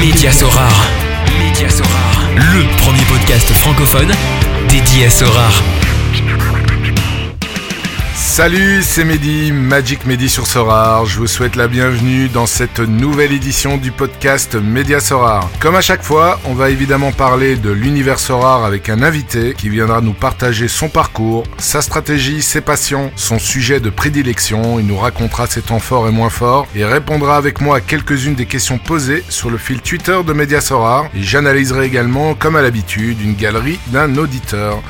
Média Sorare. Le premier podcast francophone dédié à Sorare. Salut, c'est Mehdi, Magic Mehdi sur Sorar. Je vous souhaite la bienvenue dans cette nouvelle édition du podcast Média Sorar. Comme à chaque fois, on va évidemment parler de l'univers Sorar avec un invité qui viendra nous partager son parcours, sa stratégie, ses passions, son sujet de prédilection. Il nous racontera ses temps forts et moins forts et répondra avec moi à quelques-unes des questions posées sur le fil Twitter de Média Sorar. Et j'analyserai également, comme à l'habitude, une galerie d'un auditeur.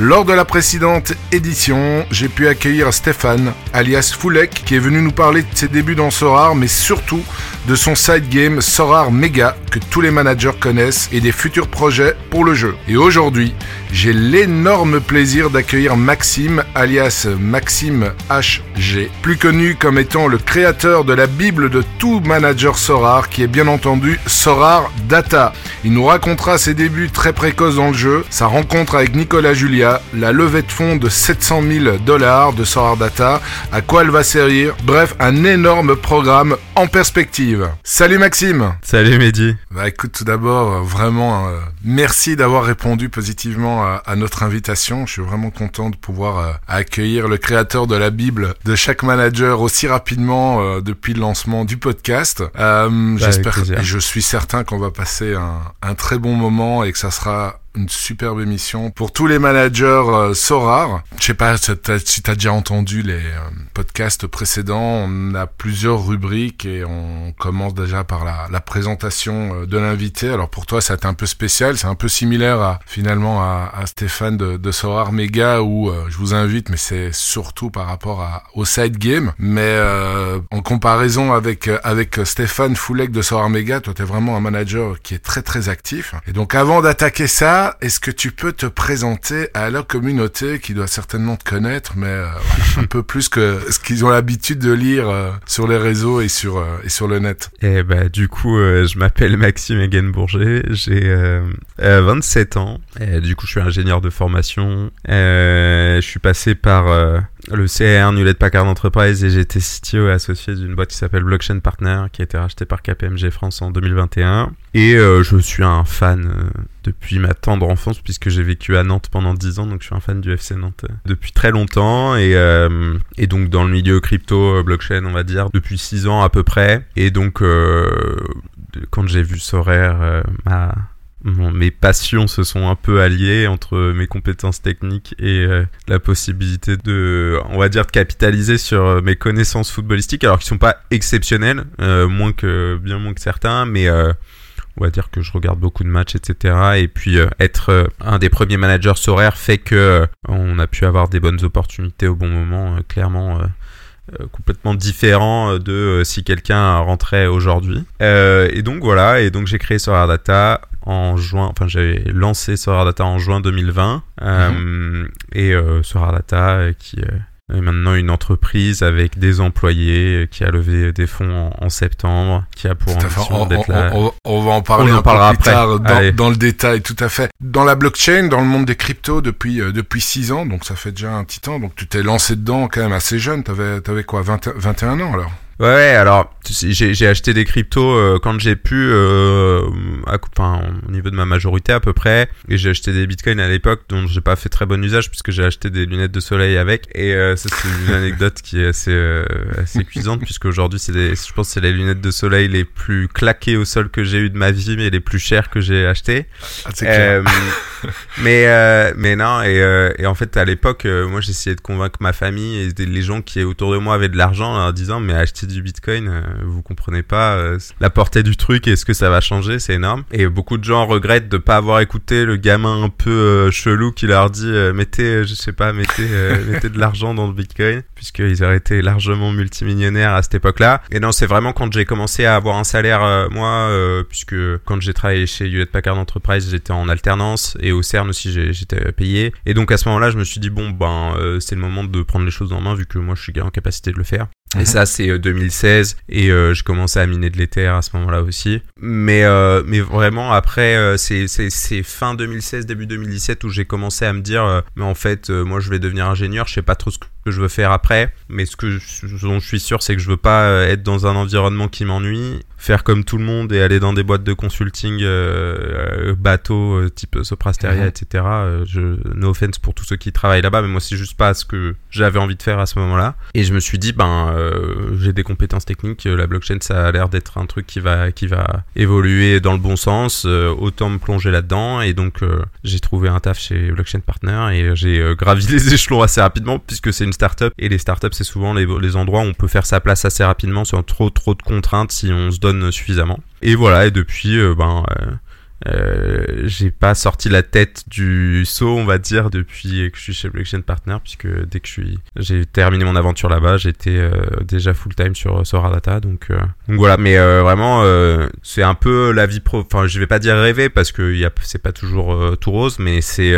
Lors de la précédente édition, j'ai pu accueillir Stéphane, alias Foulek, qui est venu nous parler de ses débuts dans Sorar, mais surtout de son side game Sorar Mega, que tous les managers connaissent, et des futurs projets pour le jeu. Et aujourd'hui, j'ai l'énorme plaisir d'accueillir Maxime, alias Maxime HG, plus connu comme étant le créateur de la Bible de tout manager Sorar, qui est bien entendu Sorar Data. Il nous racontera ses débuts très précoces dans le jeu, sa rencontre avec Nicolas Julia, la levée de fonds de 700 000 dollars de Sorar Data, à quoi elle va servir, bref, un énorme programme en perspective. Salut Maxime Salut Mehdi Bah écoute, tout d'abord, euh, vraiment, euh, merci d'avoir répondu positivement à, à, notre invitation. Je suis vraiment content de pouvoir euh, accueillir le créateur de la Bible de chaque manager aussi rapidement euh, depuis le lancement du podcast. Bah, J'espère, et je suis certain qu'on va passer un, un très bon moment et que ça sera une superbe émission pour tous les managers euh. Je sais pas si t'as si déjà entendu les euh, podcasts précédents. On a plusieurs rubriques et on commence déjà par la, présentation euh, de l'invité. Alors pour toi, ça a été un peu spécial. C'est un peu similaire à, finalement à, Stéphane de, de Sorar Mega où euh, je vous invite, mais c'est surtout par rapport au side game. Mais en comparaison avec avec Stéphane Foulek de Sorar Mega, toi t'es vraiment un manager qui est très très actif. Et donc avant d'attaquer ça, est-ce que tu peux te présenter à la communauté qui doit certainement te connaître, mais euh, un peu plus que ce qu'ils ont l'habitude de lire euh, sur les réseaux et sur euh, et sur le net? Et bah du coup, je m'appelle Maxime Egenbourger, j'ai euh, euh, 27 ans, du coup je suis ingénieur de formation, je suis passé par le CR Hewlett Packard Enterprise et j'étais CTO et associé d'une boîte qui s'appelle Blockchain Partner qui a été rachetée par KPMG France en 2021 et euh, je suis un fan euh, depuis ma tendre enfance puisque j'ai vécu à Nantes pendant 10 ans donc je suis un fan du FC Nantes euh, depuis très longtemps. Et, et donc dans le milieu crypto blockchain on va dire depuis 6 ans à peu près. Et donc quand j'ai vu Sorare ma mes passions se sont un peu alliées entre mes compétences techniques et euh, la possibilité de, on va dire, de capitaliser sur euh, mes connaissances footballistiques, alors qu'ils sont pas exceptionnelles, euh, moins que bien moins que certains, mais on va dire que je regarde beaucoup de matchs, etc. Et puis être un des premiers managers Sorare fait que on a pu avoir des bonnes opportunités au bon moment, clairement. complètement différent de si quelqu'un rentrait aujourd'hui. Et donc voilà, et donc j'ai créé Solar Data en juin, enfin j'ai lancé Solar Data en juin 2020 euh, et euh, Solar Data euh, qui euh, est maintenant une entreprise avec des employés qui a levé des fonds en, en septembre, qui a pour ambition On, d'être là. on- on va en parler On en un parlera plus après. tard dans, dans le détail, tout à fait. Dans la blockchain, dans le monde des cryptos depuis euh, depuis six ans, donc ça fait déjà un petit temps. Donc tu t'es lancé dedans quand même assez jeune. T'avais t'avais quoi, 20 21 ans alors? Ouais, alors tu sais, j'ai j'ai acheté des cryptos euh, quand j'ai pu, euh, à, enfin, au niveau de ma majorité à peu près, et j'ai acheté des bitcoins à l'époque dont j'ai pas fait très bon usage puisque j'ai acheté des lunettes de soleil avec, et euh, ça c'est une anecdote qui est assez euh, assez cuisante puisque aujourd'hui c'est des, je pense que c'est les lunettes de soleil les plus claquées au sol que j'ai eu de ma vie mais les plus chères que j'ai achetées. ah, c'est clair. Euh, mais euh, mais non et, euh, et en fait à l'époque moi j'essayais de convaincre ma famille et les gens qui autour de moi avaient de l'argent en leur disant mais acheter du bitcoin euh, vous comprenez pas euh, la portée du truc et ce que ça va changer c'est énorme. Et beaucoup de gens regrettent de pas avoir écouté le gamin un peu euh, chelou qui leur dit euh, mettez je sais pas mettez euh, mettez de l'argent dans le bitcoin puisqu'ils auraient été largement multimillionnaires à cette époque là et non c'est vraiment quand j'ai commencé à avoir un salaire euh, moi euh, puisque quand j'ai travaillé chez Hewlett Packard Enterprise j'étais en alternance et au CERN aussi j'étais payé. Et donc à ce moment là je me suis dit bon ben euh, c'est le moment de prendre les choses en main vu que moi je suis en capacité de le faire Mhm. et ça c'est euh, 2016 et euh, j'ai commencé à miner de l'éther à ce moment-là aussi. Mais euh, mais vraiment après euh, c'est fin 2016 début 2017 où j'ai commencé à me dire euh, mais en fait euh, moi je vais devenir ingénieur, je sais pas trop ce que que je veux faire après. Mais ce que je, dont je suis sûr, c'est que je veux pas être dans un environnement qui m'ennuie, faire comme tout le monde et aller dans des boîtes de consulting euh, bateau euh, type Soprasteria, Mhm. etc. Euh, je, no offense pour tous ceux qui travaillent là-bas, mais moi c'est juste pas ce que j'avais envie de faire à ce moment-là. Et je me suis dit, ben euh, j'ai des compétences techniques, euh, la blockchain ça a l'air d'être un truc qui va qui va évoluer dans le bon sens, euh, autant me plonger là-dedans. Et donc euh, j'ai trouvé un taf chez Blockchain Partner et euh, j'ai euh, gravi les échelons assez rapidement puisque c'est une startup et les startups c'est souvent les, endroits où on peut faire sa place assez rapidement sans trop trop de contraintes si on se donne suffisamment. Et voilà, et depuis, euh, ben, euh, euh, j'ai pas sorti la tête du saut, on va dire, depuis que je suis chez Blockchain Partner, puisque dès que je suis, j'ai terminé mon aventure là-bas, j'étais déjà full time sur Sora Data, donc, donc voilà. Mais vraiment, c'est un peu la vie pro. Enfin, je vais pas dire rêver parce que c'est pas toujours tout rose, mais c'est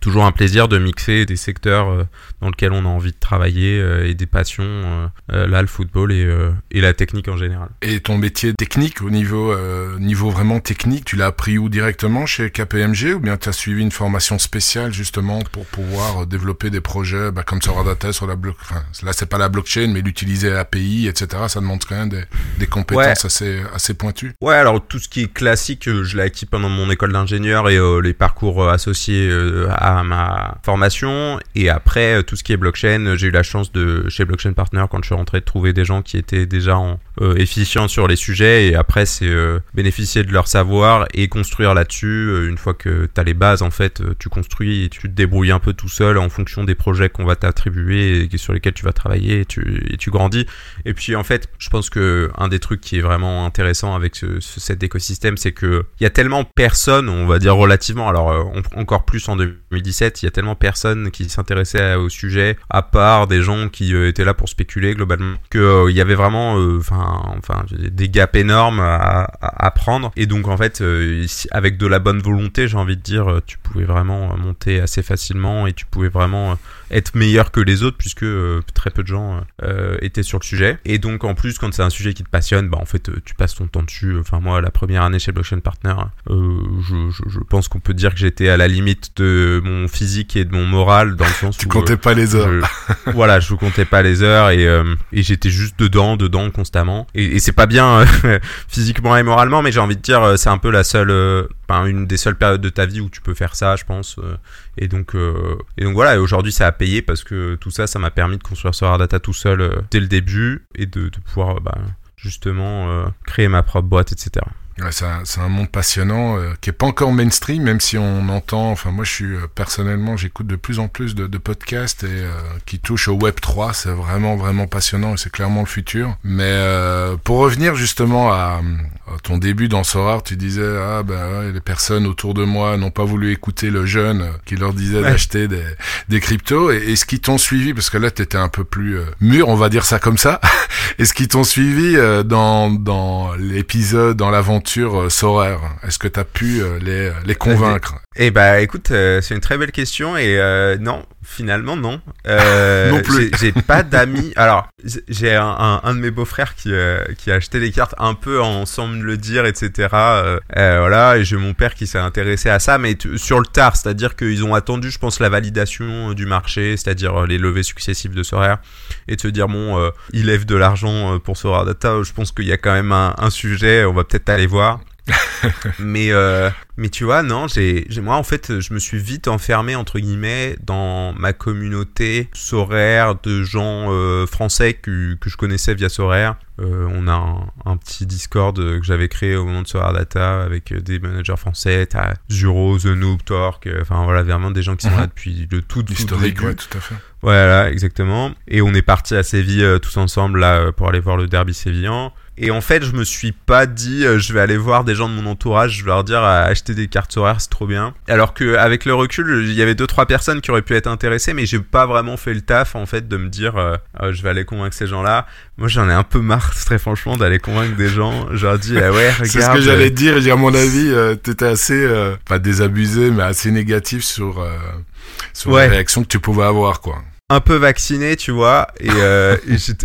toujours un plaisir de mixer des secteurs euh, dans lesquels on a envie de travailler euh, et des passions. euh, là, le football et, et la technique en général. Et ton métier technique, au niveau, euh, niveau vraiment technique, tu l'as appris où directement chez KPMG ou bien tu as suivi une formation spéciale justement pour pouvoir développer des projets bah, comme Sora Data sur la bloc. Enfin, là, c'est pas la blockchain, mais l'utiliser API, etc. Ça demande quand même des, des compétences assez, assez pointues. Ouais, alors tout ce qui est classique, je l'ai acquis pendant mon école d'ingénieur et euh, les parcours associés euh, à ma formation. Et après, euh, tout ce qui est blockchain, euh, j'ai eu la chance de, chez Blockchain Partner, quand je suis rentré, de trouver des gens qui étaient déjà en, euh, efficients sur les sujets. Et après, c'est euh, bénéficier de leur savoir et construire là-dessus. Une fois que tu as les bases, en fait, tu construis et tu te débrouilles un peu tout seul en fonction des projets qu'on va t'attribuer et sur lesquels tu vas travailler et tu, grandis. Et puis en fait, je pense que un des trucs qui est vraiment intéressant avec ce, ce- cet écosystème, c'est que il y a tellement personne, on va dire relativement, alors encore plus en 2017, il y a tellement personne qui s'intéressait au sujet, à part des gens qui euh, étaient là pour spéculer globalement, que euh, y avait vraiment, euh, des gaps énormes à, prendre. Et donc en fait, euh, avec de la bonne volonté, j'ai envie de dire, tu pouvais vraiment monter assez facilement et tu pouvais vraiment être meilleur que les autres puisque euh, très peu de gens euh, étaient sur le sujet. Et donc en plus quand c'est un sujet qui te passionne, bah en fait euh, tu passes ton temps dessus. Enfin moi la première année chez Blockchain Partner, euh, je, je, je pense qu'on peut dire que j'étais à la limite de mon physique et de mon moral dans le sens Tu où comptais euh, pas les heures. je- voilà, je comptais pas les heures et, euh, et j'étais juste dedans, dedans constamment. Et, et c'est pas bien euh, physiquement et moralement, mais j'ai envie de dire, euh, c'est un peu la seule, euh, enfin, une des seules périodes de ta vie où tu peux faire ça, je pense. euh, et donc, euh, et donc voilà. Et aujourd'hui, ça a payé parce que tout ça, ça m'a permis de construire Solar Data tout seul euh, dès le début et de, pouvoir, bah, justement, créer ma propre boîte, etc. Ouais, c'est un, c'est un monde passionnant euh, qui est pas encore mainstream, même si on entend. Enfin, moi, je suis euh, personnellement, j'écoute de plus en plus de, de podcasts et euh, qui touchent au Web 3. C'est vraiment, vraiment passionnant et c'est clairement le futur. Mais euh, pour revenir justement à, à ton début dans Sorar, tu disais ah ben ouais, les personnes autour de moi n'ont pas voulu écouter le jeune qui leur disait Ouais. d'acheter des, des cryptos. Et est-ce qu'ils t'ont suivi parce que là, t'étais un peu plus euh, mûr, on va dire ça comme ça. Est-ce qu'ils t'ont suivi euh, dans, dans l'épisode, dans l'aventure euh, Sorare Est-ce que tu as pu euh, les, les convaincre? Eh bah écoute, euh, c'est une très belle question et euh, non, finalement non. Euh, Non plus. J'ai pas d'amis. Alors j'ai un, un, un de mes beaux-frères qui euh, qui a acheté des cartes un peu en sans me le dire, etc. Euh, euh, voilà, et j'ai mon père qui s'est intéressé à ça, mais sur le tard, c'est-à-dire qu'ils ont attendu, je pense, la validation euh, du marché, c'est-à-dire les levées successives de Sorare, et de se dire bon, euh, il lève de l'argent pour Sorare Data. Je pense qu'il y a quand même un, un sujet, on va peut-être aller voir. mais euh, mais tu vois non j'ai moi en fait je me suis vite enfermé entre guillemets dans ma communauté Sorare de gens euh, français que, que je connaissais via Sorare Euh, on a un, un petit Discord que j'avais créé au moment de Sorare Data avec des managers français t'as Zuro The Noob Torque euh, enfin voilà vraiment des gens qui sont Mhm. là depuis le tout tout Historique, ouais, tout à fait. voilà, exactement. Et on est parti à Séville tous ensemble là pour aller voir le derby sévillan. Et en fait, je me suis pas dit, euh, je vais aller voir des gens de mon entourage, je vais leur dire euh, acheter des cartes horaires, c'est trop bien. Alors que avec le recul, il y avait deux trois personnes qui auraient pu être intéressées, mais j'ai pas vraiment fait le taf en fait de me dire, euh, Euh, je vais aller convaincre ces gens-là. Moi, j'en ai un peu marre, très franchement, d'aller convaincre des gens. Je leur dis, ah ouais, regarde. C'est ce que j'allais dire. Et à mon avis, euh, t'étais assez, pas désabusé, mais assez négatif sur, sur Ouais. les réactions que tu pouvais avoir, quoi. Un peu vacciné, tu vois, et, euh,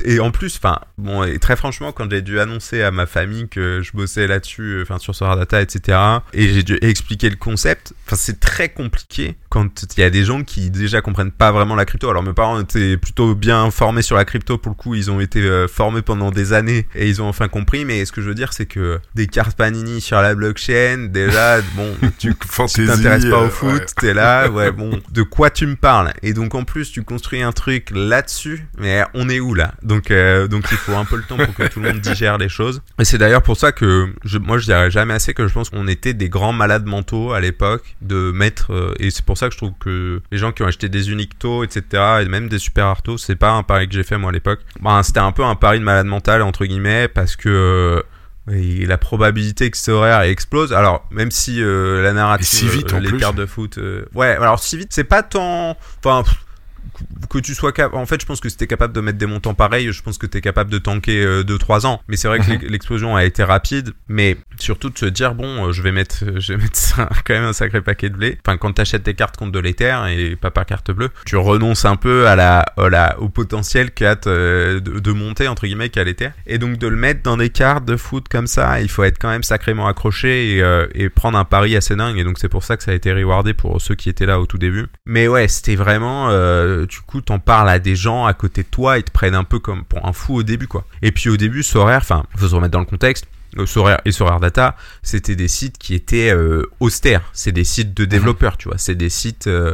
et, en plus, enfin, bon, et très franchement, quand j'ai dû annoncer à ma famille que je bossais là-dessus, euh, enfin, sur Solar Data, etc., et j'ai dû expliquer le concept, enfin, c'est très compliqué quand il y a des gens qui déjà comprennent pas vraiment la crypto. Alors, mes parents étaient plutôt bien formés sur la crypto, pour le coup, ils ont été euh, formés pendant des années, et ils ont enfin compris, mais ce que je veux dire, c'est que des cartes Panini sur la blockchain, déjà, bon, tu t'intéresses pas au foot, ouais. t'es là, ouais, bon, de quoi tu me parles? Et donc en plus, tu construis un truc là-dessus, mais on est où là? Donc euh, donc il faut un peu le temps pour que tout le monde digère les choses. Et c'est d'ailleurs pour ça que je, moi je dirais jamais assez que je pense qu'on était des grands malades mentaux à l'époque de mettre euh, et c'est pour ça que je trouve que les gens qui ont acheté des Unicto, etc. et même des Super Arto, c'est pas un pari que j'ai fait moi à l'époque. Ben, c'était un peu un pari de malade mental entre guillemets parce que euh, et la probabilité que ce horaire explose. Alors, même si euh, la narrative, si vite, euh, les plus. cartes de foot, euh, ouais. Alors si vite, c'est pas tant. Enfin, pff, que tu sois capable. En fait, je pense que si t'es capable de mettre des montants pareils, je pense que t'es capable de tanker 2-3 ans. Mais c'est vrai que Mhm. l'ex- l'explosion a été rapide. Mais surtout de se dire bon, euh, je vais mettre, je vais mettre ça, quand même un sacré paquet de blé. Enfin, quand t'achètes tes cartes contre de l'Ether et pas par carte bleue, tu renonces un peu à la, à la- au potentiel qu'a de, de monter entre guillemets qu'à l'Ether. Et donc de le mettre dans des cartes de foot comme ça, il faut être quand même sacrément accroché et, euh, et prendre un pari assez dingue. Et donc c'est pour ça que ça a été rewardé pour ceux qui étaient là au tout début. Mais ouais, c'était vraiment, euh, du coup, t'en parles à des gens à côté de toi, ils te prennent un peu comme pour un fou au début, quoi. Et puis au début, Sorare, enfin, faut se remettre dans le contexte. euh, Sorare et Sorare Data, c'était des sites qui étaient euh, austères. C'est des sites de développeurs, tu vois. C'est des sites euh,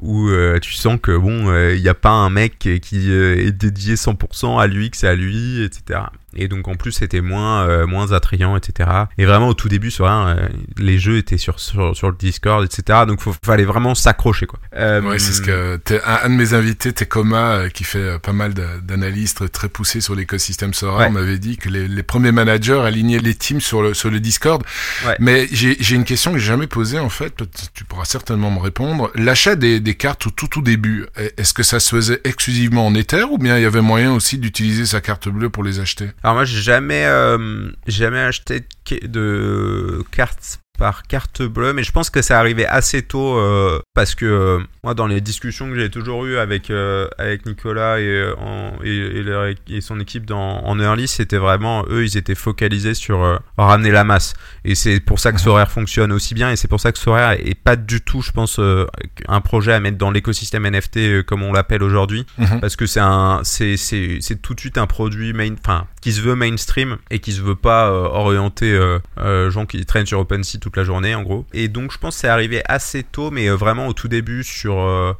où tu sens que bon, il n'y a pas un mec qui est dédié 100% à l'UX et à lui, etc. Et donc en plus c'était moins euh, moins attrayant, etc. Et vraiment au tout début, sur euh, les jeux étaient sur, sur sur le Discord, etc. Donc faut, fallait vraiment s'accrocher quoi. Euh, Ouais, c'est ce que t'es- un, un de mes invités, Tekoma, euh, qui fait euh, pas mal d'analyses très, très poussées sur l'écosystème Sora, Ouais. m'avait dit que les, les premiers managers alignaient les teams sur le, sur le Discord. Ouais. Mais j'ai une question que j'ai jamais posée en fait. Tu pourras certainement me répondre. L'achat des, des cartes au tout tout début, est-ce que ça se faisait exclusivement en Ether ou bien il y avait moyen aussi d'utiliser sa carte bleue pour les acheter? Alors moi j'ai jamais euh, jamais acheté de ca- de cartes par carte bleue, mais je pense que ça arrivait assez tôt euh, parce que euh, moi dans les discussions que j'ai toujours eues avec euh, avec Nicolas et, euh, en- et, et leur é- et son équipe dans, en early, c'était vraiment eux ils étaient focalisés sur euh, ramener la masse. Et c'est pour ça que Sorare fonctionne aussi bien et c'est pour ça que Sorare est pas du tout je pense euh, un projet à mettre dans l'écosystème NFT euh, comme on l'appelle aujourd'hui. Mhm. parce que c'est un c'est c'est c'est tout de suite un produit main enfin qui se veut mainstream et qui se veut pas euh, orienter euh, euh, gens qui traînent sur OpenSea toute la journée en gros et donc je pense que c'est arrivé assez tôt mais vraiment au tout début sur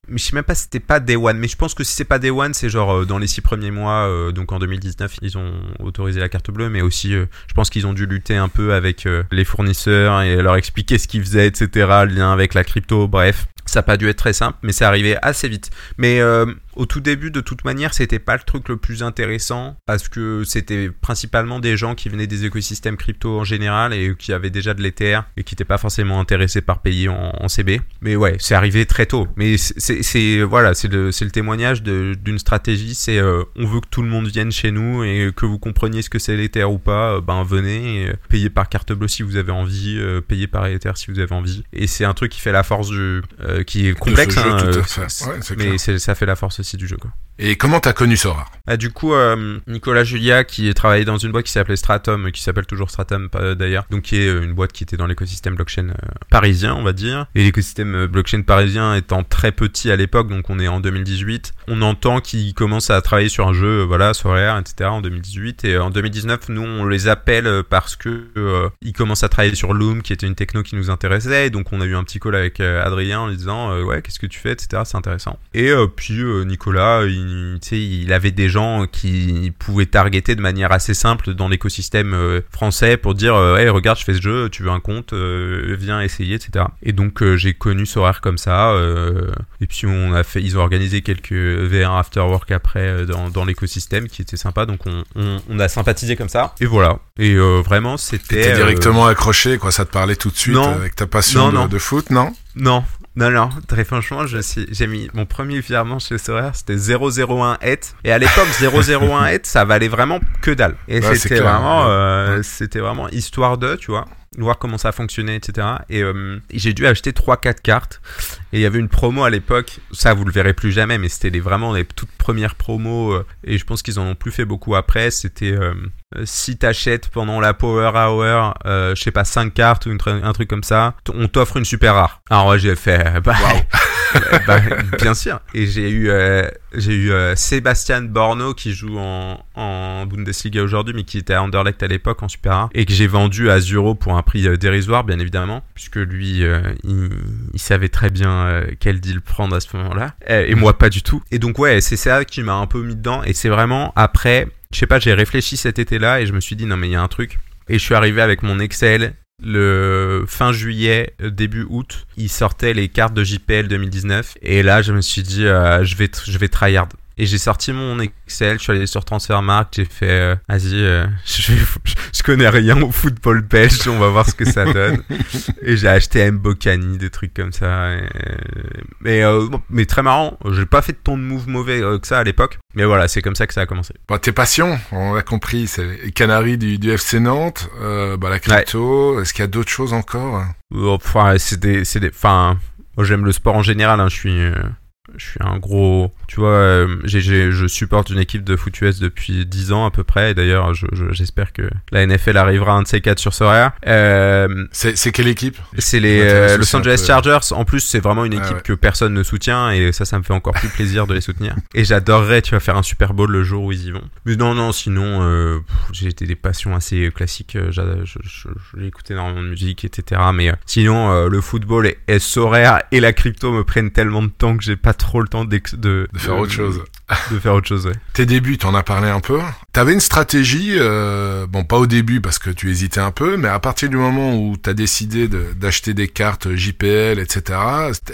mais je sais même pas si c'était pas Day One mais je pense que si c'est pas Day One c'est genre dans les six premiers mois donc en 2019 ils ont autorisé la carte bleue mais aussi je pense qu'ils ont dû lutter un peu avec les fournisseurs et leur expliquer ce qu'ils faisaient etc lien avec la crypto bref ça n'a pas dû être très simple, mais c'est arrivé assez vite. Mais au tout début, de toute manière, c'était pas le truc le plus intéressant parce que c'était principalement des gens qui venaient des écosystèmes crypto en général et qui avaient déjà de l'Ether et qui n'étaient pas forcément intéressés par payer en, en CB. Mais ouais, c'est arrivé très tôt. Mais c'est- voilà, c'est le, témoignage d'une stratégie. C'est euh, on veut que tout le monde vienne chez nous et que vous compreniez ce que c'est l'Ether ou pas. euh, ben venez, euh, payez par carte bleue si vous avez envie, payez par Ether si vous avez envie. Et c'est un truc qui fait la force du, qui est complexe, jeu, hein, Ouais, mais ça fait la force aussi du jeu quoi. Et comment t'as connu Sora? Ah, du coup, euh, Nicolas Julia, qui travaillait dans une boîte qui s'appelait Stratum, qui s'appelle toujours Stratum euh, d'ailleurs, donc qui est euh, une boîte qui était dans l'écosystème blockchain parisien, on va dire. Et l'écosystème blockchain parisien étant très petit à l'époque, donc on est en 2018, on entend qu'ils commencent à travailler sur un jeu, voilà, solaire, etc. en 2018. Et en 2019, nous, on les appelle parce que ils commencent à travailler sur Loom, qui était une techno qui nous intéressait. Donc on a eu un petit call avec Adrien en lui disant, ouais, qu'est-ce que tu fais, etc. C'est intéressant. Et puis Nicolas, il, il avait des gens qui pouvaient targeter de manière assez simple dans l'écosystème euh, français pour dire, euh, hey, regarde, je fais ce jeu, tu veux un compte, euh, viens essayer, etc. Et donc j'ai connu Sorare comme ça. et puis on a fait, ils ont organisé quelques VR after work après dans, dans l'écosystème qui était sympa. Donc on, on, on a sympathisé comme ça. Et voilà. Et vraiment c'était T'étais directement accroché, quoi. Ça te parlait tout de suite non. avec ta passion Non, de, non. de foot, non? Non, non, non, très franchement, je suis, j'ai mis mon premier virement chez Sorare, c'était 001 et et à l'époque 001 et ça valait vraiment que dalle. Et Ouais, c'était vraiment, euh, Ouais. c'était vraiment histoire de, tu vois. Voir comment ça fonctionnait, etc. Et euh, j'ai dû acheter 3-4 cartes. Et il y avait une promo à l'époque, ça vous le verrez plus jamais, mais c'était vraiment les toutes premières promos. euh, et je pense qu'ils en ont plus fait beaucoup après. C'était euh, si t'achètes pendant la Power Hour, euh, je sais pas, 5 cartes ou un truc comme ça, on t'offre une super rare. Alors ouais, j'ai fait, bah, bah, bien sûr. Et j'ai eu, euh, eu euh, Sébastien Borno qui joue en, Bundesliga aujourd'hui, mais qui était à Anderlecht à l'époque en super rare, et que j'ai vendu à Zuro pour un prix euh, dérisoire, bien évidemment, puisque lui, il, il savait très bien quel deal prendre à ce moment-là, et moi pas du tout. Et donc ouais, c'est ça qui m'a un peu mis dedans, et c'est vraiment après, je sais pas, j'ai réfléchi cet été-là et je me suis dit non mais il y a un truc. Et je suis arrivé avec mon Excel le fin juillet, euh, début août, il sortait les cartes de JPL 2019. Et là, je me suis dit, euh, je vais, je vais tryhard. Et j'ai sorti mon Excel, je suis allé sur Transfermarkt, j'ai fait, euh, vas-y, euh, je, connais rien au football belge, on va voir ce que ça donne. et j'ai acheté Mbokani, des trucs comme ça. et- mais, euh, mais très marrant, j'ai pas fait tant de moves mauvais euh, que ça à l'époque. Mais voilà, c'est comme ça que ça a commencé. Bah, tes passions, on l'a compris, c'est les Canaries du, du FC Nantes, euh, bah, la crypto, est-ce qu'il y a d'autres choses encore Euh, Enfin, c'est des, c'est des, enfin, moi j'aime le sport en général. Hein, je suis, euh, je suis un gros, tu vois, euh, je supporte une équipe de foot US depuis 10 ans à peu près. Et d'ailleurs, je- je- j'espère que la NFL arrivera un de ces quatre sur. Euh, C'est c'est quelle équipe? c'est les euh, Los Angeles. Chargers. En plus, c'est vraiment une Ah équipe ouais. que personne ne soutient et ça, ça me fait encore plus plaisir de les soutenir. Et j'adorerais, tu vas faire un Super Bowl le jour où ils y vont. Mais non, non, sinon, euh, j'ai des passions assez classiques. J'ai écouté énormément de musique, etc. Mais sinon, le football et, et et la crypto me prennent tellement de temps que j'ai pas trop le temps de, De faire autre chose. De faire autre chose, ouais. Tes débuts, t'en as parlé un peu. T'avais une stratégie, euh, bon pas au début parce que tu hésitais un peu, mais à partir du moment où t'as décidé de- d'acheter des cartes JPL, etc.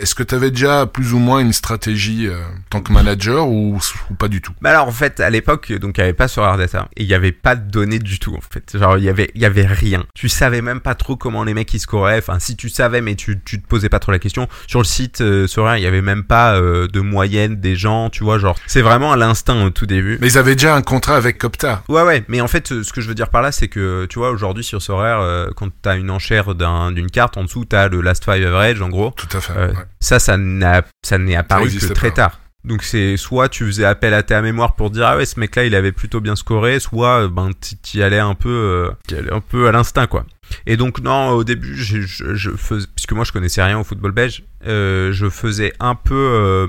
Est-ce que t'avais déjà plus ou moins une stratégie euh, en tant que manager ou, ou pas du tout? Bah alors en fait à l'époque donc il y avait pas sur Data et il y avait pas de données du tout en fait genre il y avait il y avait rien tu savais même pas trop comment les mecs ils scoraient enfin si tu savais mais tu tu te posais pas trop la question sur le site euh, sur il y avait même pas euh, de moyenne des gens tu vois genre c'est vraiment à l'instinct au tout début Mais ils avaient déjà un contrat avec Copta. Ouais ouais, mais en fait ce que je veux dire par là c'est que tu vois aujourd'hui sur Sorare euh, quand t'as une enchère d'un- d'une carte en dessous t'as le last five average en gros Tout à fait. euh, ouais. ça, ça n'a, ça n'est apparu que très pas. tard. Donc c'est soit tu faisais appel à ta mémoire pour dire ah ouais ce mec-là il avait plutôt bien scoré, soit euh, ben t'y- allais un peu, euh, t'y allais un peu à l'instinct quoi. Et donc non au début je, je, je faisais, puisque moi je connaissais rien au football belge, euh, je faisais un peu euh,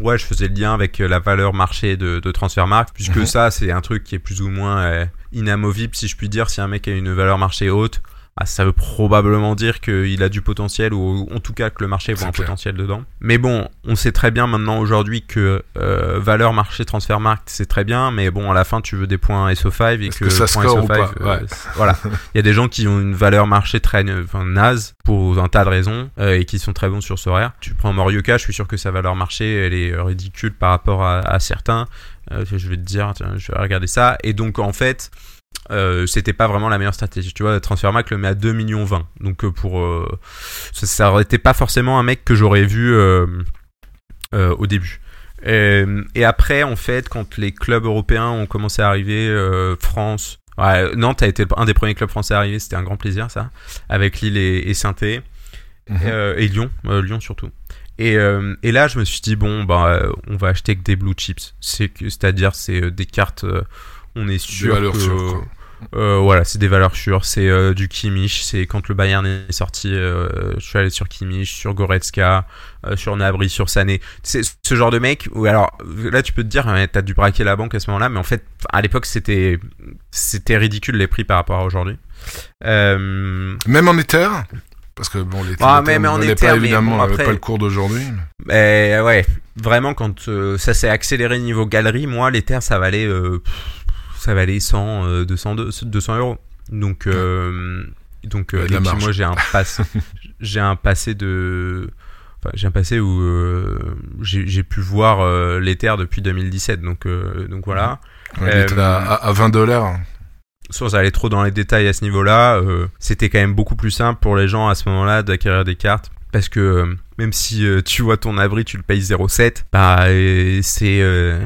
Ouais, je faisais le lien avec euh, la valeur marché de, de Transfermarkt, puisque Mhm. ça, c'est un truc qui est plus ou moins euh, inamovible, si je puis dire. Si un mec a une valeur marché haute, ah, ça veut probablement dire qu'il a du potentiel, ou en tout cas que le marché voit un clair. potentiel dedans. Mais bon, on sait très bien maintenant aujourd'hui que euh, valeur marché Transfermarkt, c'est très bien, mais bon, à la fin, tu veux des points SO5 et que, que ça score ou SO5, pas euh, Ouais. voilà. Il y a des gens qui ont une valeur marché très enfin, naze pour un tas de raisons euh, et qui sont très bons sur ce horaire. Tu prends Morioka, je suis sûr que sa valeur marché elle est ridicule par rapport à, à certains. Euh, je vais te dire, tiens, je vais regarder ça. Et donc en fait, euh, c'était pas vraiment la meilleure stratégie. Tu vois, Transfermarkt le met à 2 millions 20. Donc euh, pour euh, ça, ça aurait été pas forcément un mec que j'aurais vu euh, au début. Et, et après, en fait, quand les clubs européens ont commencé à arriver, France, ouais, Nantes a été un des premiers clubs français à arriver, c'était un grand plaisir ça, avec Lille et, et Saint-Étienne. Mhm. Et Lyon, Lyon surtout. Et, euh, et là, je me suis dit bon, bah, on va acheter que des blue chips. C'est-à-dire, c'est des cartes. On est sûr que, sûres, euh, voilà, c'est des valeurs sûres. C'est euh, du Kimmich. C'est quand le Bayern est sorti, euh, je suis allé sur Kimmich, sur Goretzka, sur Nabri, sur Sané. C'est ce genre de mec. Où alors là, tu peux te dire, hein, t'as dû braquer la banque à ce moment-là, mais en fait, à l'époque, c'était c'était ridicule les prix par rapport à aujourd'hui. Même en Ether Parce que bon, les Ah, mais- valait Ether, pas évidemment bon, après- pas le cours d'aujourd'hui. Mais ouais, vraiment quand euh, ça s'est accéléré niveau galerie, moi les terres ça valait euh, pff, ça valait 100 euh, 200 200 euros. Donc euh, donc euh, moi j'ai un passé j'ai un passé de enfin, j'ai un passé où euh, j'ai pu voir les terres depuis 2017 donc donc voilà. Il était à, à- à 20 dollars. Sans aller trop dans les détails à ce niveau-là, euh, c'était quand même beaucoup plus simple pour les gens à ce moment-là d'acquérir des cartes. Parce que euh, même si euh, tu vois ton abri, tu le payes 0,7, bah c'est...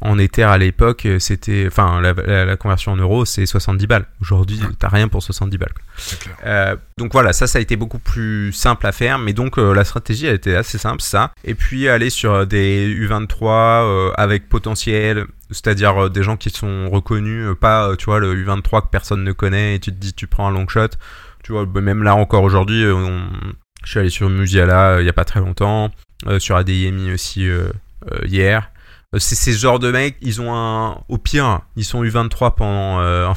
en Ether à l'époque, euh, c'était, enfin, la, la- la conversion en euros, c'est 70 balles. Aujourd'hui, t'as rien pour 70 balles. clair. Euh, donc voilà, ça, ça a été beaucoup plus simple à faire, mais donc euh, la stratégie, elle était assez simple, ça. Et puis aller sur des U23 euh, avec potentiel, c'est-à-dire des gens qui sont reconnus, pas, tu vois, le U23 que personne ne connaît et tu te dis, tu prends un long shot. Tu vois, bah, même là encore aujourd'hui, on- je suis allé sur Musiala il y a pas très longtemps, sur ADIMI aussi hier. Euh, C'est ces genres de mecs, ils ont un. Au pire, ils sont U23 pendant. euh,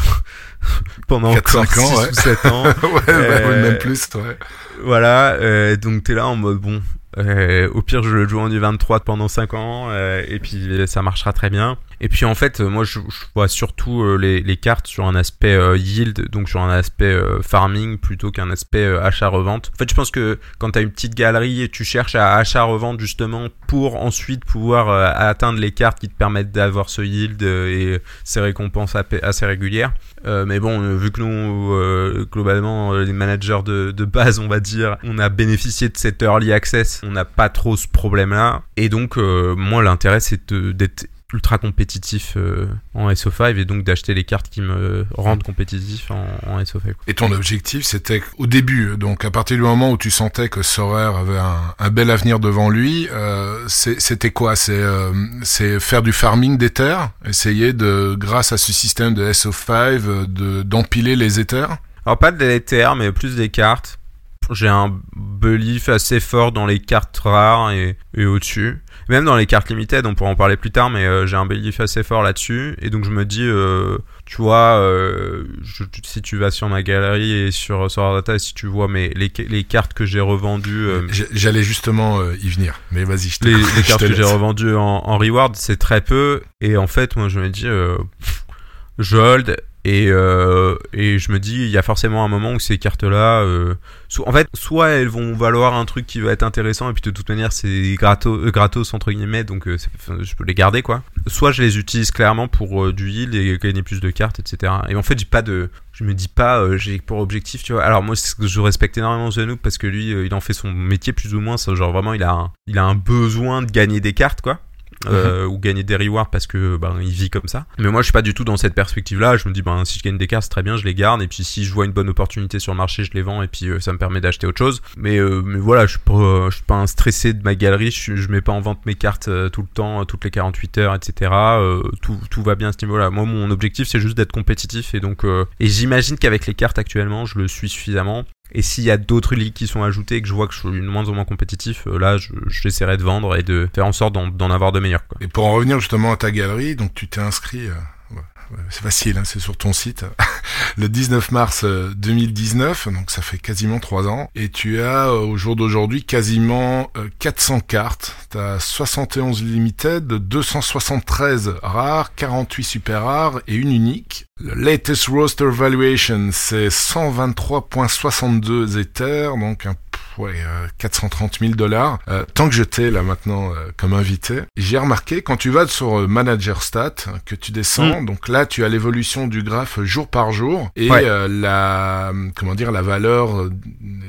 pendant Quatre, encore cinq ans, 6 ouais. ou 7 ans. ouais, bah, Euh, même plus, ouais. Voilà, euh, donc t'es là en mode bon. Euh, au pire, je le joue en U23 pendant 5 ans, euh, et puis euh, ça marchera très bien. Et puis en fait, moi je, vois surtout les, cartes sur un aspect yield, donc sur un aspect farming plutôt qu'un aspect achat-revente. En fait, je pense que quand t'as une petite galerie, tu cherches à achat-revente justement pour ensuite pouvoir atteindre les cartes qui te permettent d'avoir ce yield et ces récompenses assez régulières. Mais bon, vu que nous, globalement, les managers de base, on va dire, on a bénéficié de cet early access, on n'a pas trop ce problème-là. Et donc, euh, moi, l'intérêt, c'est d'être ultra compétitif euh, en SO5 et donc d'acheter les cartes qui me rendent compétitif en, en SO5. quoi. Et ton objectif, c'était au début, donc à partir du moment où tu sentais que Sorer avait un, un bel avenir devant lui, euh, c'était quoi? C'est euh, faire du farming d'Ether, essayer de, grâce à ce système de SO5, euh, de d'empiler les Ethers? Alors, pas de mais plus des cartes. J'ai un belief assez fort dans les cartes rares et, et au-dessus. Même dans les cartes limitées, on pourra en parler plus tard, mais euh, j'ai un belief assez fort là-dessus. Et donc je me dis, euh, tu vois, euh, je- si tu vas sur ma galerie et sur sur Data, si tu vois mes, les, les cartes que j'ai revendues, J'allais justement y venir, mais vas-y, je te les, les cartes te que j'ai revendues en, en reward, c'est très peu. Et en fait, moi, je me dis, je hold. Et, euh, et je me dis, il y a forcément un moment où ces cartes-là, euh, en fait, soit elles vont valoir un truc qui va être intéressant, et puis de toute manière, c'est gratos, euh, gratos entre guillemets, donc je peux les garder, quoi. Soit je les utilise clairement pour du yield et gagner plus de cartes, etc. Et en fait, j'ai pas de, je me dis pas, j'ai pour objectif, tu vois. Alors moi, je respecte énormément Zenouk parce que lui, il en fait son métier plus ou moins. genre vraiment, il a, il a un besoin de gagner des cartes, quoi. Euh, ou gagner des rewards parce que ben il vit comme ça. Mais moi je suis pas du tout dans cette perspective là. Je me dis ben si je gagne des cartes c'est très bien, je les garde et puis si je vois une bonne opportunité sur le marché, je les vends et puis euh, ça me permet d'acheter autre chose. Mais euh, mais voilà, je suis pas je suis pas un stressé de ma galerie. Je, je mets pas en vente mes cartes euh, tout le temps, toutes les 48 heures, etc. Euh, tout tout va bien à ce niveau-là. Moi mon objectif c'est juste d'être compétitif et donc et j'imagine qu'avec les cartes actuellement je le suis suffisamment. Et s'il y a d'autres ligues qui sont ajoutées et que je vois que je suis de moins en moins compétitif, euh, là, je- j'essaierai de vendre et de faire en sorte d'en avoir de meilleurs. Et pour en revenir justement à ta galerie, donc tu t'es inscrit, euh, c'est facile, hein, c'est sur ton site, le 19 mars euh, 2019, donc ça fait quasiment trois ans, et tu as euh, au jour d'aujourd'hui quasiment euh, 400 cartes, tu as 71 limited, 273 rares, 48 super rares et une unique. Le latest roster valuation, c'est 123.62 Ether, donc un ouais, euh, 430 000 dollars. Euh, tant que j'étais là maintenant euh, comme invité, j'ai remarqué quand tu vas sur euh, Manager Stat, que tu descends, donc là tu as l'évolution du graphe jour par jour et Ouais. euh, la comment dire la valeur euh,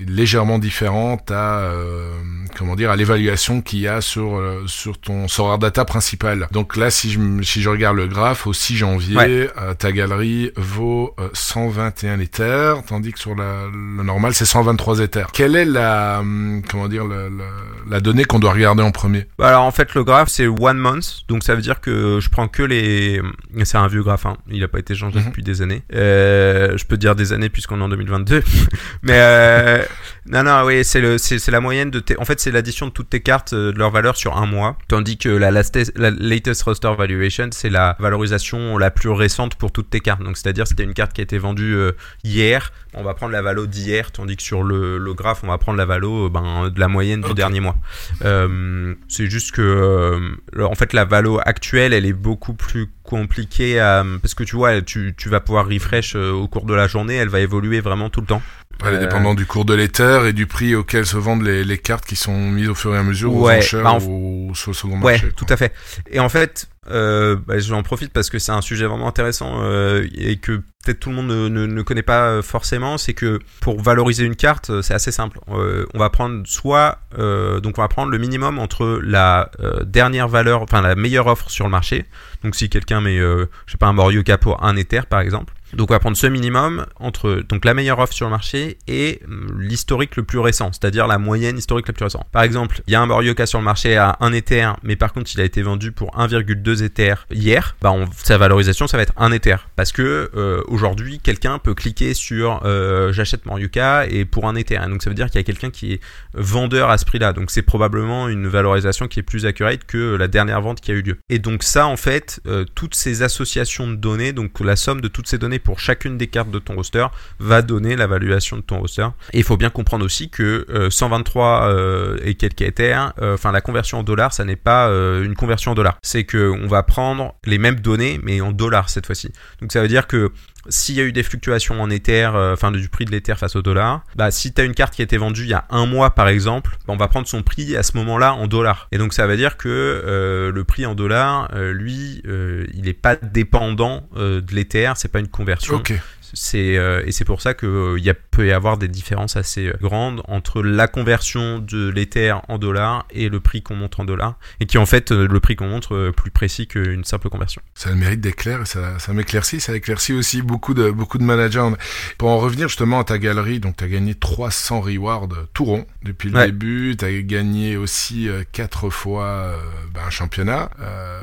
légèrement différente à euh, comment dire à l'évaluation qu'il y a sur euh, sur ton Sorar Data principal. Donc là si je si je regarde le graphe au 6 janvier, Ouais. euh, ta galerie vaut euh, 121 Ethers, tandis que sur la, le normal c'est 123 Ethers. Quelle est la hum, comment dire la, la, la donnée qu'on doit regarder en premier? Bah alors en fait le graphe c'est one month donc ça veut dire que je prends que les c'est un vieux graphe hein. il a pas été changé Mhm. depuis des années euh, je peux dire des années puisqu'on est en 2022 mais euh, non non oui c'est le c'est c'est la moyenne de tes... en fait c'est l'addition de toutes tes cartes euh, de leur valeur sur un mois. Tandis que la, latest- la latest roster valuation c'est la valorisation la plus récente pour toutes tes cartes. Donc c'est à dire si t'as une carte qui a été vendue euh, hier. On va prendre la valo d'hier tandis que sur le, le graphe on va prendre la valo euh, ben, de la moyenne du dernier mois. Euh, c'est juste que, euh, en fait, la valo actuelle, elle est beaucoup plus compliquée à, parce que tu vois, tu, tu vas pouvoir refresh au cours de la journée, elle va évoluer vraiment tout le temps. Elle est Euh, dépendante du cours de l'Ether et du prix auquel se vendent les, les cartes qui sont mises au fur et à mesure aux Ouais, enchères bah, en- ou sur le second Ouais, marché. tout à fait. Et en fait, euh, bah, j'en profite parce que c'est un sujet vraiment intéressant euh, et que peut-être tout le monde ne, connaît pas euh, forcément, c'est que pour valoriser une carte, euh, c'est assez simple. Euh, on va prendre soit, euh, donc on va prendre le minimum entre la dernière valeur, enfin la meilleure offre sur le marché. Donc si quelqu'un met, je sais pas, un Morioka pour un Ether par exemple. Donc on va prendre ce minimum entre donc la meilleure offre sur le marché et hum, l'historique le plus récent, c'est-à-dire la moyenne historique la plus récente. Par exemple, il y a un Morioka sur le marché à 1 Ether, mais par contre il a été vendu pour 1,2 Ether hier, bah sa valorisation ça va être 1 Ether. Parce que euh, aujourd'hui quelqu'un peut cliquer sur euh, j'achète Morioka et pour un Ether. Et donc ça veut dire qu'il y a quelqu'un qui est vendeur à ce prix-là. Donc c'est probablement une valorisation qui est plus accurate que la dernière vente qui a eu lieu. Et donc ça en fait, euh, toutes ces associations de données, donc la somme de toutes ces données pour chacune des cartes de ton roster va donner la valuation de ton roster. Et il faut bien comprendre aussi que euh, 123 euh, et quelques Ether, euh, enfin la conversion en dollars, ça n'est pas une conversion en dollars. C'est que on va prendre les mêmes données mais en dollars cette fois-ci. Donc ça veut dire que s'il y a eu des fluctuations en Ether, euh, enfin du prix de l'Ether face au dollar, bah si tu as une carte qui a été vendue il y a un mois par exemple, bah, on va prendre son prix à ce moment-là en dollars. Et donc ça veut dire que euh, le prix en dollars, euh, lui, il n'est pas dépendant de l'Ether, c'est pas une conversion. C'est euh, et c'est pour ça que euh, il y a, peut y avoir des différences assez euh, grandes entre la conversion de l'Ether en dollars et le prix qu'on montre en dollars, et qui en fait euh, le prix qu'on montre plus précis qu'une simple conversion. Ça a le mérite d'éclair et ça, ça m'éclaircit, ça éclaircit aussi beaucoup de, beaucoup de managers. Pour en revenir justement à ta galerie, donc tu as gagné 300 rewards tout rond depuis le Ouais. début, tu as gagné aussi euh, quatre fois ben, un championnat.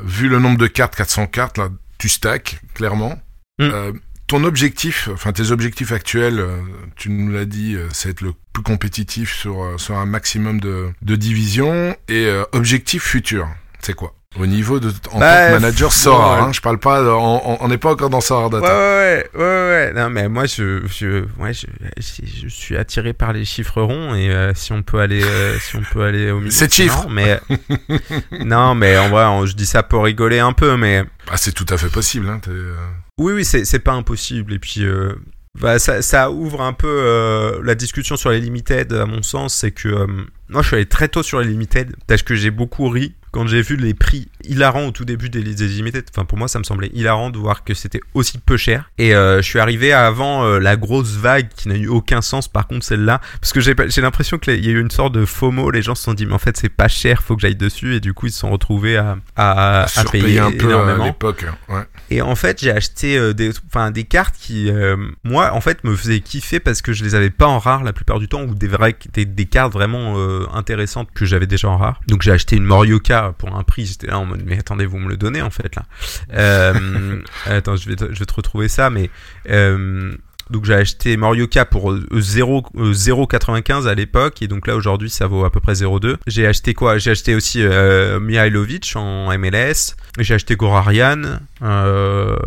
Vu le nombre de cartes, 400 cartes, là, tu stacks, clairement. Mm. Euh, ton objectif, enfin tes objectifs actuels, euh, tu nous l'as dit, euh, c'est être le plus compétitif sur, euh, sur un maximum de, de divisions. Et objectif futur, c'est quoi? Au niveau de en Bah, tant que manager Sora, ouais. hein, je parle pas, de- on n'est pas encore dans Sora Data. ouais, ouais, ouais, ouais. Non, mais moi, je, je, ouais, je, je, suis attiré par les chiffres ronds et euh, si on peut aller, euh, si on peut aller au milieu. Sept chiffres. non, mais non, mais en vrai, on- je dis ça pour rigoler un peu, mais Ah, c'est tout à fait possible. Hein, euh, oui, oui, c'est, c'est pas impossible. Et puis, euh, bah, ça, ça ouvre un peu euh, la discussion sur les limited. À mon sens, c'est que euh, moi, je suis allé très tôt sur les limited parce que j'ai beaucoup ri quand j'ai vu les prix hilarants au tout début des, des limited. Enfin, pour moi, ça me semblait hilarant de voir que c'était aussi peu cher. Et euh, je suis arrivé avant euh, la grosse vague qui n'a eu aucun sens. Par contre, celle-là, parce que j'ai, l'impression qu'il y a eu une sorte de FOMO. Les gens se sont dit, mais en fait, c'est pas cher, faut que j'aille dessus. Et du coup, ils se sont retrouvés à, à, à payer un peu à énormément. l'époque. hein, Ouais. Et en fait, j'ai acheté euh, des, cartes qui, euh, moi, en fait, me faisaient kiffer parce que je les avais pas en rare la plupart du temps ou des cartes vraiment euh, intéressantes que j'avais déjà en rare. Donc j'ai acheté une Morioka pour un prix. J'étais là en mode, mais attendez, vous me le donnez en fait là. Attends, je vais, te- retrouver ça, mais. Donc j'ai acheté Morioka pour euh, 0, euh, 0,95 à l'époque et donc là aujourd'hui ça vaut à peu près 0,2. J'ai acheté quoi? J'ai acheté aussi Mihailovic en MLS. J'ai acheté Gorarian. Euh,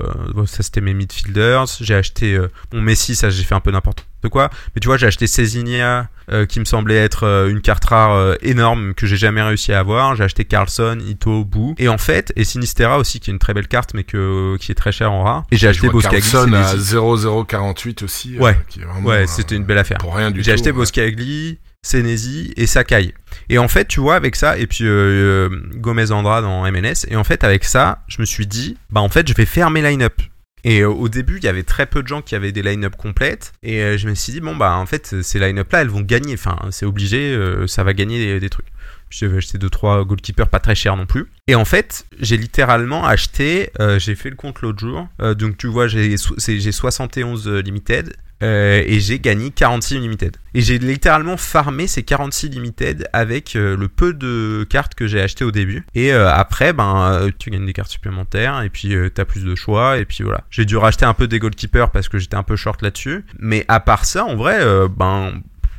ça c'était mes midfielders. J'ai acheté euh, mon Messi, ça j'ai fait un peu n'importe quoi. Mais tu vois j'ai acheté Cezinha euh, qui me semblait être euh, une carte rare énorme que j'ai jamais réussi à avoir. J'ai acheté Carlson, Ito, Bou. Et en fait, et Sinistera aussi qui est une très belle carte mais que, qui est très chère en rare. Et j'ai acheté vois Boskagli. Carlson à Senesi. 0,048 aussi. Ouais. Ouais, c'était une belle affaire. Pour rien du tout. J'ai acheté ouais. Boskagli, Senesi et Sakai. Et en fait, tu vois, avec ça, et puis euh, euh, Gomez Andrade en MNS, et en fait, avec ça, je me suis dit, bah en fait, je vais faire mes line-up. Et euh, au début, il y avait très peu de gens qui avaient des line-up complètes, et je me suis dit, bon, bah en fait, ces line-up là, elles vont gagner, enfin, c'est obligé, ça va gagner des, des trucs. J'avais acheté 2-3 goalkeepers pas très chers non plus. Et en fait, j'ai littéralement acheté, j'ai fait le compte l'autre jour, donc tu vois, j'ai so- c'est- j'ai 71 euh, limited, euh, et j'ai gagné 46 limited. Et j'ai littéralement farmé ces 46 limited avec euh, le peu de cartes que j'ai acheté au début. Et euh, après, ben, tu gagnes des cartes supplémentaires et puis t'as plus de choix. Et puis voilà. J'ai dû racheter un peu des goalkeepers parce que j'étais un peu short là-dessus. Mais à part ça, en vrai, ben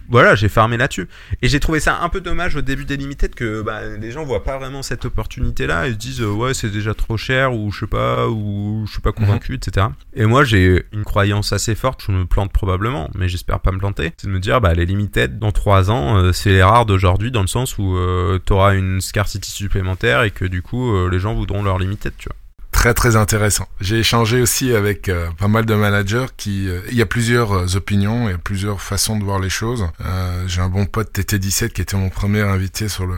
voilà, j'ai farmé là-dessus. Et j'ai trouvé ça un peu dommage au début des limited que bah, les gens voient pas vraiment cette opportunité-là. Ils se disent euh, ouais c'est déjà trop cher ou je sais pas ou je suis pas convaincu, etc. Et moi j'ai une croyance assez forte. Je me plante probablement, mais j'espère pas me planter. C'est de me dire bah les limited dans 3 ans euh, c'est les rares d'aujourd'hui dans le sens où euh, t'auras une scarcity supplémentaire et que du coup euh, les gens voudront leur limited, tu vois. Très très intéressant. J'ai échangé aussi avec euh, pas mal de managers qui, euh, il y a plusieurs euh, opinions, a plusieurs façons de voir les choses. J'ai un bon pote TT17 qui était mon premier invité sur le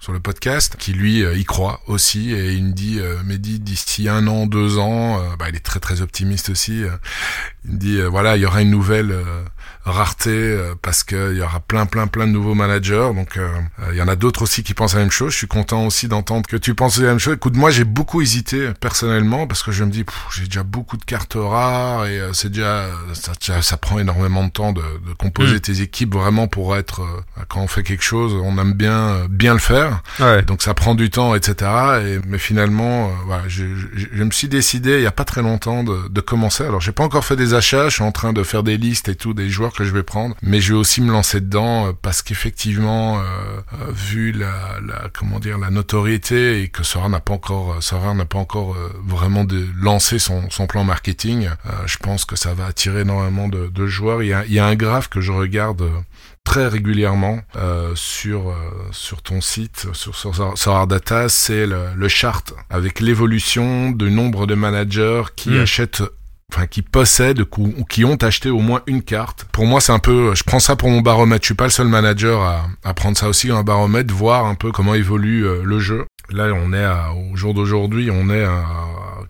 sur le podcast, qui lui y croit aussi et il me dit, Mehdi, d'ici un an, deux ans, bah, il est très très optimiste aussi. il me dit, voilà, il y aura une nouvelle rareté euh, parce qu'il y aura plein plein plein de nouveaux managers. Donc euh, euh, il y en a d'autres aussi qui pensent la même chose. Je suis content aussi d'entendre que tu penses la même chose. Écoute, moi j'ai beaucoup hésité personnellement parce que je me dis j'ai déjà beaucoup de cartes rares et c'est déjà ça, ça, prend énormément de temps de, de composer mm. tes équipes vraiment pour être quand on fait quelque chose on aime bien bien le faire. Ouais. Donc ça prend du temps etc. Et, mais finalement voilà je, je, je, me suis décidé il y a pas très longtemps de, de commencer. Alors j'ai pas encore fait des achats. Je suis en train de faire des listes et tout des joueurs que je vais prendre, mais je vais aussi me lancer dedans euh, parce qu'effectivement, euh, euh, vu la, la, comment dire la notoriété et que Sora n'a pas encore Sora n'a pas encore vraiment de, lancé son, son plan marketing, je pense que ça va attirer énormément de, de joueurs. Il y, a, il y a un graphe que je regarde très régulièrement euh, sur euh, sur ton site, sur Sora Data, c'est le, le, chart avec l'évolution du nombre de managers qui mmh. achètent enfin qui possèdent ou qui ont acheté au moins une carte. Pour moi, c'est un peu, je prends ça pour mon baromètre. Je suis pas le seul manager à, à prendre ça aussi un baromètre, voir un peu comment évolue euh, le jeu. Là, on est à, au jour d'aujourd'hui, on est à,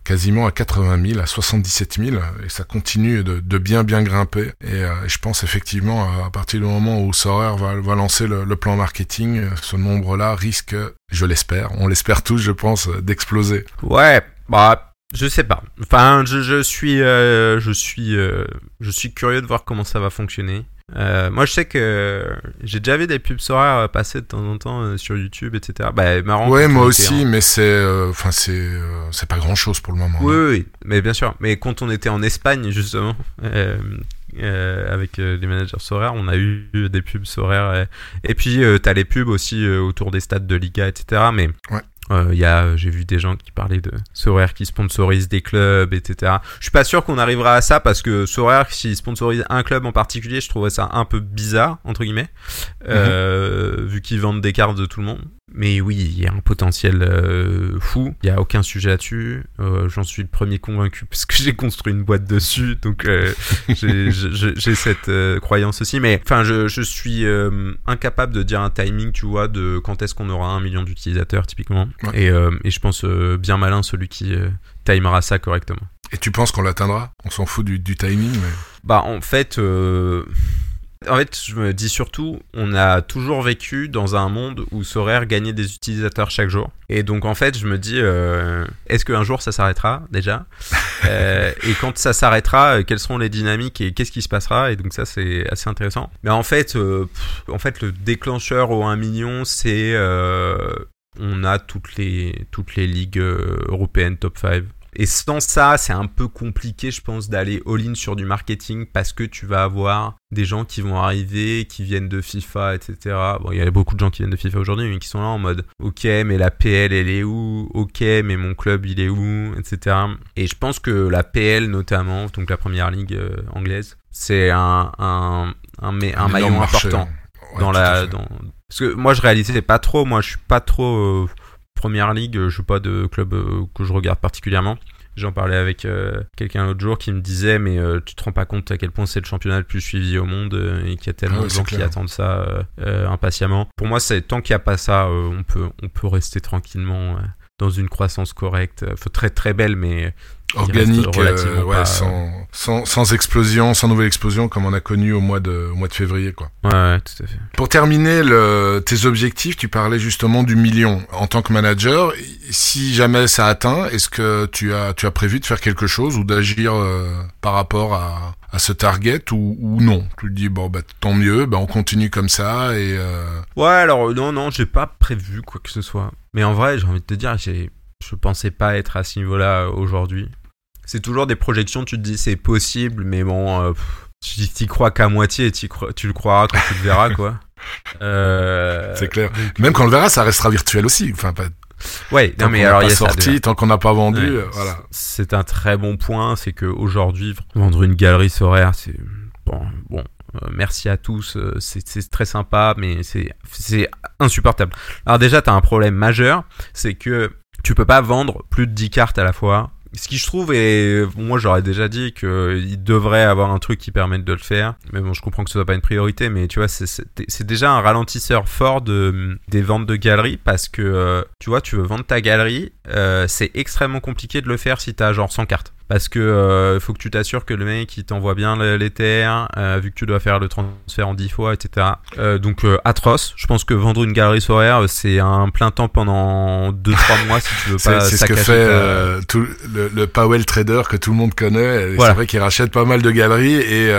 quasiment à 80 000, à 77 000, et ça continue de, de bien bien grimper. Et euh, je pense effectivement, à partir du moment où Sorer va, va lancer le, le plan marketing, ce nombre-là risque, je l'espère, on l'espère tous, je pense, d'exploser. Ouais, bah je sais pas. Enfin, je, je suis, euh, je suis, euh, je suis curieux de voir comment ça va fonctionner. Euh, moi, je sais que j'ai déjà vu des pubs Sora passer de temps en temps sur YouTube, etc. Bah, marrant. Ouais, moi aussi, mais c'est, enfin, c'est, c'est pas grand chose pour le moment. Oui, oui, mais bien sûr. Mais quand on était en Espagne, justement, avec les managers Sora, on a eu des pubs Sora. Et, et puis, t'as les pubs aussi autour des stades de Liga, etc. Mais ouais. Euh, y a, j'ai vu des gens qui parlaient de Sorare qui sponsorise des clubs, etc. Je suis pas sûr qu'on arrivera à ça parce que Sorare, s'il sponsorise un club en particulier, je trouverais ça un peu bizarre, entre guillemets, euh, mhm. vu qu'ils vendent des cartes de tout le monde. Mais oui, il y a un potentiel euh, fou. Il y a aucun sujet là-dessus. Euh, j'en suis le premier convaincu parce que j'ai construit une boîte dessus, donc euh, j'ai cette croyance aussi. Mais enfin, je, je suis incapable de dire un timing, tu vois, de quand est-ce qu'on aura un million d'utilisateurs typiquement. Et, et, je pense bien malin celui qui timera ça correctement. Et tu penses qu'on l'atteindra? On s'en fout du, du timing mais... Bah en fait en fait, je me dis surtout, on a toujours vécu dans un monde où Sorare gagnait des utilisateurs chaque jour. Et donc, en fait, je me dis, euh, est-ce qu'un jour ça s'arrêtera déjà euh, Et quand ça s'arrêtera, euh, quelles seront les dynamiques et qu'est-ce qui se passera? Et donc, ça, c'est assez intéressant. Mais en fait, en fait, le déclencheur au 1 million, c'est on a toutes les, toutes les ligues européennes top 5. Et sans ça, c'est un peu compliqué, je pense, d'aller all-in sur du marketing parce que tu vas avoir des gens qui vont arriver, qui viennent de FIFA, etc. Bon, il y a beaucoup de gens qui viennent de FIFA aujourd'hui, mais qui sont là en mode, ok, mais la PL, elle est où? Ok, mais mon club, il est où? Etc. Et je pense que la PL, notamment, donc la première ligue euh, anglaise, c'est un, un, un, un, maillon important dans la... Dans... Parce que moi, je réalisais pas trop, moi, je suis pas trop... Euh, première ligue, je suis pas de club euh, que je regarde particulièrement. J'en parlais avec euh, quelqu'un l'autre jour qui me disait mais euh, tu te rends pas compte à quel point c'est le championnat le plus suivi au monde et qu'il y a tellement ah de gens qui attendent ça impatiemment. Pour moi, c'est tant qu'il n'y a pas ça, on peut on peut rester tranquillement dans une croissance correcte, très très belle mais organique, euh, ouais, sans, sans, sans, explosion, sans nouvelle explosion comme on a connu au mois de, au mois de février, quoi. Ouais, tout à fait. Pour terminer le, tes objectifs, tu parlais justement du million en tant que manager. Si jamais ça atteint, est-ce que tu as, tu as prévu de faire quelque chose ou d'agir euh, par rapport à, à ce target ou, ou non? Tu te dis bon bah tant mieux, bah on continue comme ça et. Euh... Ouais, alors non non, j'ai pas prévu quoi que ce soit. Mais en vrai, j'ai envie de te dire, j'ai je pensais pas être à ce niveau-là aujourd'hui. C'est toujours des projections, tu te dis c'est possible, mais bon, euh, tu t'y crois qu'à moitié, tu le croiras quand tu le verras, quoi. Euh... C'est clair. Même quand on le verra, ça restera virtuel aussi. Enfin, pas... Ouais, non mais alors il y a sorti, tant qu'on n'a pas vendu, euh, voilà. C'est un très bon point, c'est que aujourd'hui vendre une galerie horaire, c'est bon, bon. Merci à tous, c'est très sympa, mais c'est insupportable. Alors déjà, tu as un problème majeur, c'est que tu peux pas vendre plus de 10 cartes à la fois ce qui je trouve et moi j'aurais déjà dit qu'il devrait avoir un truc qui permette de le faire. Mais bon je comprends que ce soit pas une priorité mais tu vois c'est déjà un ralentisseur fort de des ventes de galeries parce que tu vois tu veux vendre ta galerie c'est extrêmement compliqué de le faire si t'as genre 100 cartes parce que euh, faut que tu t'assures que le mec il t'envoie bien l'Ether, euh, vu que tu dois faire le transfert en 10 fois, etc. Euh, donc atroce. Je pense que vendre une galerie soraire, c'est un plein temps pendant 2-3 mois si tu veux pas. C'est ce que fait tout, le, le, Powell Trader que tout le monde connaît. C'est vrai qu'il rachète pas mal de galeries et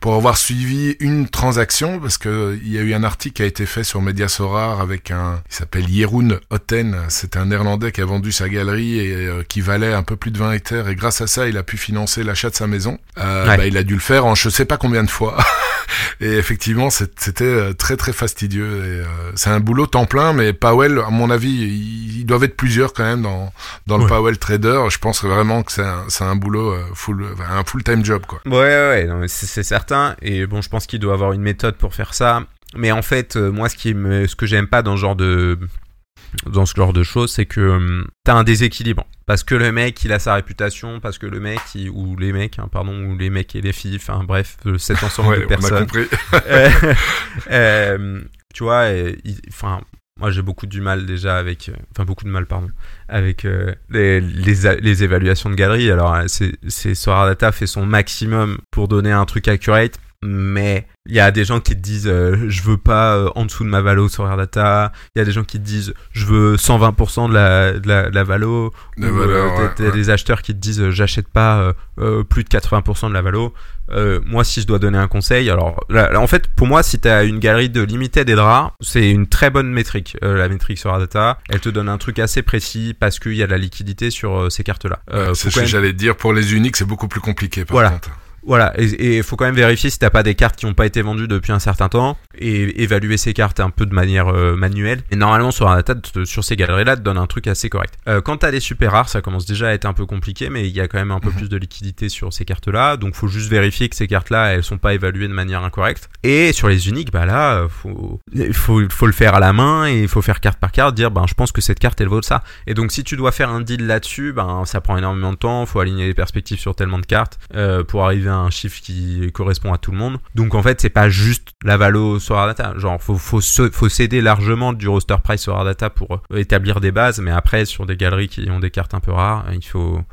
pour avoir suivi une transaction, parce que il y a eu un article qui a été fait sur Mediasorar avec un, il s'appelle Jeroen Otten. C'est un Néerlandais qui a vendu sa galerie et qui valait un peu plus de 20 hectares et grâce à ça, il a pu financer l'achat de sa maison. Euh, bah, il a dû le faire en je sais pas combien de fois. et effectivement, c'était euh, très très fastidieux. Euh, c'est un boulot temps plein, mais Powell, à mon avis, ils doivent être plusieurs quand même dans dans le Powell Trader. Je pense vraiment que c'est un, un boulot full, un full time job quoi. Ouais ouais, c'est certain. Et bon, je pense qu'il doit avoir une méthode pour faire ça. Mais en fait, moi, ce qui me, ce que j'aime pas dans ce genre de dans ce genre de choses, c'est que hum, t'as un déséquilibre. Parce que le mec, il a sa réputation, parce que le mec, ou les mecs, hein, pardon, ou les mecs et les filles, enfin bref, cet ensemble de personnes. On a compris. Euh, euh, tu vois, enfin, moi j'ai beaucoup du mal déjà avec, euh, enfin beaucoup de mal, pardon, avec les, les, les, évaluations de galeries. Alors, c'est Data fait son maximum pour donner un truc accurate, mais il y a des gens qui te disent euh, je veux pas euh, en dessous de ma valo sur Data. Il y a des gens qui te disent je veux 120% de la, de la, de la valo. Ou, euh, des acheteurs qui te disent j'achète pas plus de 80% de la valo. moi, si je dois donner un conseil, alors en fait, pour moi, si tu as une galerie de limited et de rares, c'est une très bonne métrique. la métrique sur Data, elle te donne un truc assez précis parce qu'il y a de la liquidité sur ces cartes-là. c'est ce que j'allais dire. Pour les uniques, c'est beaucoup plus compliqué. Par voilà. contre. Voilà, et il faut quand même vérifier si t'as pas des cartes qui n'ont pas été vendues depuis un certain temps et évaluer ces cartes un peu de manière euh, manuelle. Et normalement sur un sur ces galeries-là, te donne un truc assez correct. Euh, quand t'as des super rares, ça commence déjà à être un peu compliqué, mais il y a quand même un peu mhm. plus de liquidité sur ces cartes-là, donc faut juste vérifier que ces cartes-là, elles sont pas évaluées de manière incorrecte. Et sur les uniques, bah là, faut faut, faut le faire à la main et il faut faire carte par carte, dire ben je pense que cette carte elle vaut ça. Et donc si tu dois faire un deal là-dessus, ben ça prend énormément de temps, faut aligner les perspectives sur tellement de cartes euh, pour arriver un chiffre qui correspond à tout le monde. Donc en fait, c'est pas juste la valo sur Data. Genre, faut, faut, céder largement du roster price sur Data pour euh, établir des bases, mais après, sur des galeries qui ont des cartes un peu rares, il faut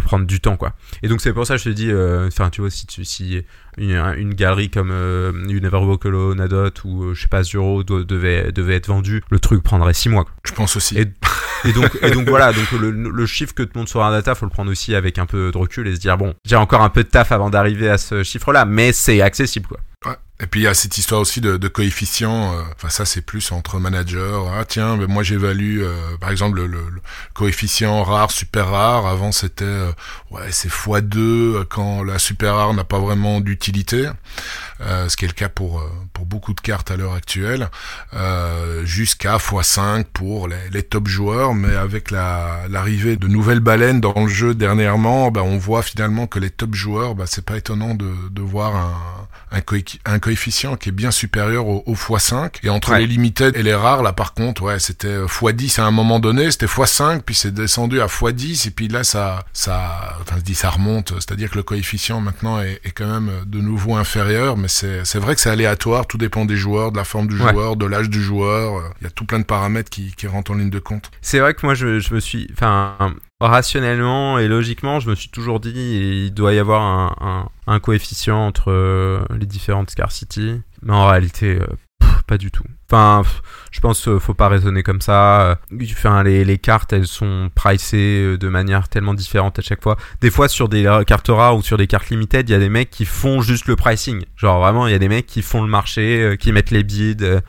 prendre du temps, quoi. Et donc c'est pour ça que je te dis, euh, enfin, tu vois, si tu, si une, une galerie comme euh, Walk Nadot ou euh, je sais pas Zero devait, devait être vendue, le truc prendrait 6 mois. Je pense aussi. Et, donc, et donc voilà, donc le, le chiffre que te montre sur Data, faut le prendre aussi avec un peu de recul et se dire bon, j'ai encore un peu de taf avant d'arriver à ce chiffre-là, mais c'est accessible quoi. Ouais. Et puis il y a cette histoire aussi de, de coefficient. Euh, enfin ça c'est plus entre managers. Ah tiens, mais moi j'évalue euh, par exemple le, le, coefficient rare super rare. Avant c'était euh, ouais c'est x2 quand la super rare n'a pas vraiment d'utilité. Ce qui est le cas pour pour beaucoup de cartes à l'heure actuelle. Jusqu'à x5 pour les, les, top joueurs. Mais avec la l'arrivée de nouvelles baleines dans le jeu dernièrement, ben, on voit finalement que les top joueurs, ben, c'est pas étonnant de, de voir un un, un coefficient qui est bien supérieur au, au x5. Et entre les limited et les rares, là par contre, ouais, c'était x10 à un moment donné, c'était x5, puis c'est descendu à x10, et puis là ça, ça, enfin je dis ça remonte, c'est-à-dire que le coefficient maintenant est, est, quand même de nouveau inférieur, mais c'est, vrai que c'est aléatoire, tout dépend des joueurs, de la forme du joueur, de l'âge du joueur, il y a tout plein de paramètres qui, qui rentrent en ligne de compte. C'est vrai que moi je, je me suis, enfin rationnellement et logiquement, je me suis toujours dit il doit y avoir un, un, un coefficient entre euh, les différentes scarcity, mais en réalité, euh, pas du tout. Enfin, je pense qu'il faut pas raisonner comme ça. Enfin, les, les cartes, elles sont pricées euh, de manière tellement différente à chaque fois. Des fois, sur des cartes rares ou sur des cartes limited, il y a des mecs qui font juste le pricing. Genre vraiment, il y a des mecs qui font le marché, qui mettent les bids,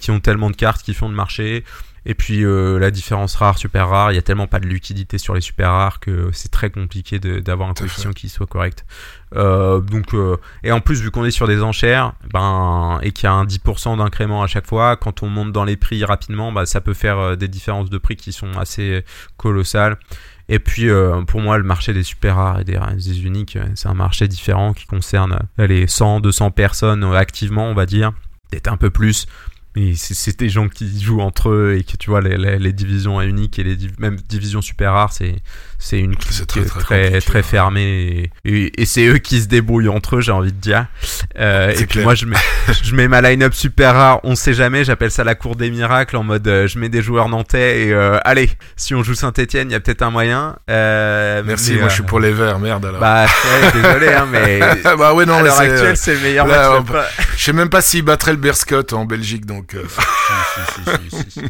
qui ont tellement de cartes qui font le marché. Et puis euh, la différence rare, super rare, il y a tellement pas de liquidité sur les super rares que c'est très compliqué d'avoir un coefficient qui soit correct. Euh, donc euh, et en plus vu qu'on est sur des enchères, ben et qu'il y a un 10% d'incrément à chaque fois, quand on monte dans les prix rapidement, bah, ça peut faire des différences de prix qui sont assez colossales. Et puis pour moi le marché des super rares et des, des uniques, c'est un marché différent qui concerne les 100, 200 personnes activement, on va dire, peut-être un peu plus Et c'est- des gens qui jouent entre eux et que tu vois les, divisions à unique et les même divisions super rares, c'est c'est une C'est clique très, très fermée et, et, et c'est eux qui se débrouillent entre eux, j'ai envie de dire. Euh, et puis moi je mets je mets ma line-up super rare, on sait jamais, j'appelle ça la cour des miracles en mode euh, je mets des joueurs nantais et euh, allez, si on joue Saint-Étienne, il y a peut-être un moyen. Merci, mais, moi je suis pour les verts, merde alors. Bah ouais, désolé hein, mais bah ouais, non, à l'heure actuelle, c'est le meilleur là, match. Je sais même pas s'il battrait le Berscott en Belgique, donc. Si, si, si, si, si.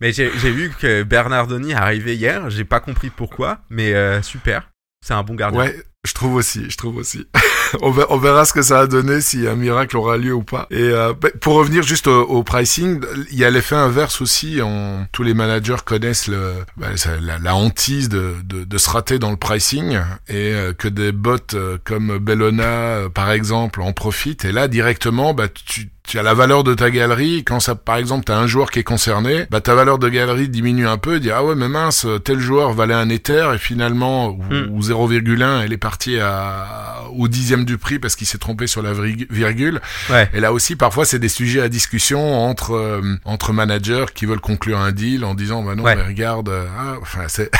Mais j'ai vu que Bernardoni est arrivé hier, j'ai pas compris pourquoi, mais euh, super. C'est un bon gardien. Ouais, je trouve aussi, je trouve aussi. on, verra, ce que ça a donné, si un miracle aura lieu ou pas. Et euh, bah, pour revenir juste au, au pricing, il y a l'effet inverse aussi. On, tous les managers connaissent le, bah, la, la hantise de, de, de se rater dans le pricing et euh, que des bots euh, comme Bellona, euh, par exemple, en profitent. Et là, directement, bah, tu tu as la valeur de ta galerie, quand ça, par exemple, t'as un joueur qui est concerné, bah, ta valeur de galerie diminue un peu, dire, ah ouais, mais mince, tel joueur valait un Ether, et finalement, ou, Hmm. ou 0,1, elle est partie à, au dixième du prix parce qu'il s'est trompé sur la virgule. Ouais. Et là aussi, parfois, c'est des sujets à discussion entre, euh, entre managers qui veulent conclure un deal en disant, bah non, Ouais. mais regarde, euh, ah, enfin, c'est,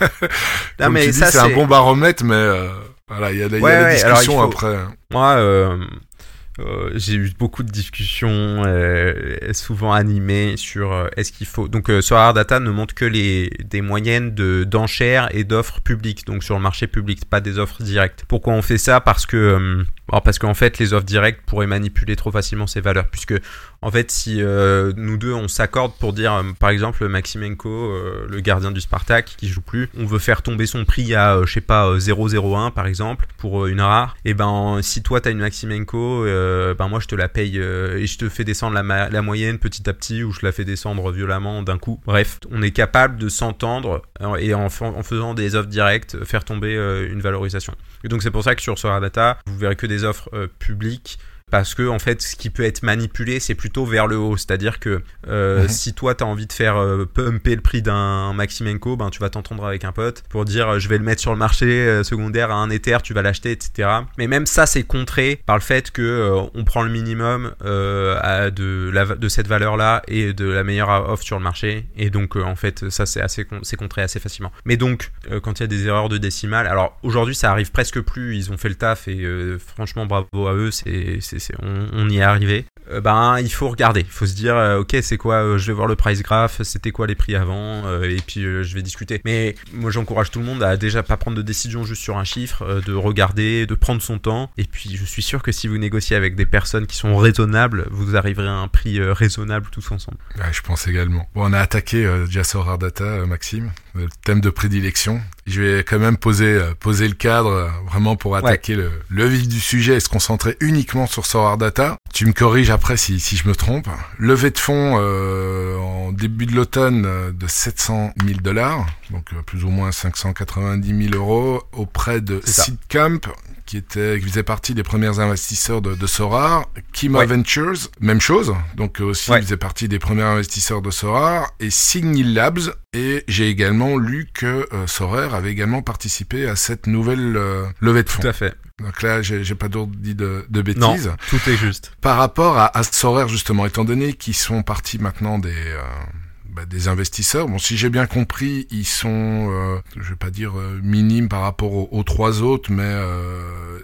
Non, mais tu dis, ça, c'est un bon baromètre, mais, euh, voilà, il y a, y a Ouais, discussions faut- après. Moi, euh, euh, j'ai eu beaucoup de discussions, euh, souvent animées sur euh, est-ce qu'il faut. Donc, euh, Solar Data ne montre que les des moyennes de d'enchères et d'offres publiques, donc sur le marché public, pas des offres directes. Pourquoi on fait ça? Parce que euh, alors parce qu'en fait, les offres directes pourraient manipuler trop facilement ces valeurs, puisque en fait, si euh, nous deux on s'accorde pour dire, euh, par exemple, Maximenko, euh, le gardien du Spartak, qui joue plus, on veut faire tomber son prix à, je sais pas, euh, 0,01 par exemple, pour une rare, et ben si toi t'as une Maximenko, ben moi je te la paye et je te fais descendre la, moyenne petit à petit, ou je la fais descendre violemment d'un coup. Bref, on est capable de s'entendre et en, fa- en faisant des offres directes, faire tomber une valorisation. Et donc c'est pour ça que sur Solar Data, vous verrez que des offres euh, publiques parce que en fait ce qui peut être manipulé c'est plutôt vers le haut. C'est à dire que euh, si toi tu as envie de faire euh, pumper le prix d'un Maximenko ben tu vas t'entendre avec un pote pour dire euh, je vais le mettre sur le marché secondaire à un Ether tu vas l'acheter etc mais même ça c'est contré par le fait que on prend le minimum à de, la, de cette valeur là et de la meilleure offre sur le marché. Et donc en fait ça c'est assez c'est contré assez facilement. Mais donc quand il y a des erreurs de décimales alors aujourd'hui ça arrive presque plus. Ils ont fait le taf et franchement bravo à eux. C'est on, y est arrivé. Euh, ben il faut regarder. Il faut se dire euh, ok c'est quoi euh, je vais voir le price graph c'était quoi les prix avant et puis je vais discuter. Mais moi j'encourage tout le monde à déjà pas prendre de décision juste sur un chiffre de regarder de prendre son temps. Et puis je suis sûr que si vous négociez avec des personnes qui sont raisonnables vous arriverez à un prix raisonnable tous ensemble. Je pense également. Bon, on a attaqué euh, déjà sur Rare Data, euh, Maxime, le thème de prédilection. Je vais quand même poser, euh, poser le cadre euh, vraiment pour attaquer le, le vif du sujet et se concentrer uniquement sur Sorar Data. Tu me corriges après si, si je me trompe. Levée de fonds euh, en début de l'automne de 700 000 dollars, donc plus ou moins 590 000 euros auprès de. Seedcamp qui était qui faisait partie des premiers investisseurs de, de Sorar, Kima Ouais. Ventures, même chose, donc euh, aussi Ouais. il faisait partie des premiers investisseurs de Sorar et Signal Labs et j'ai également lu que euh, Sorar avait également participé à cette nouvelle euh, levée de fonds. tout à fait Donc là j'ai j'ai pas dit de, de non bêtises. tout est juste Par rapport à, à Sorar justement, étant donné qu'ils sont partis maintenant des euh, bah, des investisseurs. Bon, si j'ai bien compris, ils sont, euh, je vais pas dire euh, minimes par rapport aux, aux trois autres, mais euh,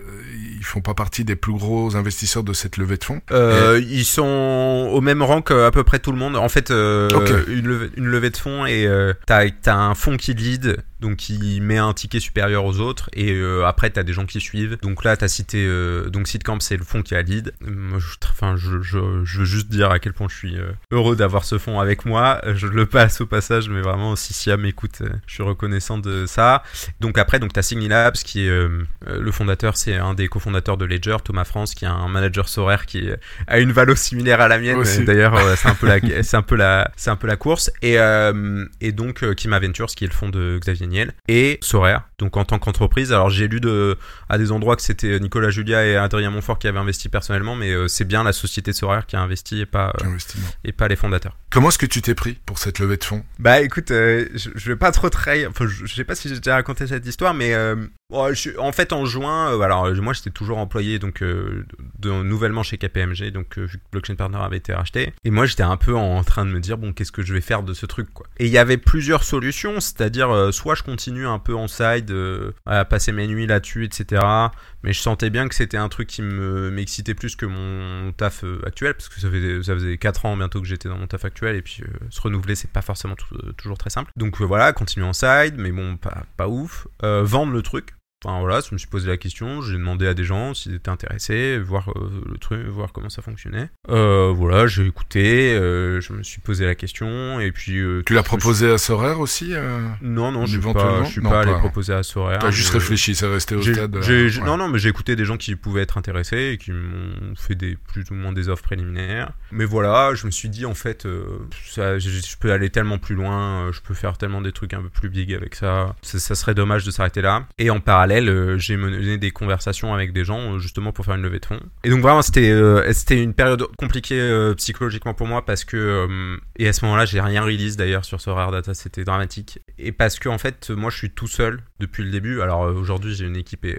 ils font pas partie des plus gros investisseurs de cette levée de fonds. Euh, Ils sont au même rang qu'à peu près tout le monde. En fait, euh, une, levée, une levée de fonds et euh, t'as as un fonds qui lead, donc qui met un ticket supérieur aux autres, et euh, après t'as des gens qui suivent. Donc là, t'as cité euh, donc Seedcamp, c'est le fonds qui a lead. Moi, je, enfin, je, je, je veux juste dire à quel point je suis euh, heureux d'avoir ce fonds avec moi. Je le passe au passage, mais vraiment, si Siam m'écoute, euh, je suis reconnaissant de ça. Donc après, donc t'as Signy Labs qui est le fondateur, c'est un des cofondateurs de Ledger, Thomas France, qui est un manager Sorare qui a une valo similaire à la mienne. D'ailleurs, c'est un peu la, c'est un peu la, c'est un peu la course. Et et donc Kima Ventures, qui est le fond de Xavier Et Sorare. Donc en tant qu'entreprise, alors j'ai lu de à des endroits que c'était Nicolas Julia et Adrien Montfort qui avaient investi personnellement, mais euh, c'est bien la société Sorare qui a investi et pas euh, et pas les fondateurs. Comment est-ce que tu t'es pris pour cette levée de fonds? Bah écoute, euh, je, je vais pas trop trahir, enfin je, je sais pas si j'ai déjà raconté cette histoire, mais euh, En fait, en juin, euh, alors euh, moi j'étais toujours employé donc euh, nouvellement chez KPMG, donc euh, Blockchain Partner avait été racheté. Et moi j'étais un peu en train de me dire bon, qu'est-ce que je vais faire de ce truc quoi. Et il y avait plusieurs solutions, c'est-à-dire soit je continue un peu en side à passer mes nuits là-dessus, etc. Mais je sentais bien que c'était un truc qui me m'excitait plus que mon taf actuel, parce que ça faisait ça faisait quatre ans bientôt que j'étais dans mon taf actuel et puis se renouveler c'est pas forcément toujours très simple. Donc voilà, continuer en side, mais bon pas pas ouf. Vendre le truc. Enfin voilà, je me suis posé la question, j'ai demandé à des gens s'ils étaient intéressés, voir euh, le truc, voir comment ça fonctionnait. Euh, voilà, j'ai écouté, euh, je me suis posé la question et puis. Tu l'as suis- proposé à Sorare aussi Non non, je suis pas, je suis Non, pas allé proposer à Sorare. T'as juste réfléchi, c'est resté au stade. ouais. Non, non, mais j'ai écouté des gens qui pouvaient être intéressés et qui m'ont fait des plus ou moins des offres préliminaires. Mais voilà, je me suis dit en fait, ça, je, je peux aller tellement plus loin, je peux faire tellement des trucs un peu plus big avec ça. Ça, ça serait dommage de s'arrêter là. Et en parallèle, euh, j'ai mené des conversations avec des gens euh, justement pour faire une levée de fonds. Et donc vraiment, c'était euh, c'était une période compliquée euh, psychologiquement pour moi parce que euh, et à ce moment-là, j'ai rien release d'ailleurs sur ce rare data, c'était dramatique. Et parce que en fait, moi, je suis tout seul depuis le début. Alors aujourd'hui, j'ai une équipe et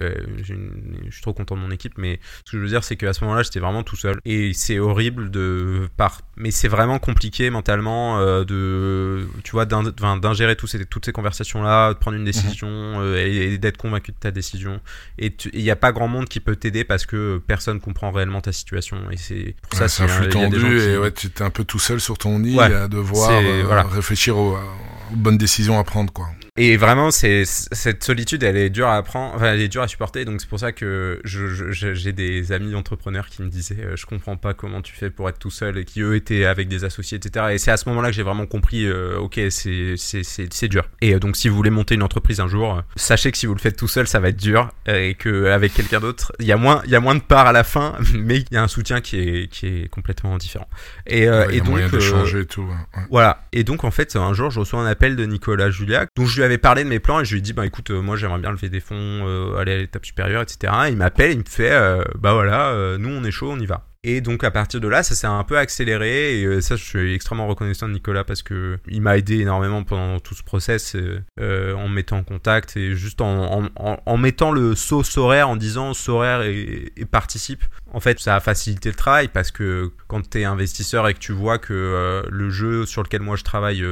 une- je suis trop content de mon équipe, mais ce que je veux dire, c'est qu'à ce moment-là, j'étais vraiment tout seul. Et c'est horrible de par, mais c'est vraiment compliqué mentalement de, tu vois, d'ingérer tous ces, toutes ces conversations-là, de prendre une décision euh, et, et d'être convaincu de ta décision. Et il n'y a pas grand monde qui peut t'aider parce que personne comprend réellement ta situation. Et c'est pour Ouais, ça c'est un flux tendu qui- et ouais, tu étais un peu tout seul sur ton Ouais. à devoir euh, voilà. réfléchir aux, aux bonnes décisions à prendre quoi. Et vraiment, c'est cette solitude, elle est dure à apprendre, enfin, elle est dure à supporter. Donc c'est pour ça que je- je- j'ai des amis entrepreneurs qui me disaient, euh, je comprends pas comment tu fais pour être tout seul, et qui eux étaient avec des associés, etc. Et c'est à ce moment-là que j'ai vraiment compris, euh, ok, c'est c'est c'est c'est dur. Et euh, donc si vous voulez monter une entreprise un jour, euh, sachez que si vous le faites tout seul, ça va être dur, et que avec quelqu'un d'autre, il y a moins il y a moins de parts à la fin, mais il y a un soutien qui est qui est complètement différent. Et, Ouais, il y et a donc moyen et tout. ouais, voilà. Et donc, en fait, un jour, je reçois un appel de Nicolas Juliac, dont je lui avais parlé de mes plans et je lui ai dit, bah écoute, euh, moi j'aimerais bien lever des fonds, euh, aller à l'étape supérieure, etc. Et il m'appelle, il me fait, euh, bah voilà, nous on est chaud, on y va. Et donc à partir de là, ça s'est un peu accéléré et euh, ça, je suis extrêmement reconnaissant de Nicolas parce que il m'a aidé énormément pendant tout ce process euh, euh, en me mettant en contact et juste en, mettant le saut Sorare en disant Sorare et, participe. En fait, ça a facilité le travail parce que quand tu es investisseur et que tu vois que le jeu sur lequel moi je travaille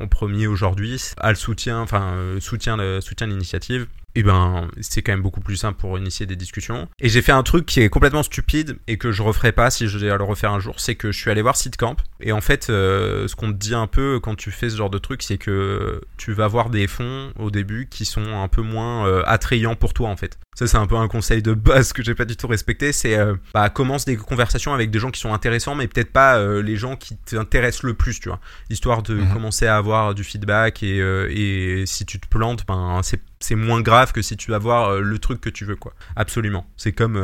en premier aujourd'hui a le soutien, enfin soutient soutient l'initiative. Et ben, c'est quand même beaucoup plus simple pour initier des discussions. Et j'ai fait un truc qui est complètement stupide et que je referai pas si je devais le refaire un jour, c'est que je suis allé voir Seedcamp. Et en fait, euh, ce qu'on te dit un peu quand tu fais ce genre de truc, c'est que tu vas voir des fonds au début qui sont un peu moins euh, attrayants pour toi en fait. Ça, c'est un peu un conseil de base que j'ai pas du tout respecté. C'est euh, bah, commence des conversations avec des gens qui sont intéressants, mais peut-être pas euh, les gens qui t'intéressent le plus, tu vois. Histoire de Mhm. commencer à avoir du feedback et, euh, et si tu te plantes, ben c'est moins grave que si tu vas voir le truc que tu veux, quoi. Absolument. C'est comme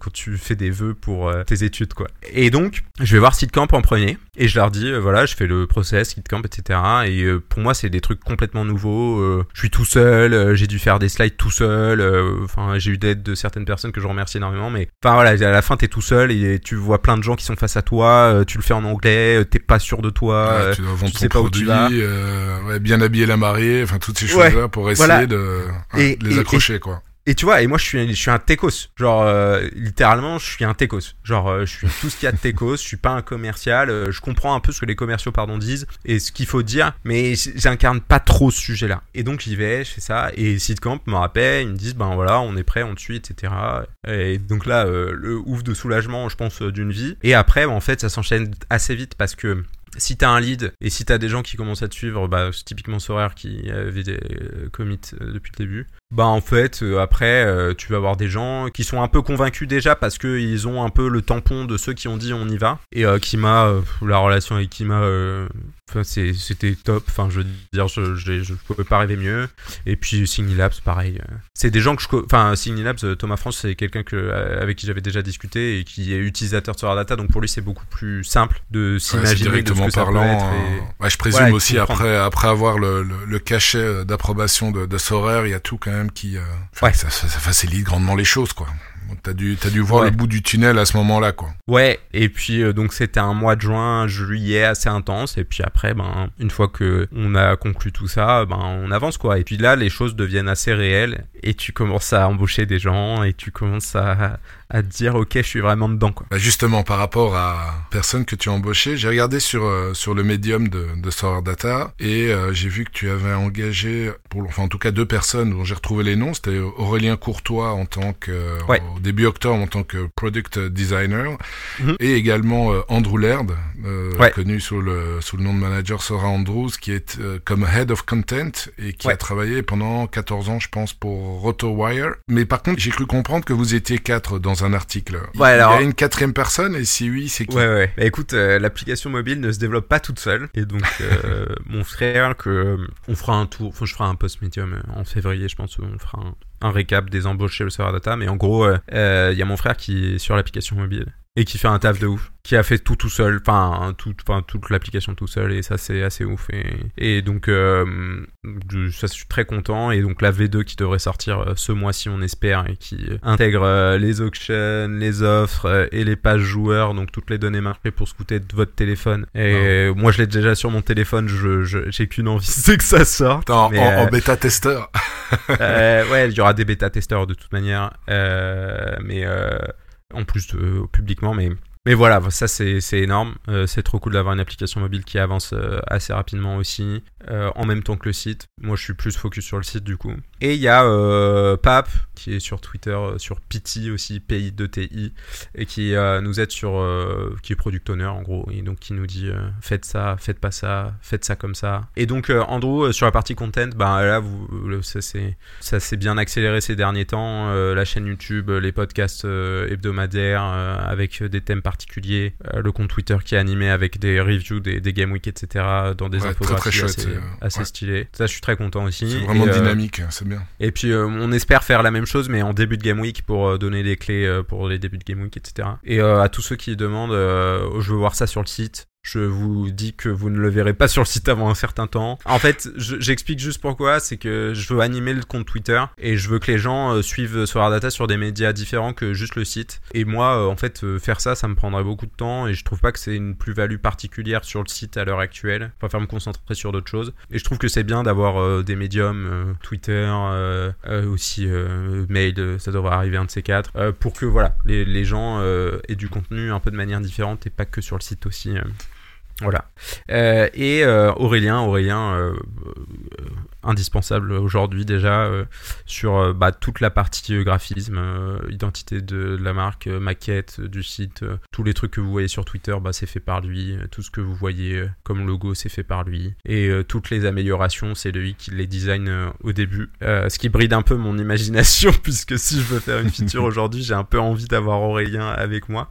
quand tu fais des vœux pour tes études, quoi. Et donc, je vais voir Seedcamp en premier et je leur dis, euh, voilà, je fais le process, Seedcamp, etc. Et euh, pour moi, c'est des trucs complètement nouveaux. euh, je suis tout seul, j'ai dû faire des slides tout seul. Enfin, j'ai eu d'aide de certaines personnes que je remercie énormément. Mais enfin voilà, à la fin, t'es tout seul et tu vois plein de gens qui sont face à toi. tu le fais en anglais, t'es pas sûr de toi. Ouais, tu dois vendre tu sais ton pas où tu produit, vas. euh, ouais, bien habiller la mariée, enfin toutes ces Ouais, choses-là pour essayer voilà. de ouais, Et- de les et- accrocher quoi. Et tu vois, et moi je suis, je suis un techos. Genre, euh, littéralement, je suis un techos. Genre, euh, je suis tout ce qu'il y a de techos. Je suis pas un commercial. euh, je comprends un peu ce que les commerciaux, pardon, disent et ce qu'il faut dire, mais j'incarne pas trop ce sujet-là. Et donc j'y vais, je fais ça. Et Seedcamp me rappelle, ils me disent, ben voilà, on est prêt, on te suit, etc. Et donc là, le ouf de soulagement, je pense, d'une vie. Et après, en fait, ça s'enchaîne assez vite parce que si t'as un lead et si t'as des gens qui commencent à te suivre, bah, c'est typiquement Sorare qui avait des commits depuis le début. Bah en fait euh, après euh, tu vas avoir des gens qui sont un peu convaincus déjà parce que ils ont un peu le tampon de ceux qui ont dit on y va. Et euh, Kima la relation avec Kima c'était top. Enfin je veux dire je, je, je pouvais pas rêver mieux. Et puis Signy Labs pareil c'est des gens que je enfin Signy Labs euh, Thomas France c'est quelqu'un que avec qui j'avais déjà discuté et qui est utilisateur de Data. Donc pour lui c'est beaucoup plus simple de Ouais, s'imaginer de ce que ça peut parlant. être et- ouais, je présume Voilà, aussi comprendre. après après avoir le, le, le cachet d'approbation de, de Sorare, il y a tout quand même qui euh, Ouais. ça, ça, ça facilite grandement les choses quoi. T'as dû, t'as dû voir Ouais. le bout du tunnel à ce moment-là, quoi. Ouais, et puis euh, donc c'était un mois de juin, juillet assez intense, et puis après, ben une fois que on a conclu tout ça, ben on avance quoi. Et puis là, les choses deviennent assez réelles, et tu commences à embaucher des gens, et tu commences à, à te dire ok, je suis vraiment dedans quoi. Bah, justement, par rapport à personne que tu as embauché, j'ai regardé sur euh, sur le médium de, de Solar Data et euh, j'ai vu que tu avais engagé, pour, enfin en tout cas deux personnes dont j'ai retrouvé les noms. C'était Aurélien Courtois en tant que Ouais. Début octobre en tant que product designer Mhm. et également euh, Andrew Laird, euh, Ouais. connu sous le sous le nom de manager Sora Andrews, qui est euh, comme head of content et qui Ouais. a travaillé pendant 14 ans, je pense, pour RotoWire. Mais par contre, j'ai cru comprendre que vous étiez quatre dans un article. Il Ouais, il y a une quatrième personne et si oui, c'est qui Ouais, ouais. Bah écoute, l'application mobile ne se développe pas toute seule. Et donc, mon frère, que on fera un tour, enfin, je ferai un post médium euh, en février, je pense, on fera un, un récap des embauches chez le serveur data. Mais en gros, il euh, il y a mon frère qui est sur l'application mobile et qui fait un taf de ouf, qui a fait tout tout seul, enfin, tout, enfin toute l'application tout seul, et ça, c'est assez ouf. Et, et donc, euh, je, ça, je suis très content. Et donc, la V2 qui devrait sortir euh, ce mois-ci, on espère, et qui euh, intègre les auctions, les offres et les pages joueurs, donc toutes les données marquées pour scouter de votre téléphone. Et moi, je l'ai déjà sur mon téléphone, je, j'ai qu'une envie, c'est que ça sorte. Attends, en, bêta-testeur. euh, ouais, il y aura des bêta-testeurs de toute manière, mais en plus de, publiquement, mais mais voilà, ça c'est énorme. Euh, c'est trop cool d'avoir une application mobile qui avance euh, assez rapidement aussi, euh, en même temps que le site. Moi, je suis plus focus sur le site du coup. Et il y a euh, Pap qui est sur Twitter, sur Pity aussi, PI 2 TI, et qui nous aide sur, qui est product owner en gros, et donc qui nous dit faites ça, faites pas ça, faites ça comme ça. Et donc Andrew sur la partie content, ben là vous, ça s'est bien accéléré ces derniers temps. la chaîne YouTube, les podcasts hebdomadaires avec des thèmes euh, le compte Twitter qui est animé avec des reviews des, des Game Week, etc. dans des Ouais, très, très infographies chouette, assez, euh, assez ouais. stylé. Ça, je suis très content aussi. C'est vraiment Et, euh, dynamique, c'est bien. et puis on espère faire la même chose mais en début de Game Week pour donner les clés pour les débuts de Game Week, etc. Et à tous ceux qui demandent, je veux voir ça sur le site. Je vous dis que vous ne le verrez pas sur le site avant un certain temps. En fait, je- j'explique juste pourquoi. C'est que je veux animer le compte Twitter et je veux que les gens euh, suivent Solar Data sur des médias différents que juste le site. Et moi, euh, en fait, euh, faire ça, ça me prendrait beaucoup de temps et je trouve pas que c'est une plus-value particulière sur le site à l'heure actuelle. Je préfère me concentrer sur d'autres choses. Et je trouve que c'est bien d'avoir des médiums, Twitter, aussi mail, ça devrait arriver un de ces quatre, pour que voilà, les, gens aient du contenu un peu de manière différente et pas que sur le site aussi. Voilà. Euh, et euh, Aurélien, Aurélien, euh, euh, indispensable aujourd'hui déjà euh, sur euh, bah, toute la partie graphisme, euh, identité de la marque, maquette du site, euh, tous les trucs que vous voyez sur Twitter, bah, c'est fait par lui. Tout ce que vous voyez comme logo, c'est fait par lui. Et toutes les améliorations, c'est lui qui les design au début. Ce qui bride un peu mon imagination, puisque si je veux faire une feature aujourd'hui, j'ai un peu envie d'avoir Aurélien avec moi.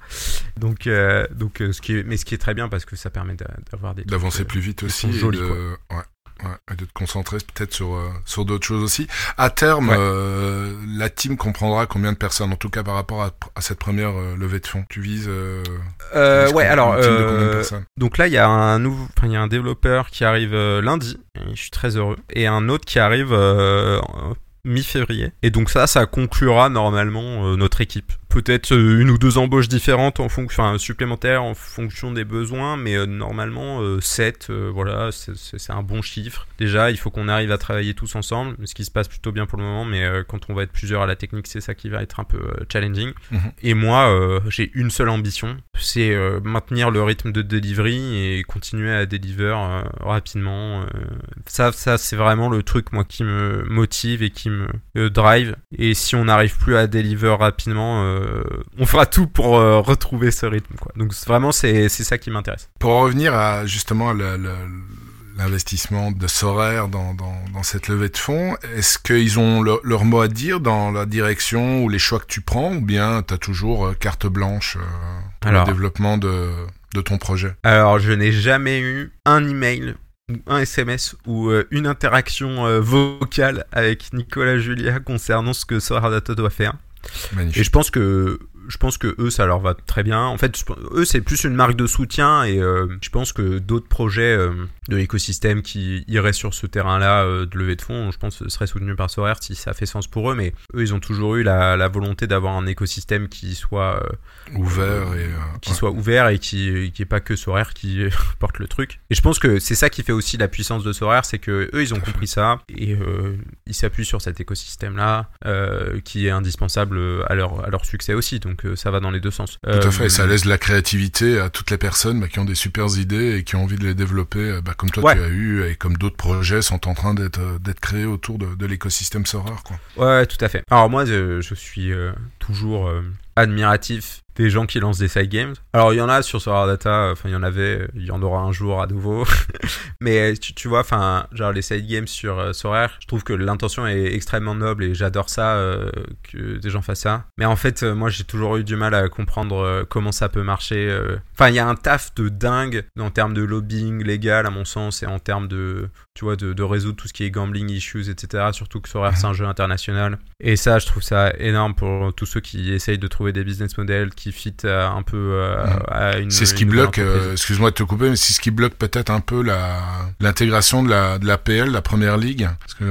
Donc, donc ce qui est, mais ce qui est très bien parce que ça permet d'a- d'avoir des D'avancer plus vite aussi de, ouais, ouais, et de te concentrer peut-être sur, euh, sur d'autres choses aussi. À terme, Ouais. euh, la team comprendra combien de personnes, en tout cas par rapport à, à cette première euh, levée de fonds. Tu vises tu ouais, alors, donc là, il y a un nouveau, il y a un développeur qui arrive lundi, et je suis très heureux, et un autre qui arrive mi-février. Et donc ça, ça conclura normalement notre équipe. Peut-être euh, une ou deux embauches différentes en fonction, enfin supplémentaires en fonction des besoins, mais euh, normalement euh, 7, voilà, c'est- un bon chiffre. Déjà, il faut qu'on arrive à travailler tous ensemble, ce qui se passe plutôt bien pour le moment, mais euh, quand on va être plusieurs à la technique, c'est ça qui va être un peu euh, challenging. Mhm. Et moi, euh, j'ai une seule ambition, c'est euh, maintenir le rythme de delivery et continuer à deliver euh, rapidement. euh. ça, ça c'est vraiment le truc moi qui me motive et qui me euh, drive. Et si on n'arrive plus à deliver rapidement, euh, on fera tout pour euh, retrouver ce rythme. Quoi. Donc vraiment, c'est ça qui m'intéresse. Pour en revenir à justement l'investissement de Soraire dans, dans, dans cette levée de fonds, est-ce qu'ils ont leur, leur mot à dire dans la direction ou les choix que tu prends ou bien tu as toujours euh, carte blanche pour Alors- le développement de, de ton projet? Alors, je n'ai jamais eu un email ou un SMS ou euh, une interaction euh, vocale avec Nicolas Julia concernant ce que Solar Data doit faire. Et je pense que je pense que eux, ça leur va très bien. En fait, eux, c'est plus une marque de soutien et euh, je pense que d'autres projets euh, de l'écosystème qui iraient sur ce terrain-là de levée de fonds, je pense, seraient soutenus par Sorare si ça fait sens pour eux. Mais eux, ils ont toujours eu la, la volonté d'avoir un écosystème qui soit ouvert et qui soit ouvert et qui qui est pas que Sorare qui porte le truc. Et je pense que c'est ça qui fait aussi la puissance de Sorare, c'est que eux, ils ont compris ça et ils s'appuient sur cet écosystème-là qui est indispensable à leur à leur succès aussi. Donc ça va dans les deux sens. Tout à fait. Ça laisse de la créativité à toutes les personnes bah, qui ont des super idées et qui ont envie de les développer, bah, comme toi tu as eu et comme d'autres projets sont en train d'être d'être créés autour de, de l'écosystème Sorare. Quoi. Ouais, tout à fait. Alors moi, je, je suis toujours admiratif des gens qui lancent des side games. Alors il y en a sur Solar Data, enfin il y en avait, il y en aura un jour à nouveau. Mais tu, tu vois, enfin genre les side games sur euh, je trouve que l'intention est extrêmement noble et j'adore ça euh, que des gens fassent ça. Mais en fait, euh, moi j'ai toujours eu du mal à comprendre euh, comment ça peut marcher. Enfin il y a un taf de dingue en termes de lobbying légal à mon sens et en termes de tu vois de, de résoudre tout ce qui est gambling issues etc. Surtout que Sorare c'est un jeu international. Et ça je trouve ça énorme pour tous ceux qui essayent de trouver des business models qui fit euh, un peu euh, mm. à une. C'est ce qui bloque. Euh, excuse-moi de te couper, mais c'est ce qui bloque peut-être un peu la l'intégration de la de la PL, la première ligue, parce que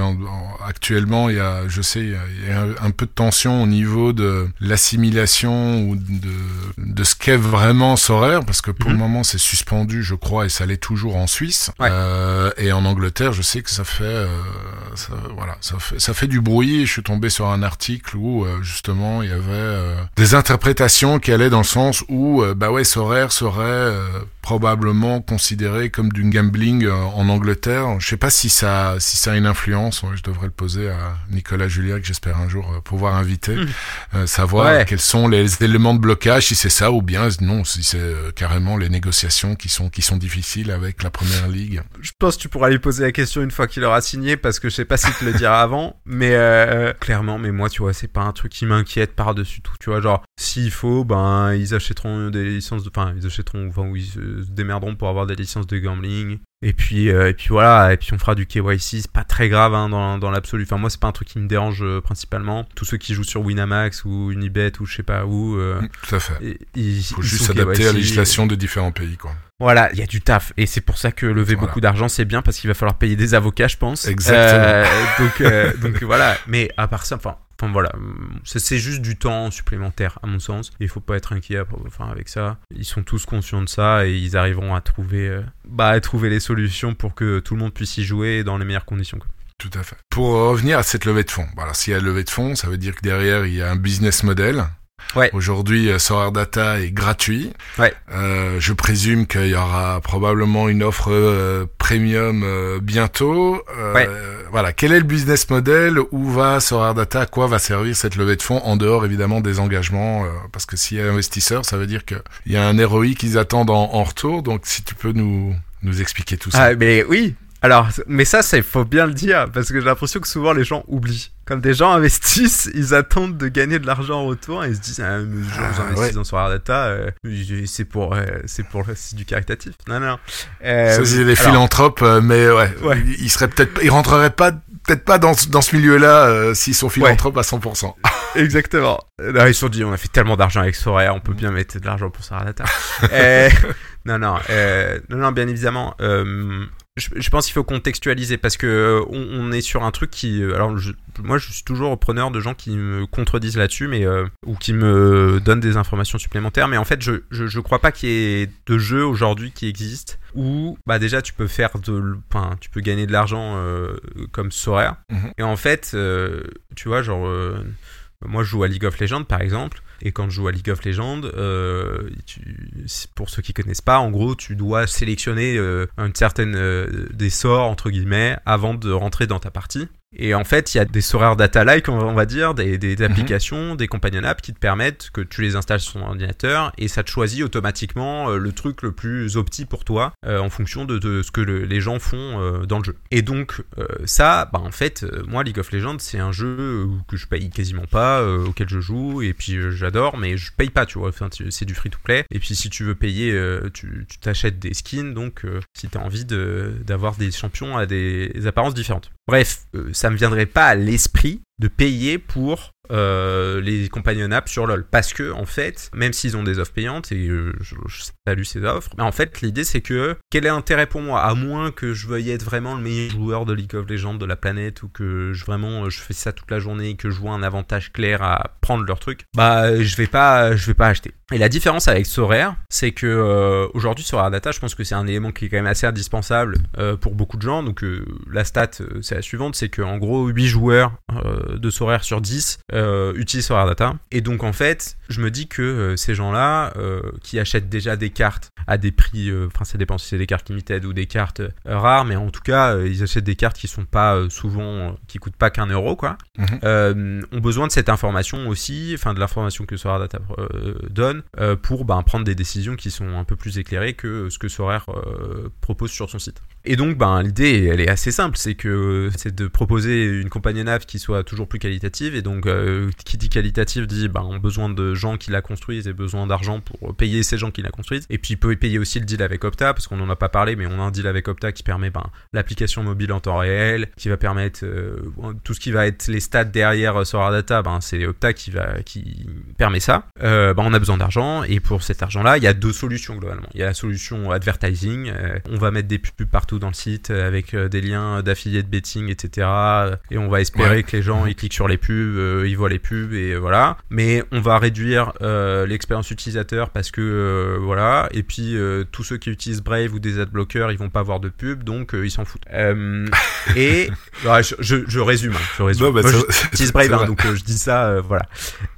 actuellement il y a, je sais, il y a un, peu de tension au niveau de l'assimilation ou de de ce qu'est vraiment Sorare, parce que pour le mm-hmm. moment c'est suspendu, je crois, et ça l'est toujours en Suisse. et en Angleterre, je sais que ça fait, ça, voilà, ça fait, ça fait du bruit. Je suis tombé sur un article où justement il y avait des interprétations qui allaient dans le sens où euh, bah ouais, Sorare serait euh, probablement considéré comme du gambling euh, en Angleterre. Je sais pas si ça si ça a une influence. Je devrais le poser à Nicolas Julia que j'espère un jour pouvoir inviter, hmm. savoir quels sont les éléments de blocage, si c'est ça ou bien non, si c'est carrément les négociations qui sont qui sont difficiles avec la première ligue. Je pense que tu pourras lui poser la question une fois qu'il aura signé parce que je sais pas s'il te le dira avant, mais clairement, mais moi tu vois, c'est pas un truc qui m'inquiète par dessus tout. Tu vois, genre s'il faut, ben ils achèteront des licences, de... enfin ils achèteront, enfin se démerderont pour avoir des licences de gambling. Et puis euh, et puis voilà, et puis on fera du KYC, c'est pas très grave hein, dans, dans l'absolu. Enfin moi c'est pas un truc qui me dérange euh, principalement. Tous ceux qui jouent sur Winamax ou Unibet ou je sais pas où. Euh, mm, Tout à fait. Il faut juste s'adapter à la législation de différents pays quoi. Voilà, il y a du taf et c'est pour ça que lever beaucoup d'argent c'est bien parce qu'il va falloir payer des avocats je pense. Exactement. donc donc voilà, mais à part ça, enfin Enfin voilà, c'est juste du temps supplémentaire à mon sens. Il faut pas être inquiet enfin, avec ça. Ils sont tous conscients de ça et ils arriveront à trouver, euh, bah, à trouver les solutions pour que tout le monde puisse y jouer dans les meilleures conditions. Tout à fait. Pour revenir à cette levée de fonds, voilà, s'il y a levée de fonds, ça veut dire que derrière il y a un business model Ouais. Aujourd'hui, euh, Solar Data est gratuit. Ouais. Euh, je présume qu'il y aura probablement une offre euh, premium euh, bientôt. Ouais. Voilà. Quel est le business model? Où va Solar Data? À quoi va servir cette levée de fonds? En dehors, évidemment, des engagements. parce que s'il y a investisseurs, ça veut dire qu'il y a un ROI qu'ils attendent en, en, retour. Donc, si tu peux nous, nous expliquer tout ça. Ah, mais oui. Alors, mais ça, c'est faut bien le dire, parce que j'ai l'impression que souvent les gens oublient. Comme des gens investissent, ils attendent de gagner de l'argent en retour et ils se disent, ah, mais ah, j'investis dans Solar Data, euh, c'est pour, euh, c'est pour, c'est du caritatif. Non, non. Euh, c'est des philanthropes, euh, mais ouais, ouais. ils seraient peut-être, ils rentreraient pas peut-être pas dans, dans ce milieu-là s'ils sont philanthropes à 100%. Exactement. Là, ils se sont dit, on a fait tellement d'argent avec Soraya, on peut bien mettre de l'argent pour Solar Data. non, non, non, non, bien évidemment. Je, pense qu'il faut contextualiser parce que euh, on, est sur un truc qui. Euh, alors, moi, je suis toujours preneur de gens qui me contredisent là-dessus, mais euh, ou qui me donnent des informations supplémentaires. Mais en fait, je je, crois pas qu'il y ait de jeux aujourd'hui qui existent où bah déjà tu peux faire de, enfin, tu peux gagner de l'argent comme Sorare. Mhm. Et en fait, tu vois, genre, moi, je joue à League of Legends par exemple. Et quand je joue à League of Legends, euh, pour ceux qui connaissent pas, en gros, tu dois sélectionner euh, une certaine euh, des sorts entre guillemets avant de rentrer dans ta partie. Et en fait, il y a des soreurs data-like, on va dire, des, des mhm. applications, des companion apps qui te permettent que tu les installes sur ton ordinateur et ça te choisit automatiquement euh, le truc le plus opti pour toi euh, en fonction de, de, ce que le, les gens font euh, dans le jeu. Et donc, ça, bah, en fait, moi, League of Legends, c'est un jeu que je paye quasiment pas, auquel je joue et puis j'adore, mais je paye pas, tu vois. Enfin, c'est du free-to-play. Et puis, si tu veux payer, tu t'achètes des skins, donc si tu as envie d'avoir des champions à des apparences différentes. Bref, ça me viendrait pas à l'esprit de payer pour euh, les compagnons sur LoL. Parce que, en fait, même s'ils ont des offres payantes, et euh, je, salue ces offres, mais en fait, l'idée c'est que quel est l'intérêt pour moi? À moins que je veuille être vraiment le meilleur joueur de League of Legends de la planète ou que je vraiment euh, je fais ça toute la journée et que je vois un avantage clair à prendre leur truc, bah je vais pas, je vais pas acheter. Et la différence avec Sorare, c'est que aujourd'hui Sorare Data, je pense que c'est un élément qui est quand même assez indispensable pour beaucoup de gens. Donc la stat, c'est la suivante, c'est qu'en gros 8 joueurs de Sorare sur 10 euh, utilisent Data. Et donc en fait, je me dis que euh, ces gens-là euh, qui achètent déjà des cartes à des prix, euh, enfin ça dépend si c'est des cartes limited ou des cartes rares, mais en tout cas ils achètent des cartes qui sont pas souvent, qui coûtent pas qu'un euro quoi, Mhm. ont besoin de cette information aussi, enfin de l'information que Sorare Data donne pour ben, prendre des décisions qui sont un peu plus éclairées que ce que Sorare propose sur son site. Et donc ben l'idée elle est assez simple, c'est que c'est de proposer une compagnie nav qui soit toujours plus qualitative et donc qui dit qualitative dit ben on a besoin de gens qui la construisent et besoin d'argent pour payer ces gens qui la construisent. Et puis il peut payer aussi le deal avec Opta parce qu'on n'en a pas parlé mais on a un deal avec Opta qui permet ben, l'application mobile en temps réel qui va permettre euh, tout ce qui va être les stats derrière euh, Solar Data ben c'est Opta qui va qui permet ça. Euh, ben, on a besoin d'argent et pour cet argent là il y a deux solutions globalement. Il y a la solution advertising euh, on va mettre des pubs partout dans le site euh, avec euh, des liens d'affiliés de betting etc euh, et on va espérer Ouais. que les gens ils cliquent sur les pubs euh, ils voient les pubs et euh, voilà. Mais on va réduire euh, l'expérience utilisateur parce que euh, voilà. Et puis euh, tous ceux qui utilisent Brave ou des adblockers ils vont pas avoir de pub donc ils s'en foutent. Et je, je, je résume hein, je résume. Non, bah, Moi, Brave, hein, donc je dis ça, voilà.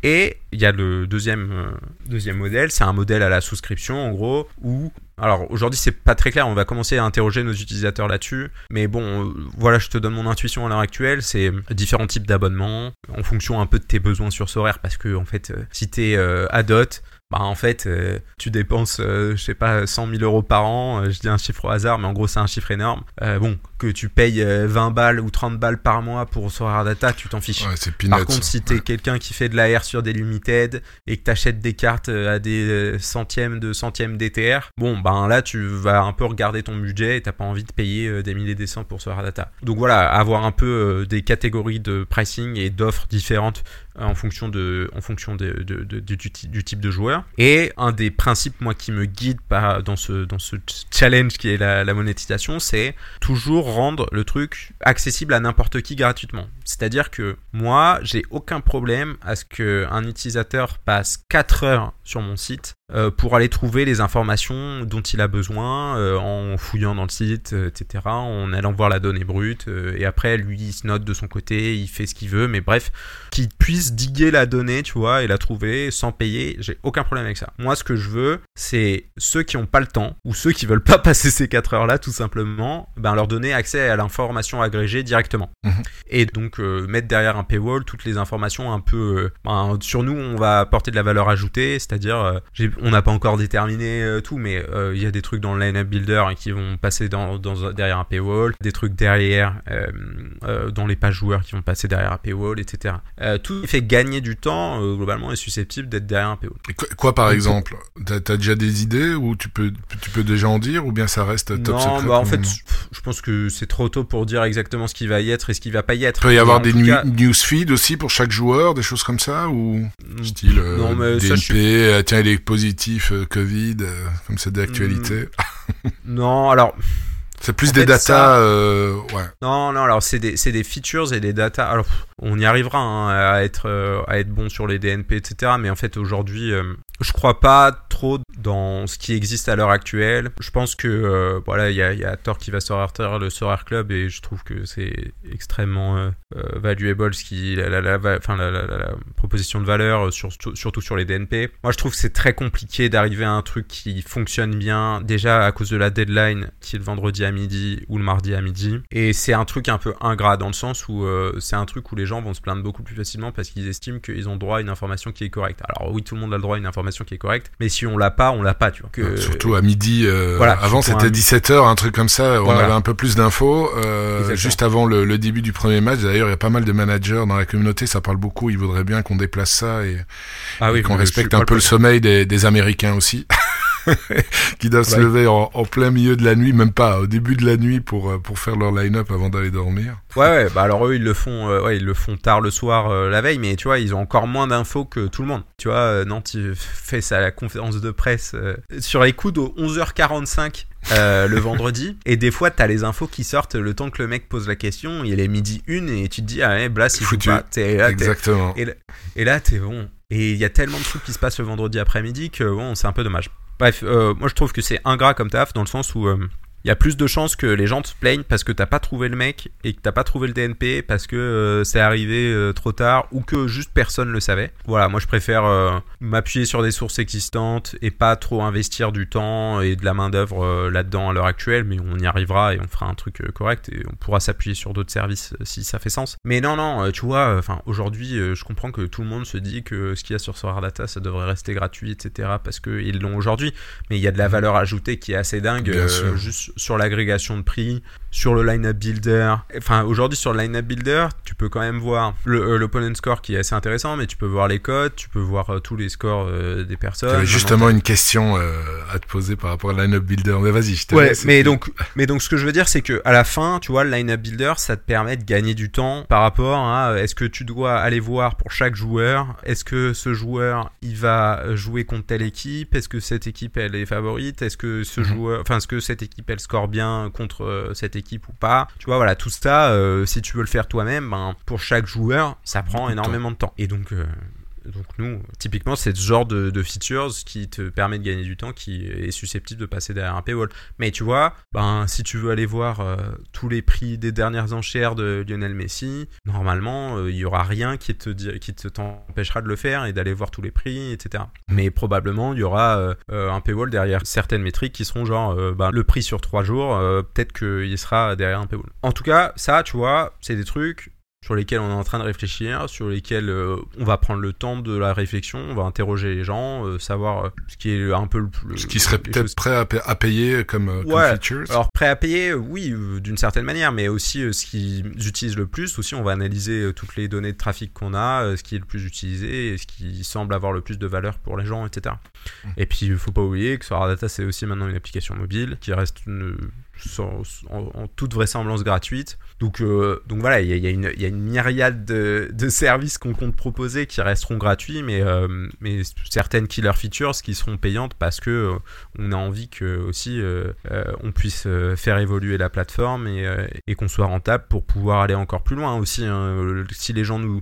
Et il y a le deuxième, euh, deuxième modèle, c'est un modèle à la souscription, en gros, où alors aujourd'hui c'est pas très clair, on va commencer à interroger nos utilisateurs là-dessus, mais bon, euh, voilà, je te donne mon intuition à l'heure actuelle, c'est différents types d'abonnements en fonction un peu de tes besoins sur Sorare, parce que en fait, euh, si t'es euh, adot, bah en fait, euh, tu dépenses, euh, je sais pas, 100 000 euros par an, euh, je dis un chiffre au hasard, mais en gros c'est un chiffre énorme. Euh, bon, que tu payes euh, 20 balles ou 30 balles par mois pour Sorare Data, tu t'en fiches. Ouais, c'est Par contre, si t'es quelqu'un qui fait de l'AR sur des limited et que t'achètes des cartes euh, à des euh, centièmes de centièmes DTR, bon, ben là, tu vas un peu regarder ton budget et t'as pas envie de payer euh, des milliers et des cents pour hard data. Donc voilà, avoir un peu euh, des catégories de pricing et d'offres différentes euh, en fonction de, en fonction de, de- du, type de joueur. Et un des principes, moi, qui me guide dans ce, challenge qui est la, la monétisation, c'est toujours rendre le truc accessible à n'importe qui gratuitement. C'est-à-dire que moi, j'ai aucun problème à ce qu'un utilisateur passe 4 heures sur mon site euh, pour aller trouver les informations dont il a besoin euh, en fouillant dans le site, euh, etc., en allant voir la donnée brute, euh, et après, lui, il se note de son côté, il fait ce qu'il veut, mais bref, qu'il puisse diguer la donnée, tu vois, et la trouver sans payer, j'ai aucun problème avec ça. Moi, ce que je veux, c'est ceux qui n'ont pas le temps, ou ceux qui veulent pas passer ces 4 heures-là, tout simplement, ben, leur donner accès à l'information agrégée directement. Et donc, euh, mettre derrière un paywall toutes les informations un peu... euh, ben, sur nous, on va apporter de la valeur ajoutée, c'est-à-dire, euh, j'ai- on n'a pas encore déterminé euh, tout, mais euh, il y a des trucs dans le line-up builder hein, qui vont passer dans, dans- derrière un paywall, des trucs derrière euh, dans les pages joueurs qui vont passer derrière un paywall, etc. Tout fait gagner du temps, globalement, est susceptible d'être derrière un paywall. Quoi, quoi, par exemple? T'as as déjà des idées ou tu peux, tu peux déjà en dire ou bien ça reste top non, secret bah, en fait, je pense que c'est trop tôt pour dire exactement ce qui va y être et ce qui va pas y être. Il peut y avoir des cas, newsfeeds aussi pour chaque joueur, des choses comme ça ou style euh, Non, mais ça, DNP, je suis- tiens il est positif euh, Covid, euh, comme c'est d'actualité. Non, alors, C'est plus En des fait, ça- euh, ouais. non, non, alors c'est des, des features et des data. Alors, on y arrivera hein, à être, à être bon sur les DNP, etc. Mais en fait, aujourd'hui, je crois pas trop dans ce qui existe à l'heure actuelle. Je pense que, euh, voilà, il y a, Thor qui va sortir le Sorare Club et je trouve que c'est extrêmement euh, euh, valuable ce qui, la, proposition de valeur, sur, surtout sur les DNP. Moi, je trouve que c'est très compliqué d'arriver à un truc qui fonctionne bien, déjà à cause de la deadline qui est le vendredi à midi ou le mardi à midi. Et c'est un truc un peu ingrat dans le sens où c'est un truc où les gens vont se plaindre beaucoup plus facilement parce qu'ils estiment qu'ils ont droit à une information qui est correcte. Alors oui, tout le monde a le droit à une information qui est correcte, mais si on l'a pas, on l'a pas, tu vois. Que... Surtout à midi. euh, voilà, avant c'était 17h, un truc comme ça. On Voilà. avait un peu plus d'infos. euh, juste avant le, le début du premier match. D'ailleurs, il y a pas mal de managers dans la communauté. Ça parle beaucoup. Ils voudraient bien qu'on déplace ça et, ah et oui, qu'on respecte un peu le sommeil des, des Américains aussi. qui doivent se lever en, en plein milieu de la nuit, même pas au début de la nuit pour, euh, pour faire leur line-up avant d'aller dormir. Ouais, ouais, bah alors eux ils le font, euh, ouais, ils le font tard le soir, euh, la veille, mais tu vois, ils ont encore moins d'infos que tout le monde. Tu vois, euh, Nantes fait sa conférence de presse sur les coups de 11h45 euh, le vendredi, et des fois t'as les infos qui sortent le temps que le mec pose la question, il est midi une et tu te dis ah ouais, Blas il joue Foutu. pas. T'es là, Exactement. et, là- et là, t'es bon. Et il y a tellement de trucs qui se passent le vendredi après-midi que bon, c'est un peu dommage. Bref, euh, moi je trouve que c'est ingrat comme taf dans le sens où euh, il y a plus de chances que les gens te plaignent parce que t'as pas trouvé le mec et que t'as pas trouvé le DNP parce que euh, c'est arrivé euh, trop tard ou que juste personne le savait. Voilà, moi je préfère euh, m'appuyer sur des sources existantes et pas trop investir du temps et de la main d'œuvre là-dedans à l'heure actuelle, mais on y arrivera et on fera un truc correct et on pourra s'appuyer sur d'autres services si ça fait sens. Mais non, non, tu vois, enfin aujourd'hui, je comprends que tout le monde se dit que ce qu'il y a sur Solar Data, ça devrait rester gratuit, etc. Parce qu'ils l'ont aujourd'hui, mais il y a de la valeur ajoutée qui est assez dingue, juste sur l'agrégation de prix, sur le line-up builder. Enfin, aujourd'hui, sur le line-up builder, tu peux quand même voir euh, l'opponent score qui est assez intéressant, mais tu peux voir les codes, tu peux voir euh, tous les scores euh, des personnes. Justement une question à te poser par rapport à line-up builder. Mais vas-y, je te Ouais, laisse. mais donc, mais donc, ce que je veux dire, c'est que à la fin, tu vois, le line-up builder, ça te permet de gagner du temps par rapport à est-ce que tu dois aller voir pour chaque joueur, est-ce que ce joueur il va jouer contre telle équipe, est-ce que cette équipe elle est favorite, est-ce que ce Mhm. joueur, enfin, est-ce que cette équipe elle score bien contre euh, cette équipe ou pas. Tu vois, voilà, tout ça, euh, si tu veux le faire toi-même, ben, pour chaque joueur, ça prend énormément de temps. Et donc. Donc nous, typiquement, c'est ce genre de, features qui te permet de gagner du temps, qui est susceptible de passer derrière un paywall. Mais tu vois, ben si tu veux aller voir euh, tous les prix des dernières enchères de Lionel Messi, normalement, euh, il y aura rien qui te qui te t'empêchera de le faire et d'aller voir tous les prix, etc. Mais probablement, il y aura euh, un paywall derrière certaines métriques qui seront genre ben, le prix sur trois jours, peut-être qu'il sera derrière un paywall. En tout cas, ça, tu vois, c'est des trucs sur lesquels on est en train de réfléchir, sur lesquels euh, on va prendre le temps de la réflexion, on va interroger les gens, euh, savoir euh, ce qui est un peu le plus... Ce qui serait peut-être prêt à, pa- à payer comme, comme Ouais. features. Alors prêt à payer, oui, d'une certaine manière, mais aussi ce qu'ils utilisent le plus. Aussi, on va analyser toutes les données de trafic qu'on a, ce qui est le plus utilisé, et ce qui semble avoir le plus de valeur pour les gens, etc. Et puis, il faut pas oublier que Solar Data, c'est aussi maintenant une application mobile qui reste une- en, toute vraisemblance gratuite. Donc, euh, donc voilà, il y y y a une myriade de, de services qu'on compte proposer qui resteront gratuits, mais, euh, mais certaines killer features qui seront payantes parce que euh, on a envie que aussi euh, on puisse faire évoluer la plateforme et, qu'on soit rentable pour pouvoir aller encore plus loin aussi. hein. Si les gens nous,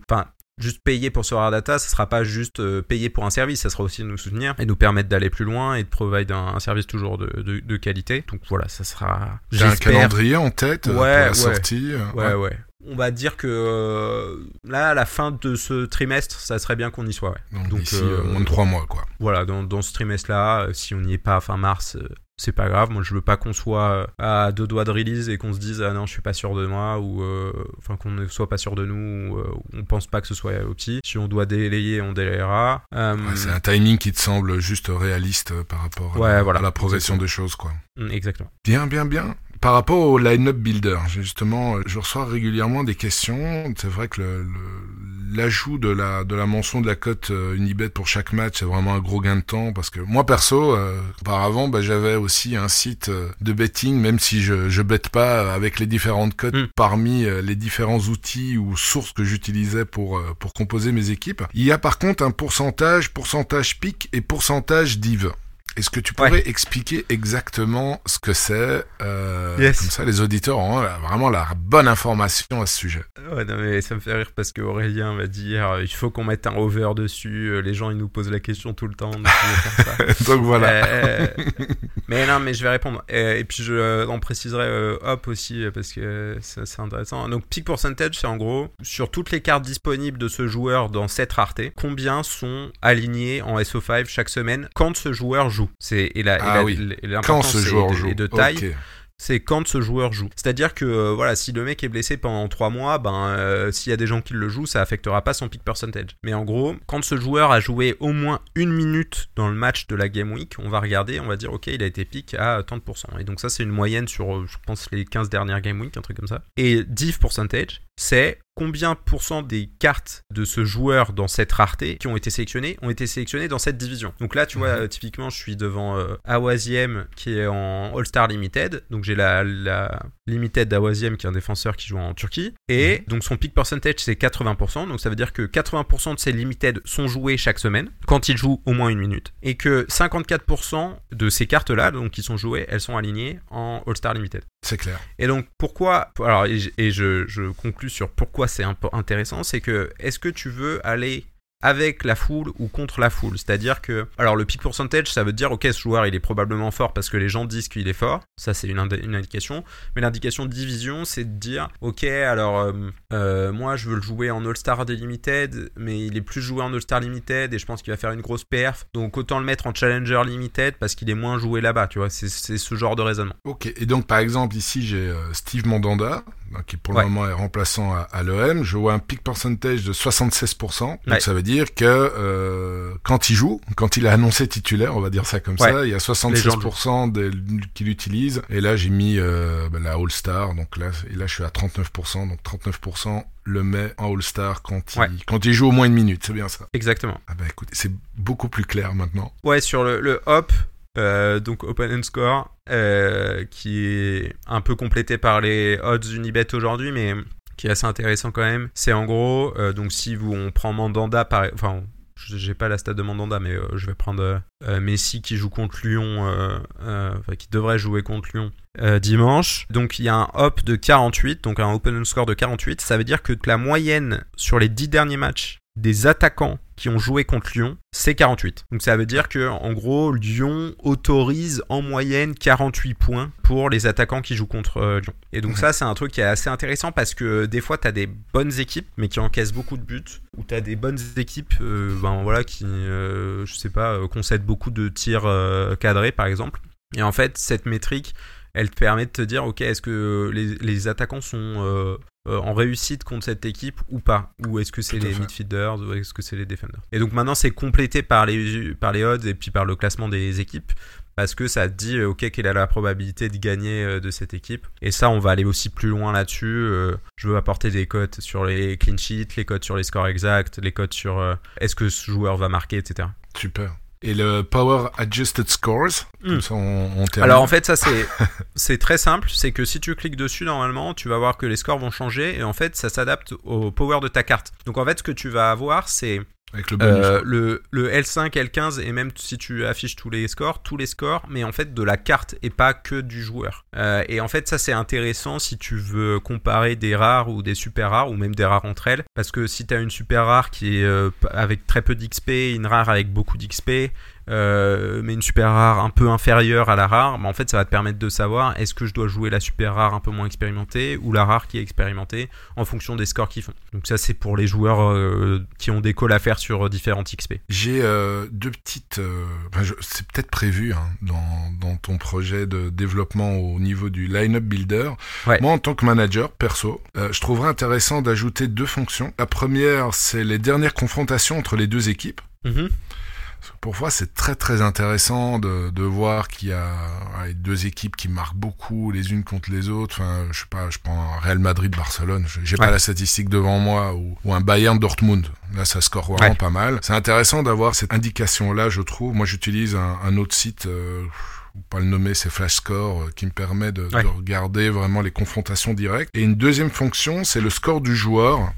juste payer pour Solar Data, ça sera pas juste euh, payer pour un service, ça sera aussi nous soutenir et nous permettre d'aller plus loin et de provide un, un service toujours de, de, de qualité. Donc voilà, ça sera. J'ai un calendrier en tête euh, pour Ouais, la ouais. sortie. euh, Ouais, ouais. On va dire que euh, là, à la fin de ce trimestre, ça serait bien qu'on y soit. Ouais. Donc, euh, euh, moins de trois mois, quoi. Voilà, dans, dans ce trimestre-là, si on n'y est pas fin mars, c'est pas grave. Moi, je veux pas qu'on soit à deux doigts de release et qu'on se dise ah non, je suis pas sûr de moi ou euh, enfin qu'on ne soit pas sûr de nous ou euh, on pense pas que ce soit opti. Si on doit délayer, on délayera. Euh, Ouais, c'est un timing qui te semble juste réaliste par rapport à, Ouais, la, voilà. à la progression des choses, quoi. mm, exactement. Bien, bien, bien. Par rapport au line-up builder, justement, euh, je reçois régulièrement des questions. C'est vrai que le- le- l'ajout de la de la mention de la cote euh, Unibet pour chaque match, c'est vraiment un gros gain de temps parce que moi perso, euh, auparavant, bah, j'avais aussi un site euh, de betting, même si je je bette pas avec les différentes cotes Mm. parmi les différents outils ou sources que j'utilisais pour pour composer mes équipes. Il y a par contre un pourcentage, pourcentage pic et pourcentage div. Est-ce que tu pourrais Ouais. expliquer exactement ce que c'est euh, Yes. Comme ça, les auditeurs la- vraiment la bonne information à ce sujet? Ouais, non, mais ça me fait rire parce que Aurélien va dire euh, il faut qu'on mette un over dessus. euh, Les gens ils nous posent la question tout le temps. donc on va faire ça. Donc voilà. Euh, mais non, mais je vais répondre. Et puis je en préciserai euh, hop aussi parce que c'est intéressant. Donc peak percentage, c'est en gros sur toutes les cartes disponibles de ce joueur dans cette rareté, combien sont alignés en SO5 chaque semaine quand ce joueur joue? C'est et la, et Ah la- oui. Quand ce joueur de- joue. de taille c'est quand ce joueur joue. C'est-à-dire que euh, voilà, si le mec est blessé pendant 3 mois, ben euh, s'il y a des gens qui le jouent, ça affectera pas son peak percentage. Mais en gros, quand ce joueur a joué au moins une minute dans le match de la game week, on va regarder, on va dire ok, il a été pick à 30%. Et donc ça c'est une moyenne sur euh, je pense les 15 dernières game week, un truc comme ça. Et div percentage, c'est combien pour cent des cartes de ce joueur dans cette rareté qui ont été sélectionnées ont été sélectionnées dans cette division? Donc là, tu vois, Mhm. typiquement, je suis devant euh, Awaziem qui est en All-Star Limited. Donc j'ai la, la Limited d'Awaziem qui est un défenseur qui joue en Turquie. Et donc son peak percentage c'est 80%. Donc ça veut dire que 80% de ces Limited sont joués chaque semaine quand il joue au moins une minute. Et que 54% de ces cartes-là, donc qui sont jouées, elles sont alignées en All-Star Limited. C'est clair. Et donc pourquoi alors et, je- je, conclus sur pourquoi c'est intéressant, c'est que est-ce que tu veux aller avec la foule ou contre la foule. C'est-à-dire que, alors le peak percentage, ça veut dire, ok, ce joueur, il est probablement fort parce que les gens disent qu'il est fort. Ça, c'est une, indi- une indication. Mais l'indication de division, c'est de dire, ok, alors euh, euh, moi, je veux le jouer en All-Star Limited, mais il est plus joué en All-Star Limited et je pense qu'il va faire une grosse perf. Donc autant le mettre en Challenger Limited parce qu'il est moins joué là-bas, tu vois. C'est ce genre de raisonnement. Ok, et donc par exemple ici j'ai euh, Steve Mandanda, qui pour Ouais. le moment est remplaçant à, à l'OM, je vois un peak percentage de 76%, donc Ouais. ça veut dire que euh, quand il joue, quand il est annoncé titulaire, on va dire ça comme Ouais. ça, il y a 76% des- qui l'utilisent, et là j'ai mis euh, ben, la All-Star, donc là, et là je suis à 39%, donc 39% le met en All-Star quand, il- Ouais. quand il joue au moins une minute, c'est bien ça. Exactement. Ah bah écoute, c'est beaucoup plus clair maintenant. Ouais, sur le, le hop, euh, donc Open and Score, euh, qui est un peu complété par les odds Unibet aujourd'hui, mais qui est assez intéressant quand même. C'est en gros, euh, donc si vous, on prend Mandanda, par, enfin, j'ai pas la stat de Mandanda, mais je vais prendre Messi qui joue contre Lyon, enfin, qui devrait jouer contre Lyon dimanche. Donc il y a un hop de 48, donc un open score de 48. Ça veut dire que la moyenne sur les 10 derniers matchs des attaquants qui ont joué contre Lyon, c'est 48. Donc ça veut dire que en gros, Lyon autorise en moyenne 48 points pour les attaquants qui jouent contre euh, Lyon. Et donc ça, c'est un truc qui est assez intéressant parce que des fois, tu as des bonnes équipes, mais qui encaissent beaucoup de buts, ou tu as des bonnes équipes, euh, ben voilà, qui, euh, je sais pas, euh, concèdent beaucoup de tirs euh, cadrés, par exemple. Et en fait, cette métrique, elle te permet de te dire, ok, est-ce que les, les attaquants sont euh, en réussite contre cette équipe ou pas? Ou est-ce que c'est les fait. midfielders ou est-ce que c'est les defenders Et donc maintenant, c'est complété par les, par les odds et puis par le classement des équipes. Parce que ça te dit, euh, ok, quelle est la probabilité de gagner euh, de cette équipe. Et ça, on va aller aussi plus loin là-dessus. Je veux apporter des cotes sur les clean sheets, les cotes sur les scores exacts, les cotes sur est-ce que ce joueur va marquer, etc. Super. Et le Power Adjusted Scores, comme Hmm. ça on. Alors en fait ça c'est c'est très simple, c'est que si tu cliques dessus normalement tu vas voir que les scores vont changer et en fait ça s'adapte au power de ta carte. Donc en fait ce que tu vas avoir c'est avec le bonus. euh, le, le L5, L15 et même si tu affiches tous les scores, tous les scores mais en fait de la carte et pas que du joueur. Euh, et en fait ça c'est intéressant si tu veux comparer des rares ou des super rares ou même des rares entre elles parce que si tu as une super rare qui est euh, avec très peu d'XP, une rare avec beaucoup d'XP euh, mais une super rare un peu inférieure à la rare, bah en fait ça va te permettre de savoir est-ce que je dois jouer la super rare un peu moins expérimentée ou la rare qui est expérimentée en fonction des scores qu'ils font. Donc ça c'est pour les joueurs euh, qui ont des calls à faire sur euh, différentes XP. J'ai euh, deux petites. enfin, c'est peut-être prévu hein, dans, dans ton projet de développement au niveau du line-up builder. Ouais. Moi, en tant que manager perso, je trouverais intéressant d'ajouter deux fonctions. La première, c'est les dernières confrontations entre les deux équipes. Mhm. Moi, c'est très très intéressant de, de voir qu'il y a ouais, deux équipes qui marquent beaucoup les unes contre les autres. Enfin, je sais pas, je prends un Real Madrid-Barcelone, j'ai pas la statistique devant moi, ou, ou un Bayern-Dortmund. Là, ça score vraiment Ouais. pas mal. C'est intéressant d'avoir cette indication-là, je trouve. Moi, j'utilise un, un autre site. Euh, pas le nommer, c'est Flashscore, euh, qui me permet de, Ouais. de regarder vraiment les confrontations directes. Et une deuxième fonction, c'est le score du joueur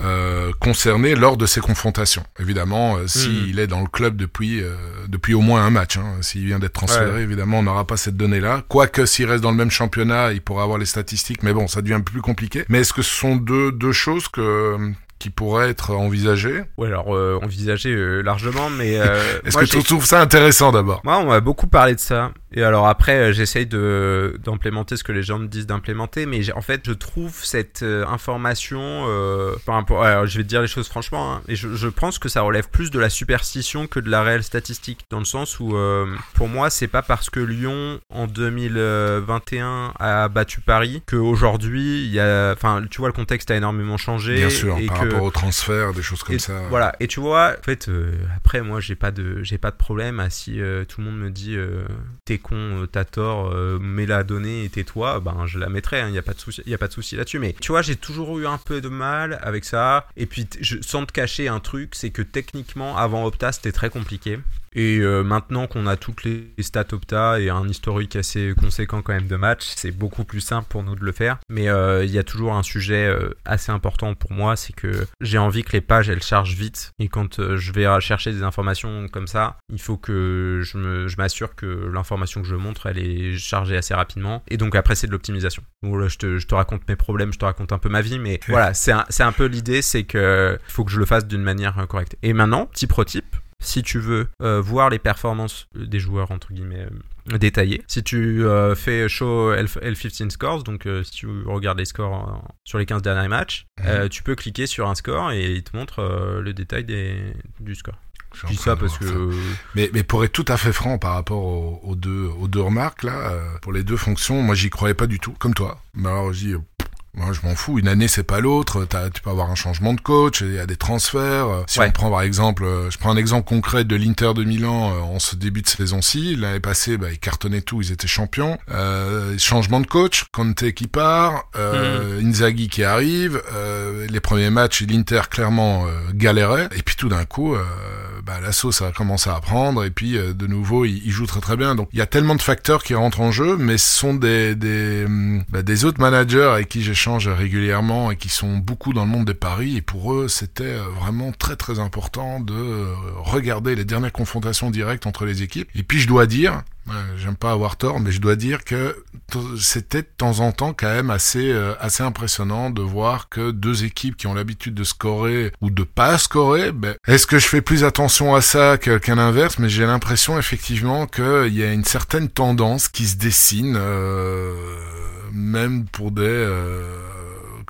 euh, concerné lors de ces confrontations. Évidemment, euh, s'il Mhm. est dans le club depuis euh, depuis au moins un match, hein, s'il vient d'être transféré, Ouais. évidemment, on n'aura pas cette donnée-là. Quoique s'il reste dans le même championnat, il pourra avoir les statistiques, mais bon, ça devient plus compliqué. Mais est-ce que ce sont deux deux choses que qui pourraient être envisagées Ouais alors euh, envisager euh, largement mais euh, Est-ce que tu trouves ça intéressant d'abord? Moi, on m'a beaucoup parlé de ça. Et alors après, euh, j'essaye de d'implémenter ce que les gens me disent d'implémenter, mais j'ai- en fait, je trouve cette euh, information. Euh, par rapport- alors, je vais te dire les choses franchement, hein, et je, je pense que ça relève plus de la superstition que de la réelle statistique, dans le sens où, euh, pour moi, c'est pas parce que Lyon en 2021 a battu Paris que aujourd'hui, il y a, enfin, tu vois, le contexte a énormément changé. Bien sûr, et par que, rapport au transfert, des choses comme et ça. Voilà. Et tu vois, en fait, euh, après, moi, j'ai pas de, j'ai pas de problème à si euh, tout le monde me dit, euh, t'es con, euh, t'as tort, euh, mets la donnée et tais-toi, ben je la mettrai, il n'y a pas de souci, a pas de souci là-dessus. Mais tu vois, j'ai toujours eu un peu de mal avec ça. Et puis, sans te cacher un truc, c'est que techniquement, avant Opta, c'était très compliqué. Et euh, maintenant qu'on a toutes les stats Opta et un historique assez conséquent quand même de match, c'est beaucoup plus simple pour nous de le faire. Mais euh, il y a toujours un sujet euh, assez important pour moi, c'est que j'ai envie que les pages elles chargent vite. Et quand je vais chercher des informations comme ça, il faut que je m'assure que l'information que je montre elle est chargée assez rapidement. Et donc après c'est de l'optimisation. Bon là je te, je te raconte mes problèmes, je te raconte un peu ma vie, mais voilà c'est un, c'est un peu l'idée, c'est que faut que je le fasse d'une manière correcte. Et maintenant petit pro tip, si tu veux euh, voir les performances des joueurs entre guillemets euh, détaillées, si tu euh, fais show L- L15 scores, donc euh, si tu regardes les scores en- sur les 15 derniers matchs, Mhm. euh, tu peux cliquer sur un score et il te montre euh, le détail des, du score. Je dis ça parce que ça. Mais, mais pour être tout à fait franc par rapport aux, aux deux, aux deux remarques là, euh, pour les deux fonctions, moi j'y croyais pas du tout, comme toi. Mais alors je dis, moi je m'en fous, une année c'est pas l'autre, tu peux avoir un changement de coach, il y a des transferts. euh, Si Ouais. on prend par exemple, euh, je prends un exemple concret de l'Inter de Milan euh, en ce début de saison-ci, l'année passée bah, ils cartonnaient tout, ils étaient champions. Euh, changement de coach, Conte qui part, euh, Inzaghi qui arrive, euh, les premiers matchs l'Inter clairement galérait, et puis tout d'un coup, euh, bah, la sauce a commencé à prendre, et puis euh, de nouveau il, il joue très très bien. Donc il y a tellement de facteurs qui rentrent en jeu, mais ce sont des des, hum, bah, des autres managers avec qui j'échange régulièrement et qui sont beaucoup dans le monde des paris, et pour eux c'était euh, vraiment très très important de euh, regarder les dernières confrontations directes entre les équipes. Et puis je dois dire, j'aime pas avoir tort, mais je dois dire que c'était de temps en temps quand même assez euh, assez impressionnant de voir que deux équipes qui ont l'habitude de scorer ou de pas scorer, ben, est-ce que je fais plus attention à ça qu'à l'inverse? Mais j'ai l'impression effectivement qu'il y a une certaine tendance qui se dessine, euh, même pour des euh,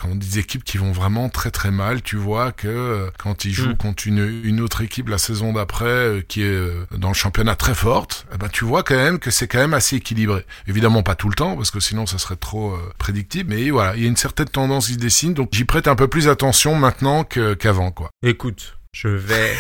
quand des équipes qui vont vraiment très très mal, tu vois que euh, quand ils jouent Mm. contre une, une autre équipe la saison d'après euh, qui est euh, dans le championnat très forte, eh ben tu vois quand même que c'est quand même assez équilibré. Évidemment pas tout le temps parce que sinon ça serait trop prédictible, mais voilà, il y a une certaine tendance qui se dessine, donc j'y prête un peu plus attention maintenant qu'avant quoi. Écoute, je vais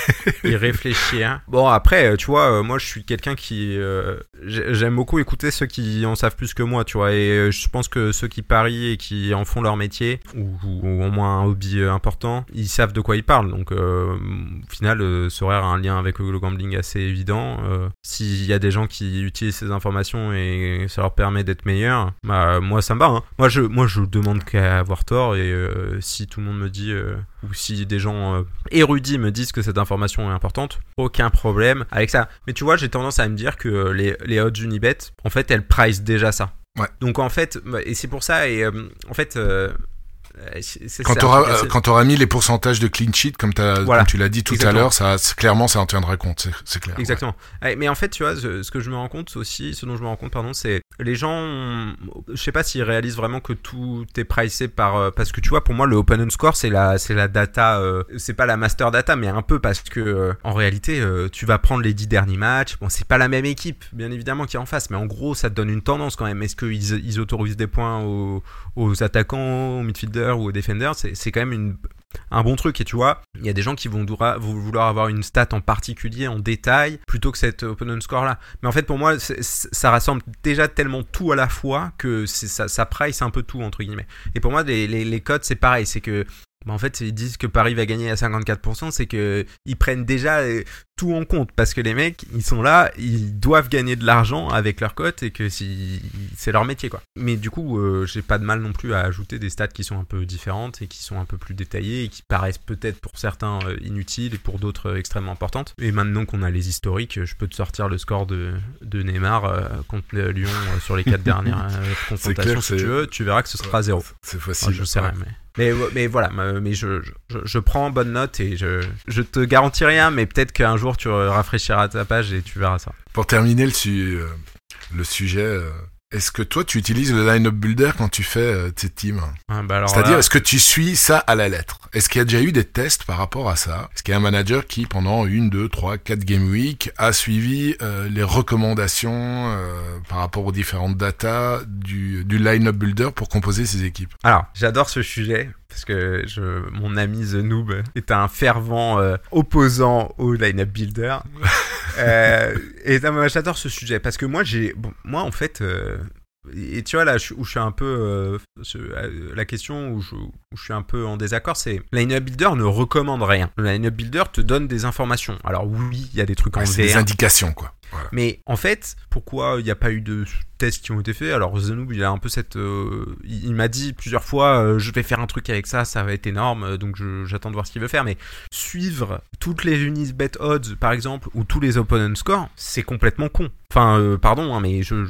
y réfléchir. Bon, après, euh, tu vois, euh, moi, je suis quelqu'un qui... euh, j'ai- J'aime beaucoup écouter ceux qui en savent plus que moi, tu vois. Et je pense que ceux qui parient et qui en font leur métier, ou, ou au moins un hobby important, ils savent de quoi ils parlent. Donc, euh, au final, euh, ce horaire a un lien avec le gambling assez évident. S'il y a des gens qui utilisent ces informations et ça leur permet d'être meilleurs, bah, moi, ça me va. hein. Moi, je, moi, je demande qu'à avoir tort. Et si tout le monde me dit... ou si des gens euh, érudits me disent que cette information est importante, aucun problème avec ça. Mais tu vois, j'ai tendance à me dire que euh, les, les odds Unibet, en fait, elles price déjà ça. Ouais. Donc en fait, bah, et c'est pour ça, et euh, en fait, euh, Quand un t'auras truc assez- euh, quand mis les pourcentages de clean sheet comme, t'as- Voilà. comme tu l'as dit tout Exactement. à l'heure, ça clairement ça en tiendra compte, c'est- clair. Exactement. Ouais, Mais en fait, tu vois, ce, ce que je me rends compte aussi, ce dont je me rends compte, pardon, c'est les gens, ont- je sais pas s'ils réalisent vraiment que tout est pricé par, euh, parce que tu vois, pour moi, le open and score, c'est la, c'est la data, euh, c'est pas la master data, mais un peu parce que euh, en réalité, euh, tu vas prendre les 10 derniers matchs. Bon, c'est pas la même équipe, bien évidemment, qui est en face, mais en gros, ça te donne une tendance quand même. Est-ce qu'ils ils autorisent des points aux, aux attaquants, aux midfielders ou aux defenders C'est quand même un bon truc. Et tu vois il y a des gens qui vont vouloir avoir une stat en particulier en détail plutôt que cette opponent score là mais en fait pour moi ça rassemble déjà tellement tout à la fois que ça, ça price un peu tout entre guillemets. Et pour moi les codes c'est pareil. C'est que en fait ils disent que Paris va gagner à 54% c'est que ils prennent déjà euh, tout en compte. Parce que les mecs ils sont là ils doivent gagner de l'argent avec leur cote et que si c'est leur métier quoi. Mais du coup euh, j'ai pas de mal non plus à ajouter des stats qui sont un peu différentes et qui sont un peu plus détaillées et qui paraissent peut-être pour certains euh, inutiles et pour d'autres euh, extrêmement importantes. Et maintenant qu'on a les historiques je peux te sortir le score de, de Neymar euh, contre Lyon euh, sur les quatre dernières confrontations clair, si tu veux. Tu verras que ce sera zéro. C'est facile. je sais rien, mais. Mais, mais voilà, mais je, je, prends bonne note et je, je te garantis rien, mais peut-être qu'un jour tu rafraîchiras ta page et tu verras ça. Pour terminer le, euh, le sujet, euh, est-ce que toi tu utilises le line-up builder quand tu fais euh, tes teams Ah, bah C'est-à-dire, là- est-ce que tu suis ça à la lettre? Est-ce qu'il y a déjà eu des tests par rapport à ça? Est-ce qu'il y a un manager qui, pendant une, deux, trois, quatre game week, a suivi euh, les recommandations euh, par rapport aux différentes datas du, du line-up builder pour composer ses équipes? Alors, j'adore ce sujet parce que je, mon ami The Noob est un fervent euh, opposant au line-up builder. Euh, et mais j'adore ce sujet parce que moi, j'ai, bon, moi en fait, euh, et tu vois là où je suis un peu, la question où je, où je suis un peu en désaccord, c'est Line-up Builder ne recommande rien. Le Line-up Builder te donne des informations. Alors oui, il y a des trucs en Ouais, c'est des VR, indications, quoi. Mais en fait, pourquoi il n'y a pas eu de tests qui ont été faits? Alors Zenoub, il a un peu cette, euh, il, m'a dit plusieurs fois, euh, je vais faire un truc avec ça, ça va être énorme, euh, donc j'attends de voir ce qu'il veut faire. Mais suivre toutes les Unisbet odds, par exemple, ou tous les opponent scores, c'est complètement con. Enfin, pardon, hein, mais je-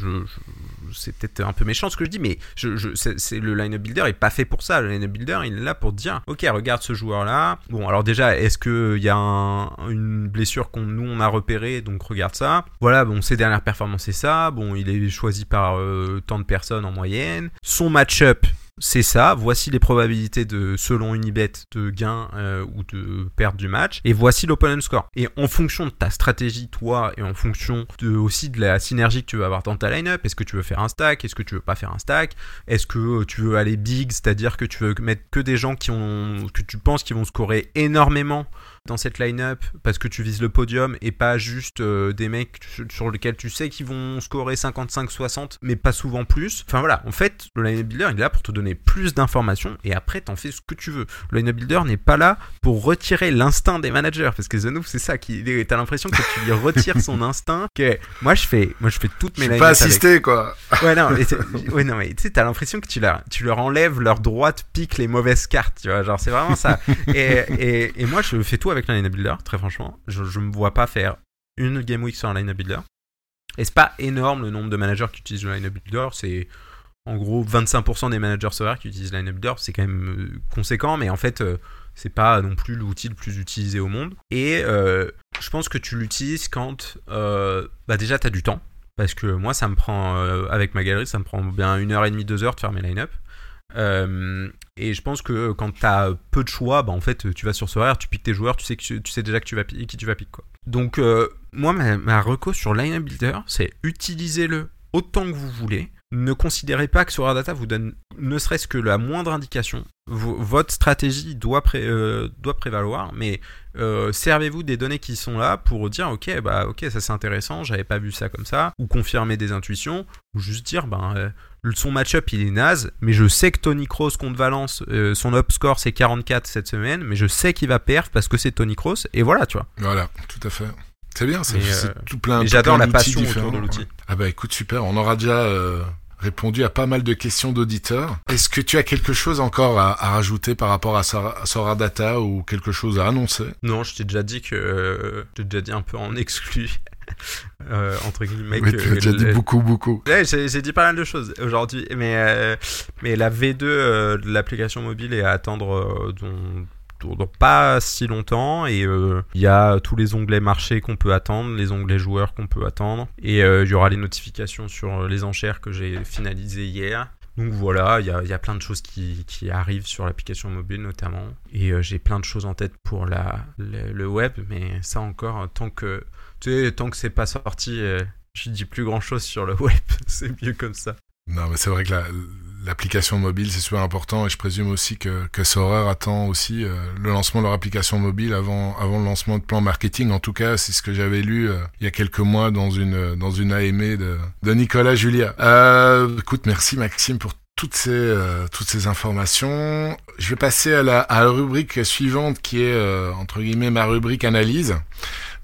c'est peut-être un peu méchant ce que je dis, mais c'est, le line-up builder est pas fait pour ça. Le line-up builder, il est là pour dire, ok, regarde ce joueur-là. Bon, alors déjà, est-ce que il y a un- une blessure qu'on nous on a repérée, donc regarde ça. Voilà, bon, ses dernières performances c'est ça. Bon, il est choisi par euh, tant de personnes en moyenne. Son match-up. C'est ça, voici les probabilités de, selon Unibet, de gain euh, ou de perte du match, et voici l'opponent score. Et en fonction de ta stratégie, toi, et en fonction de, aussi de la synergie que tu veux avoir dans ta line-up, est-ce que tu veux faire un stack, est-ce que tu veux pas faire un stack, est-ce que euh, tu veux aller big, c'est-à-dire que tu veux mettre que des gens qui ont, que tu penses qu'ils vont scorer énormément dans cette line-up parce que tu vises le podium et pas juste euh, des mecs sur- lesquels tu sais qu'ils vont scorer 55-60 mais pas souvent plus. Enfin voilà, en fait, le line-up builder il est là pour te donner plus d'informations et après t'en fais ce que tu veux. Le line-up builder n'est pas là pour retirer l'instinct des managers parce que Zenouf c'est ça qui t'as l'impression que tu lui retires son instinct que moi je fais moi je fais toutes mes line pas assisté, quoi. Ouais, non, ouais, non, mais tu sais, t'as l'impression que tu leur, tu leur enlèves leur droite, pique les mauvaises cartes, tu vois. Genre, c'est vraiment ça. et, et, et moi, je fais tout avec line builder, très franchement. Je, je me vois pas faire une game week sur un line builder. Et c'est pas énorme le nombre de managers qui utilisent le line builder. C'est en gros 25% des managers solaires qui utilisent line builder. C'est quand même euh, conséquent, mais en fait, euh, c'est pas non plus l'outil le plus utilisé au monde. Et euh, je pense que tu l'utilises quand, bah déjà, t'as du temps. Parce que moi, ça me prend, avec ma galerie, ça me prend bien une heure et demie, deux heures de faire mes line-up. Euh, et je pense que quand tu as peu de choix, bah en fait, tu vas sur ce horaire, tu piques tes joueurs, tu sais, que tu, sais déjà que tu vas qui tu vas piquer. Quoi. Donc, euh, moi, ma, ma sur Line Builder, c'est utilisez-le autant que vous voulez. Ne considérez pas que Sora Data vous donne ne serait-ce que la moindre indication. Vo- votre stratégie doit, euh, doit prévaloir, mais servez-vous des données qui sont là pour dire ok bah ok ça c'est intéressant j'avais pas vu ça comme ça ou confirmer des intuitions ou juste dire ben son match-up il est naze mais je sais que Tony Kroos contre Valence euh, son up score c'est 44 cette semaine mais je sais qu'il va perdre parce que c'est Tony Kroos et voilà tu vois Voilà, tout à fait. C'est bien, c'est euh, tout plein j'adore la passion autour de l'outil. ouais. Ah bah écoute, super, on aura déjà euh, répondu à pas mal de questions d'auditeurs. Est-ce que tu as quelque chose encore à, à rajouter par rapport à Sora, à Sora Data ou quelque chose à annoncer? Non je t'ai déjà dit que je t'ai déjà dit un peu en exclu euh, entre guillemets Oui, tu l'as déjà dit beaucoup, beaucoup. Ouais, j'ai dit pas mal de choses aujourd'hui, mais, euh, mais la V2 euh, de l'application mobile est à attendre euh, dans, pas si longtemps et euh, il y a tous les onglets marché qu'on peut attendre, les onglets joueurs qu'on peut attendre et euh, il y aura les notifications sur les enchères que j'ai finalisées hier. Donc voilà, il y y a plein de choses qui, qui arrivent sur l'application mobile notamment. Et euh, j'ai plein de choses en tête pour la, le, le web, mais ça encore, tant que, tant que c'est pas sorti, euh, je dis plus grand chose sur le web. c'est mieux comme ça. Non, mais c'est vrai que la- l'application mobile, c'est super important et je présume aussi que, que Sora attend aussi euh, le lancement de leur application mobile avant, avant le lancement de plan marketing. En tout cas, c'est ce que j'avais lu euh, il y a quelques mois dans une, dans une AME de, de Nicolas Julia. Euh, écoute, merci Maxime pour toutes ces, toutes ces informations. Je vais passer à la, à la rubrique suivante qui est, entre guillemets, ma rubrique analyse.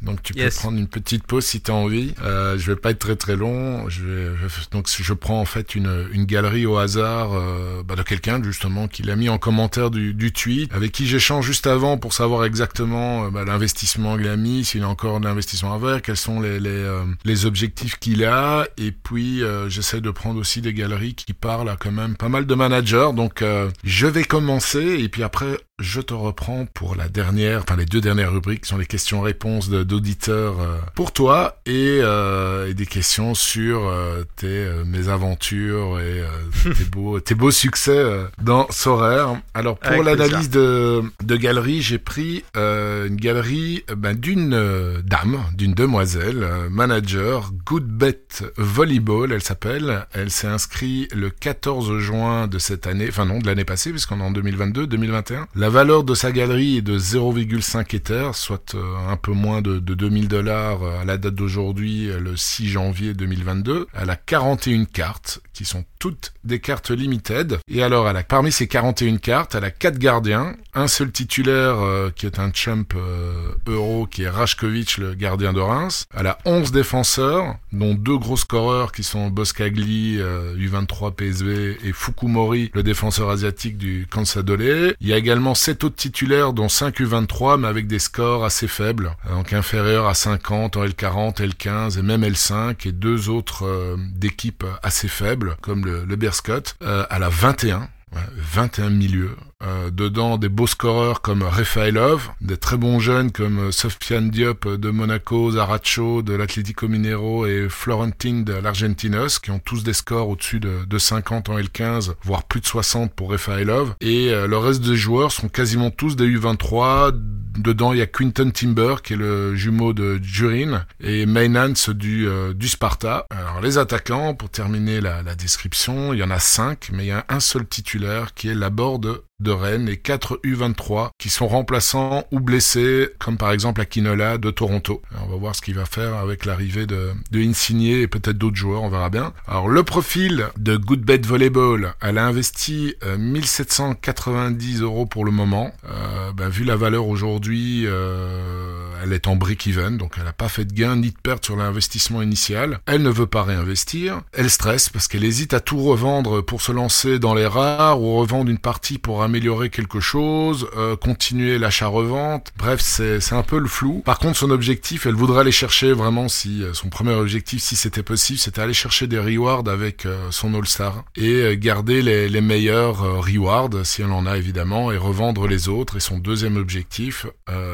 Donc tu peux Yes. prendre une petite pause si tu as envie. Euh, je vais pas être très très long. Je vais, donc je prends en fait une, une galerie au hasard euh, bah, de quelqu'un justement qui l'a mis en commentaire du, du tweet, avec qui j'échange juste avant pour savoir exactement euh, bah, l'investissement qu'il a mis, s'il a encore de l'investissement à faire, quels sont les, les, euh, les objectifs qu'il a. Et puis euh, j'essaie de prendre aussi des galeries qui parlent à quand même pas mal de managers. Donc euh, je vais commencer et puis après je te reprends pour la dernière, enfin les deux dernières rubriques qui sont les questions-réponses d'auditeurs euh, pour toi et, euh, et des questions sur euh, tes euh, mésaventures et euh, tes beaux tes beaux succès dans Sorare. Alors pour l'analyse de de galerie, j'ai pris euh, une galerie ben, d'une dame, d'une demoiselle, manager, Goodbet Volleyball, elle s'appelle. Elle s'est inscrite le 14 juin de cette année, enfin non, de l'année passée, puisqu'on est en 2022, 2021. La valeur de sa galerie est de 0,5 Ether, soit euh, un peu moins de, de 2000 dollars à la date d'aujourd'hui, le 6 janvier 2022. Elle a 41 cartes qui sont toutes des cartes limited. Et alors, parmi ces 41 cartes, elle a 4 gardiens, un seul titulaire euh, qui est un champ euh, euro qui est Rajkovic, le gardien de Reims. Elle a 11 défenseurs, dont deux gros scoreurs qui sont Boskagli, U23 euh, PSV, et Fukumori, le défenseur asiatique du Kansadole. Il y a également 7 autres titulaires, dont 5 U23, mais avec des scores assez faibles, donc inférieurs à 50 en L40, L15 et même L5, et deux autres d'équipes assez faibles, comme le, le Berscott. elle a 21 21 milieux. Euh, dedans des beaux scoreurs comme Refailov, des très bons jeunes comme euh, Sofiane Diop de Monaco, Zaracho de l'Atlético Minero et Florentine de l'Argentinos qui ont tous des scores au-dessus de, de, 50 en L15, voire plus de 60 pour Refailov. Et euh, le reste des joueurs sont quasiment tous des U23. Dedans, il y a Quinton Timber qui est le jumeau de Jurin et Maynance du, du Sparta. Alors les attaquants, pour terminer la, la description, il y en a 5, mais il y a un seul titulaire qui est Laborde de Rennes et 4 U23 qui sont remplaçants ou blessés, comme par exemple Akinola de Toronto. on va voir ce qu'il va faire avec l'arrivée de, de Insigne et peut-être d'autres joueurs, on verra bien. Alors le profil de Goodbet Volleyball, elle a investi 1790 euh, euros pour le moment. Euh, ben, vu la valeur aujourd'hui, euh, elle est en break-even, donc elle n'a pas fait de gain ni de perte sur l'investissement initial. Elle ne veut pas réinvestir. Elle stresse parce qu'elle hésite à tout revendre pour se lancer dans les rares ou revendre une partie pour améliorer quelque chose, euh, continuer l'achat-revente. Bref, c'est un peu le flou. Par contre, son objectif, elle voudrait aller chercher vraiment si euh, son premier objectif, si c'était possible, c'était aller chercher des rewards avec euh, son All-Star et garder les, les meilleurs rewards si elle en a évidemment et revendre les autres. Et son deuxième objectif,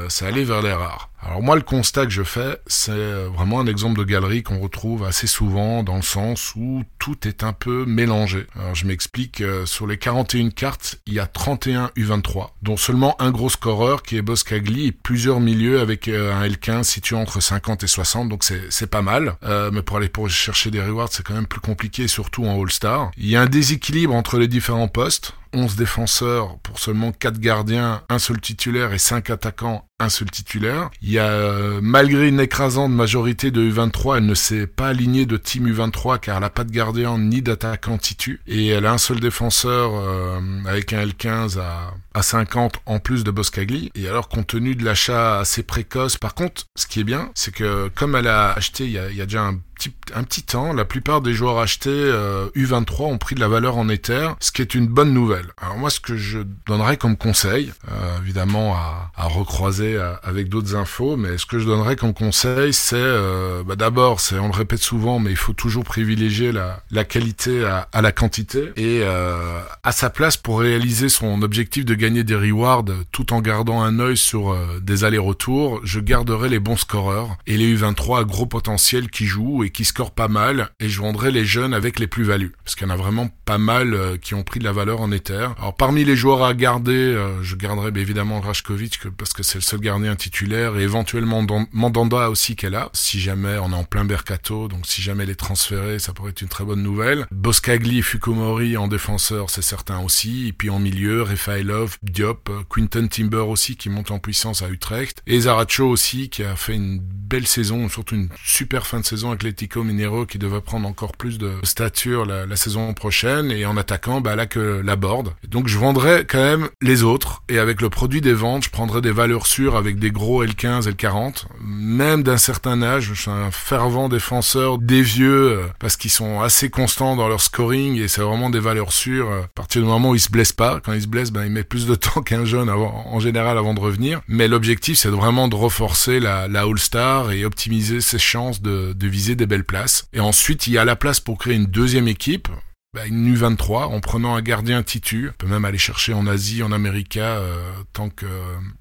c'est aller vers les rares. Alors moi, le constat que je fais, c'est vraiment un exemple de galerie qu'on retrouve assez souvent dans le sens où tout est un peu mélangé. Alors je m'explique, sur les 41 cartes, il y a 31 U23, dont seulement un gros scoreur qui est Boskagli et plusieurs milieux avec euh, un L15 situé entre 50 et 60, donc c'est pas mal. Euh, mais pour aller chercher des rewards, c'est quand même plus compliqué, surtout en All-Star. Il y a un déséquilibre entre les différents postes. 11 défenseurs pour seulement 4 gardiens, un seul titulaire et 5 attaquants, un seul titulaire. Il y a, euh, malgré une écrasante majorité de U23, elle ne s'est pas alignée de team U23 car elle n'a pas de gardien ni d'attaquant titu. Et elle a un seul défenseur euh, avec un L15 à, à 50 en plus de Boscagli. Et alors, compte tenu de l'achat assez précoce, par contre, ce qui est bien, c'est que comme elle a acheté il y a, il y a déjà un petit, un petit temps, la plupart des joueurs achetés euh, U23 ont pris de la valeur en Ether, ce qui est une bonne nouvelle. Alors moi, ce que je donnerais comme conseil, euh, évidemment à, à recroiser à, avec d'autres infos, mais ce que je donnerais comme conseil, c'est euh, bah d'abord, c'est on le répète souvent, mais il faut toujours privilégier la, la qualité à, à la quantité et euh, à sa place pour réaliser son objectif de gagner des rewards tout en gardant un œil sur euh, des allers-retours, je garderai les bons scoreurs et les U23 à gros potentiel qui jouent et qui scorent pas mal et je vendrai les jeunes avec les plus-values parce qu'il y en a vraiment pas mal euh, qui ont pris de la valeur en Ether. Alors parmi les joueurs à garder, euh, je garderai évidemment Rajkovic parce que c'est le seul gardien titulaire et éventuellement Mandanda aussi qu'elle a si jamais on est en plein mercato donc si jamais elle est transférée ça pourrait être une très bonne nouvelle. Boskagli et Fukumori en défenseur c'est certain aussi et puis en milieu Refailov, Diop, euh, Quinton Timber aussi qui monte en puissance à Utrecht et Zaracho aussi qui a fait une belle saison surtout une super fin de saison avec l'Etico Minero qui devrait prendre encore plus de stature la, saison prochaine et en attaquant bah là que la board. Donc je vendrai quand même les autres et avec le produit des ventes, je prendrai des valeurs sûres avec des gros L15, L40, même d'un certain âge. Je suis un fervent défenseur des vieux euh, parce qu'ils sont assez constants dans leur scoring et c'est vraiment des valeurs sûres. À partir du moment où ils se blessent pas, quand ils se blessent, ben ils mettent plus de temps qu'un jeune avant, en général avant de revenir. Mais l'objectif c'est vraiment de renforcer la, la All-Star et optimiser ses chances de, de viser des belles places. Et ensuite il y a la place pour créer une deuxième équipe bah, une U23 en prenant un gardien titu. Peut même aller chercher en Asie, en Amérique, euh, tant que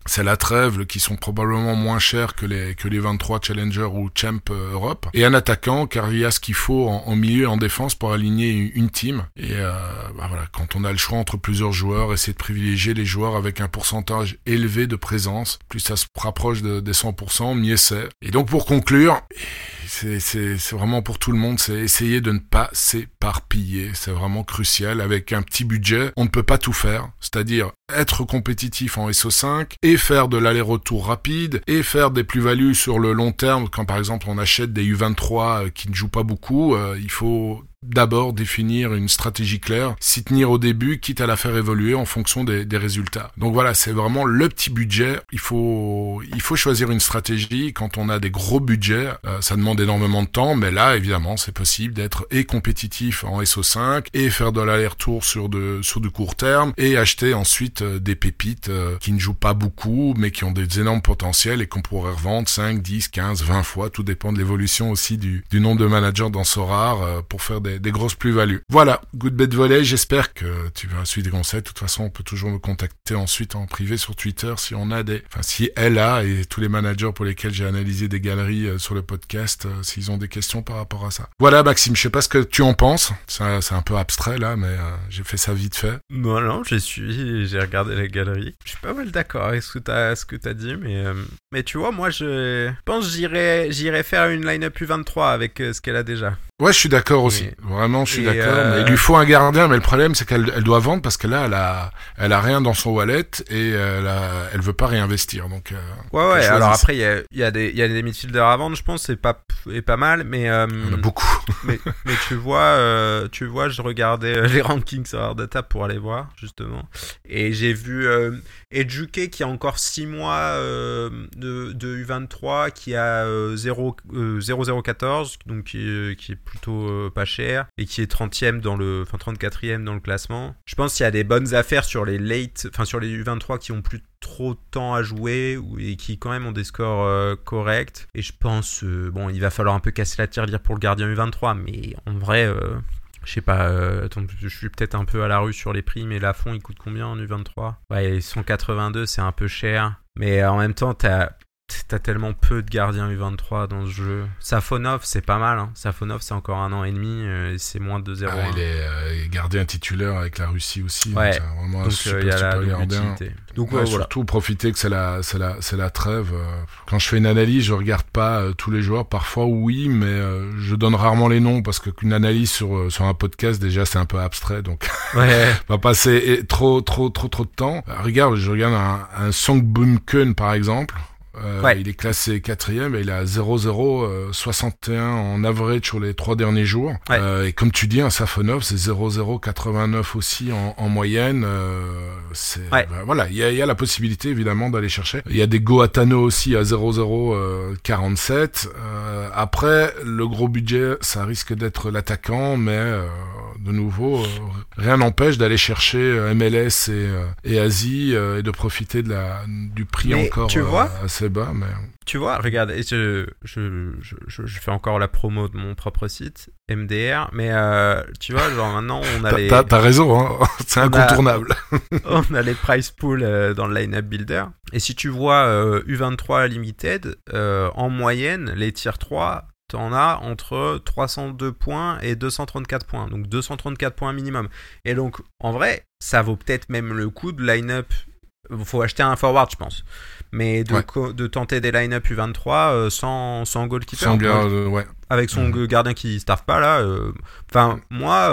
c'est la trêve, qui sont probablement moins chers que les que les 23 Challenger ou Champ euh, Europe. Et un attaquant, car il y a ce qu'il faut en, milieu et en défense pour aligner une, team. Et euh, bah voilà, quand on a le choix entre plusieurs joueurs, essayer de privilégier les joueurs avec un pourcentage élevé de présence. Plus ça se rapproche de, des 100%, mieux c'est. Et donc pour conclure, c'est vraiment pour tout le monde, c'est essayer de ne pas s'éparpiller. C'est vraiment crucial. Avec un petit budget, on ne peut pas tout faire. C'est-à-dire être compétitif en SO5 et faire de l'aller-retour rapide et faire des plus-values sur le long terme. Quand par exemple on achète des U23 euh, qui ne jouent pas beaucoup, euh, il faut d'abord définir une stratégie claire, s'y tenir au début, quitte à la faire évoluer en fonction des, des résultats. Donc voilà, c'est vraiment le petit budget. Il faut, il faut choisir une stratégie. Quand on a des gros budgets, euh, ça demande énormément de temps, mais là, évidemment, c'est possible d'être et compétitif en SO5 et faire de l'aller-retour sur de, sur du court terme et acheter ensuite euh, des pépites euh, qui ne jouent pas beaucoup, mais qui ont des énormes potentiels et qu'on pourrait revendre 5, 10, 15, 20 fois. Tout dépend de l'évolution aussi du, du nombre de managers dans Sorar pour faire des des, grosses plus-values. Voilà, good bet volley, j'espère que tu vas suivre des conseils. De toute façon, on peut toujours me contacter ensuite en privé sur Twitter si on a des... Enfin, si elle a, et tous les managers pour lesquels j'ai analysé des galeries euh, sur le podcast, euh, s'ils ont des questions par rapport à ça. Voilà, Maxime, je sais pas ce que tu en penses. C'est un peu abstrait, là, mais euh, j'ai fait ça vite fait. Non, non, j'ai suivi, j'ai regardé les galeries. Je suis pas mal d'accord avec ce que t'as, ce que t'as dit, mais, mais tu vois, moi, je pense j'irai, j'irai faire une line-up U23 avec ce qu'elle a déjà. Ouais, je suis d'accord aussi. Vraiment, je suis d'accord. Il lui faut un gardien, mais le problème, c'est qu'elle elle doit vendre parce que là, elle a, elle a rien dans son wallet et elle, a, elle veut pas réinvestir. Donc, euh, ouais, ouais. Alors après, il y a, y a des, y a des midfielders à vendre, je pense, c'est pas, et pas mal, mais. Euh, On a beaucoup. mais, mais tu vois, euh, tu vois, je regardais les rankings sur Data pour aller voir justement, et j'ai vu euh, Eduke qui a encore 6 mois de, de U23, qui a 0, 0,014, donc qui, qui est plutôt euh, pas cher et qui est 30e dans le enfin 34e dans le classement. Je pense qu'il y a des bonnes affaires sur les late enfin sur les U23 qui ont plus trop de temps à jouer et qui quand même ont des scores euh, corrects et je pense euh, bon, il va falloir un peu casser la tirelire pour le gardien U23 mais en vrai je sais pas, attends, je suis peut-être un peu à la rue sur les prix, mais la fond il coûte combien en U23 Ouais, 182, c'est un peu cher. Mais en même temps, t'as T'as tellement peu de gardiens U23 dans ce jeu. Safonov, c'est pas mal. Hein. Safonov, c'est encore un an et demi. Euh, c'est moins de 0 ah, il est euh, gardien titulaire avec la Russie aussi. Ouais. Donc, vraiment donc euh, il y a la gardien. Donc ouais, surtout profiter que c'est la, c'est la, c'est la trêve. Quand je fais une analyse, je regarde pas tous les joueurs. Parfois, oui, mais je donne rarement les noms parce qu'une analyse sur sur un podcast déjà c'est un peu abstrait. Donc, ouais. va passer trop, trop, trop, trop de temps. regarde, je regarde un, un Song Bumken par exemple. Euh, il est classé quatrième et il a 0-0 61 euh, en average sur les trois derniers jours. Euh, et comme tu dis, un Safonov, c'est 0-0 89 aussi en, en moyenne. c'est ben, voilà, il y a, y a, la possibilité évidemment d'aller chercher. Il y a des Goatano aussi à 0-0 47. après, le gros budget, ça risque d'être l'attaquant, mais de nouveau, rien n'empêche d'aller chercher MLS et, et Asie et de profiter de la du prix encore tu vois assez bas, mais... Tu vois, regarde, je, je, je, je, fais encore la promo de mon propre site, MDR, mais euh, tu vois, genre maintenant on a les... T'as raison, hein c'est incontournable. on a les price pools euh, dans le line-up builder, et si tu vois U23 euh, Limited, en moyenne, les tier 3, t'en as entre 302 points et 234 points, donc 234 points minimum. Et donc, en vrai, ça vaut peut-être même le coup de line-up faut acheter un forward, je pense. Mais de, de tenter des line-up U23 euh, sans, sans goalkeeper. Sans euh, ouais. Avec son mhm. gardien qui starve pas, là. Euh, enfin, moi,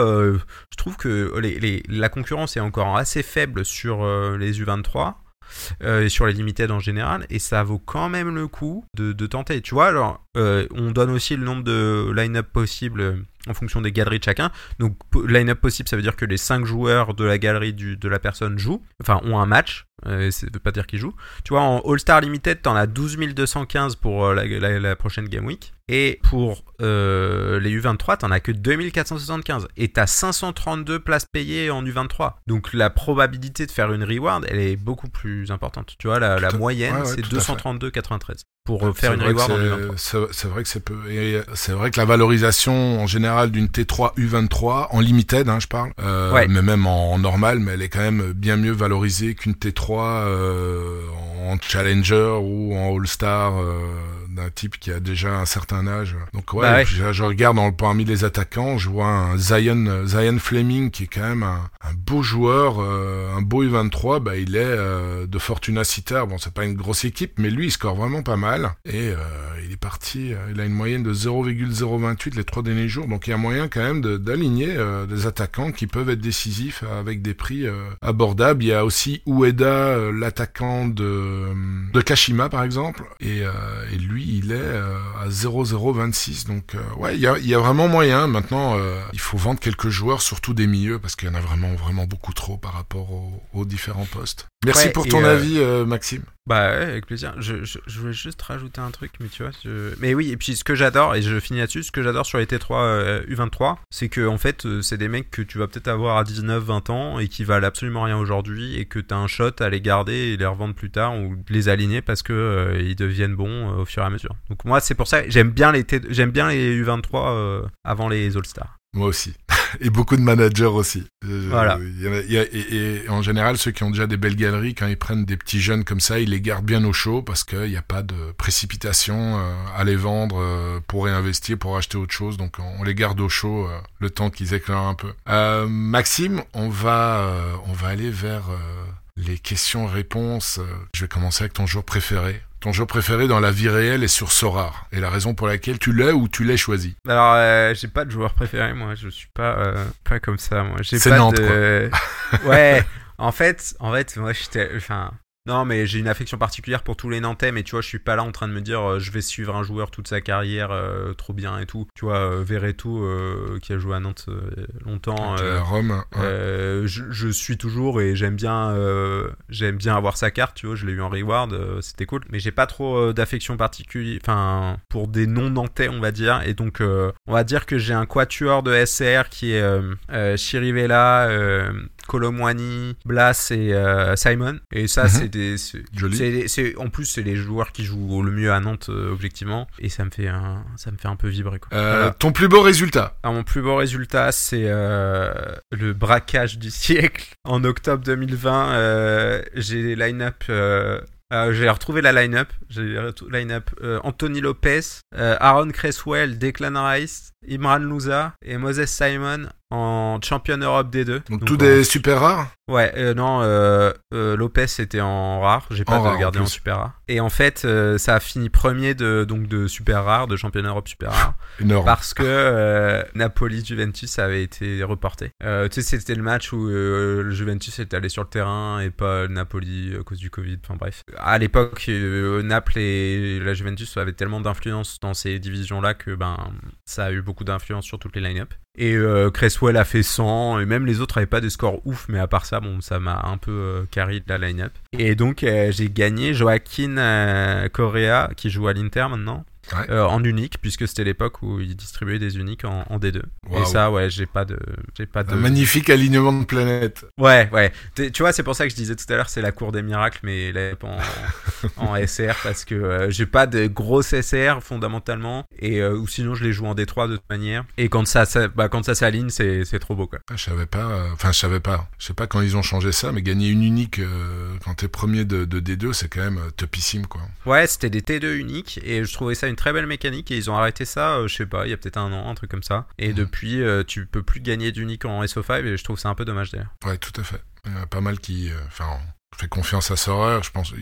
je trouve que les, les, la concurrence est encore assez faible sur les U23. et sur les limited en général, et ça vaut quand même le coup de, de tenter. Tu vois, alors, on donne aussi le nombre de line-up possibles en fonction des galeries de chacun. Donc, line-up possible, ça veut dire que les 5 joueurs de la galerie du, de la personne jouent, enfin, ont un match. Euh, ça veut pas dire qu'ils jouent. Tu vois, en All-Star Limited, t'en as 12 215 pour euh, la, la, prochaine Game Week. Et pour euh, les U23, t'en as que 2475. Et t'as 532 places payées en U23. Donc la probabilité de faire une reward, elle est beaucoup plus importante. Tu vois, la, la moyenne, c'est 232,93 pour euh, faire une reward en U23. C'est vrai que c'est peu. C'est vrai que la valorisation en général d'une T3 U23 en limited, hein, je parle, euh, mais même en, normal, mais elle est quand même bien mieux valorisée qu'une T3 euh, en challenger ou en all-star d'un type qui a déjà un certain âge. Donc ouais, Bah ouais. Je, je regarde dans, le- parmi les attaquants, je vois un Zion, Zion Fleming qui est quand même un, un beau joueur, euh, un beau U23. Bah, il est euh, de Fortuna Citar. Bon, c'est pas une grosse équipe, mais lui, il score vraiment pas mal. Et euh, il est parti, euh, il a une moyenne de 0,028 les trois derniers jours. Donc il y a moyen quand même d'aligner des attaquants qui peuvent être décisifs avec des prix abordables. Il y a aussi Ueda, l'attaquant de, de Kashima par exemple. Et, euh, et lui, il est euh, à 0,026. Donc euh, ouais, il y a, il y a vraiment moyen. Maintenant, euh, il faut vendre quelques joueurs, surtout des milieux, parce qu'il y en a vraiment, vraiment beaucoup trop par rapport aux, aux différents postes. Merci Ouais, pour ton avis, Maxime. Bah ouais, avec plaisir. Je, je, je voulais juste rajouter un truc, mais tu vois, je... mais oui, et puis ce que j'adore, et je finis là-dessus, ce que j'adore sur les T3 euh, U23, c'est que en fait, euh, c'est des mecs que tu vas peut-être avoir à 19, 20 ans et qui valent absolument rien aujourd'hui et que t'as un shot à les garder et les revendre plus tard ou les aligner parce que euh, ils deviennent bons euh, au fur et à mesure. Donc moi, c'est pour ça, j'aime bien les T... j'aime bien les U23 euh, avant les All-Stars. Moi aussi. Et beaucoup de managers aussi. Euh, Voilà. il y en a- il y a- et, et en général, ceux qui ont déjà des belles galeries, quand ils prennent des petits jeunes comme ça, ils les gardent bien au chaud parce qu'il n'y a pas de précipitation euh, à les vendre euh, pour réinvestir, pour acheter autre chose. Donc on les garde au chaud euh, le temps qu'ils éclairent un peu. Euh, Maxime, on va, on va aller vers les questions-réponses. Je vais commencer avec ton jour préféré. Ton jeu préféré dans la vie réelle est sur Sorar. Et la raison pour laquelle tu l'as ou tu l'as choisi. Alors, euh, j'ai pas de joueur préféré, moi. Je suis pas, euh, pas comme ça, moi. J'ai pas Nantes, de... ouais. En fait, en fait, moi, j'étais, enfin, non, mais j'ai une affection particulière pour tous les Nantais, mais tu vois, je suis pas là en train de me dire, euh, je vais suivre un joueur toute sa carrière, euh, trop bien et tout. Tu vois, euh, Verretou, euh, qui a joué à Nantes longtemps. La Rome. ouais. je, je suis toujours et j'aime bien j'aime bien avoir sa carte tu vois je l'ai eu en reward c'était cool mais j'ai pas trop d'affection particulière enfin pour des non nantais on va dire et donc euh, on va dire que j'ai un quatuor de SCR qui est Chirivella Colomwani, Blas et euh, Simon et ça Mhm. c'est des c'est- Joli. c'est- c'est en plus c'est les joueurs qui jouent le mieux à Nantes euh, objectivement et ça me fait un ça me fait un peu vibrer quoi. Euh, Voilà. Ton plus beau résultat Alors, mon plus beau résultat, c'est le braquage du siècle. En octobre 2020, euh, j'ai les line-up. euh, j'ai retrouvé la line-up. J'ai retrouvé la line-up euh, Anthony Lopez, euh, Aaron Cresswell, Declan Rice, Imran Louza et Moses Simon en champion Europe D2. Donc, Donc, tout des super rares Ouais, euh, non, euh, euh, Lopez était en rare, j'ai pas rare, en super rare. Et en fait, ça a fini premier de donc de super rare, de championnat Europe super rare, Énorme. parce que euh, Napoli Juventus avait été reporté. Tu sais, c'était le match où le Juventus était allé sur le terrain et pas Napoli à cause du Covid. Enfin bref, à l'époque, Naples et la Juventus avaient tellement d'influence dans ces divisions-là que ben ça a eu beaucoup d'influence sur toutes les line-up. Et euh, Cresswell a fait 100, et même les autres avaient pas des scores ouf, mais à part ça, bon, ça m'a un peu euh, carry de la line-up. Et donc, euh, j'ai gagné Joaquin Correa, qui joue à l'Inter maintenant, Ouais. euh, en unique, puisque c'était l'époque où il distribuait des uniques en, en D2. Waouh. Et ça, ouais, j'ai pas de. J'ai pas de. Un magnifique alignement de planètes. Ouais, ouais. T'es- Tu vois, c'est pour ça que je disais tout à l'heure, c'est la cour des miracles, mais là, en, en SR, parce que euh, j'ai pas de grosses SR fondamentalement, et euh, ou sinon je les joue en D3 de toute manière. Et quand ça, ça- bah, quand ça s'aligne, c'est c'est trop beau, quoi. Ah, je savais pas. euh, Enfin, je savais pas. Je sais pas quand ils ont changé ça, mais gagner une unique quand t'es premier de, de D2, c'est quand même topissime, quoi. Ouais, c'était des T2 uniques, et je trouvais ça une très belle mécanique, et ils ont arrêté ça, euh, je sais pas, il y a peut-être un an, un truc comme ça. Et Mhm. depuis, euh, tu peux plus gagner d'unique en SO5, et je trouve ça un peu dommage d'ailleurs. Ouais, tout à fait. Il y en a pas mal qui, euh, enfin, on fait confiance à Sorer. Je pense,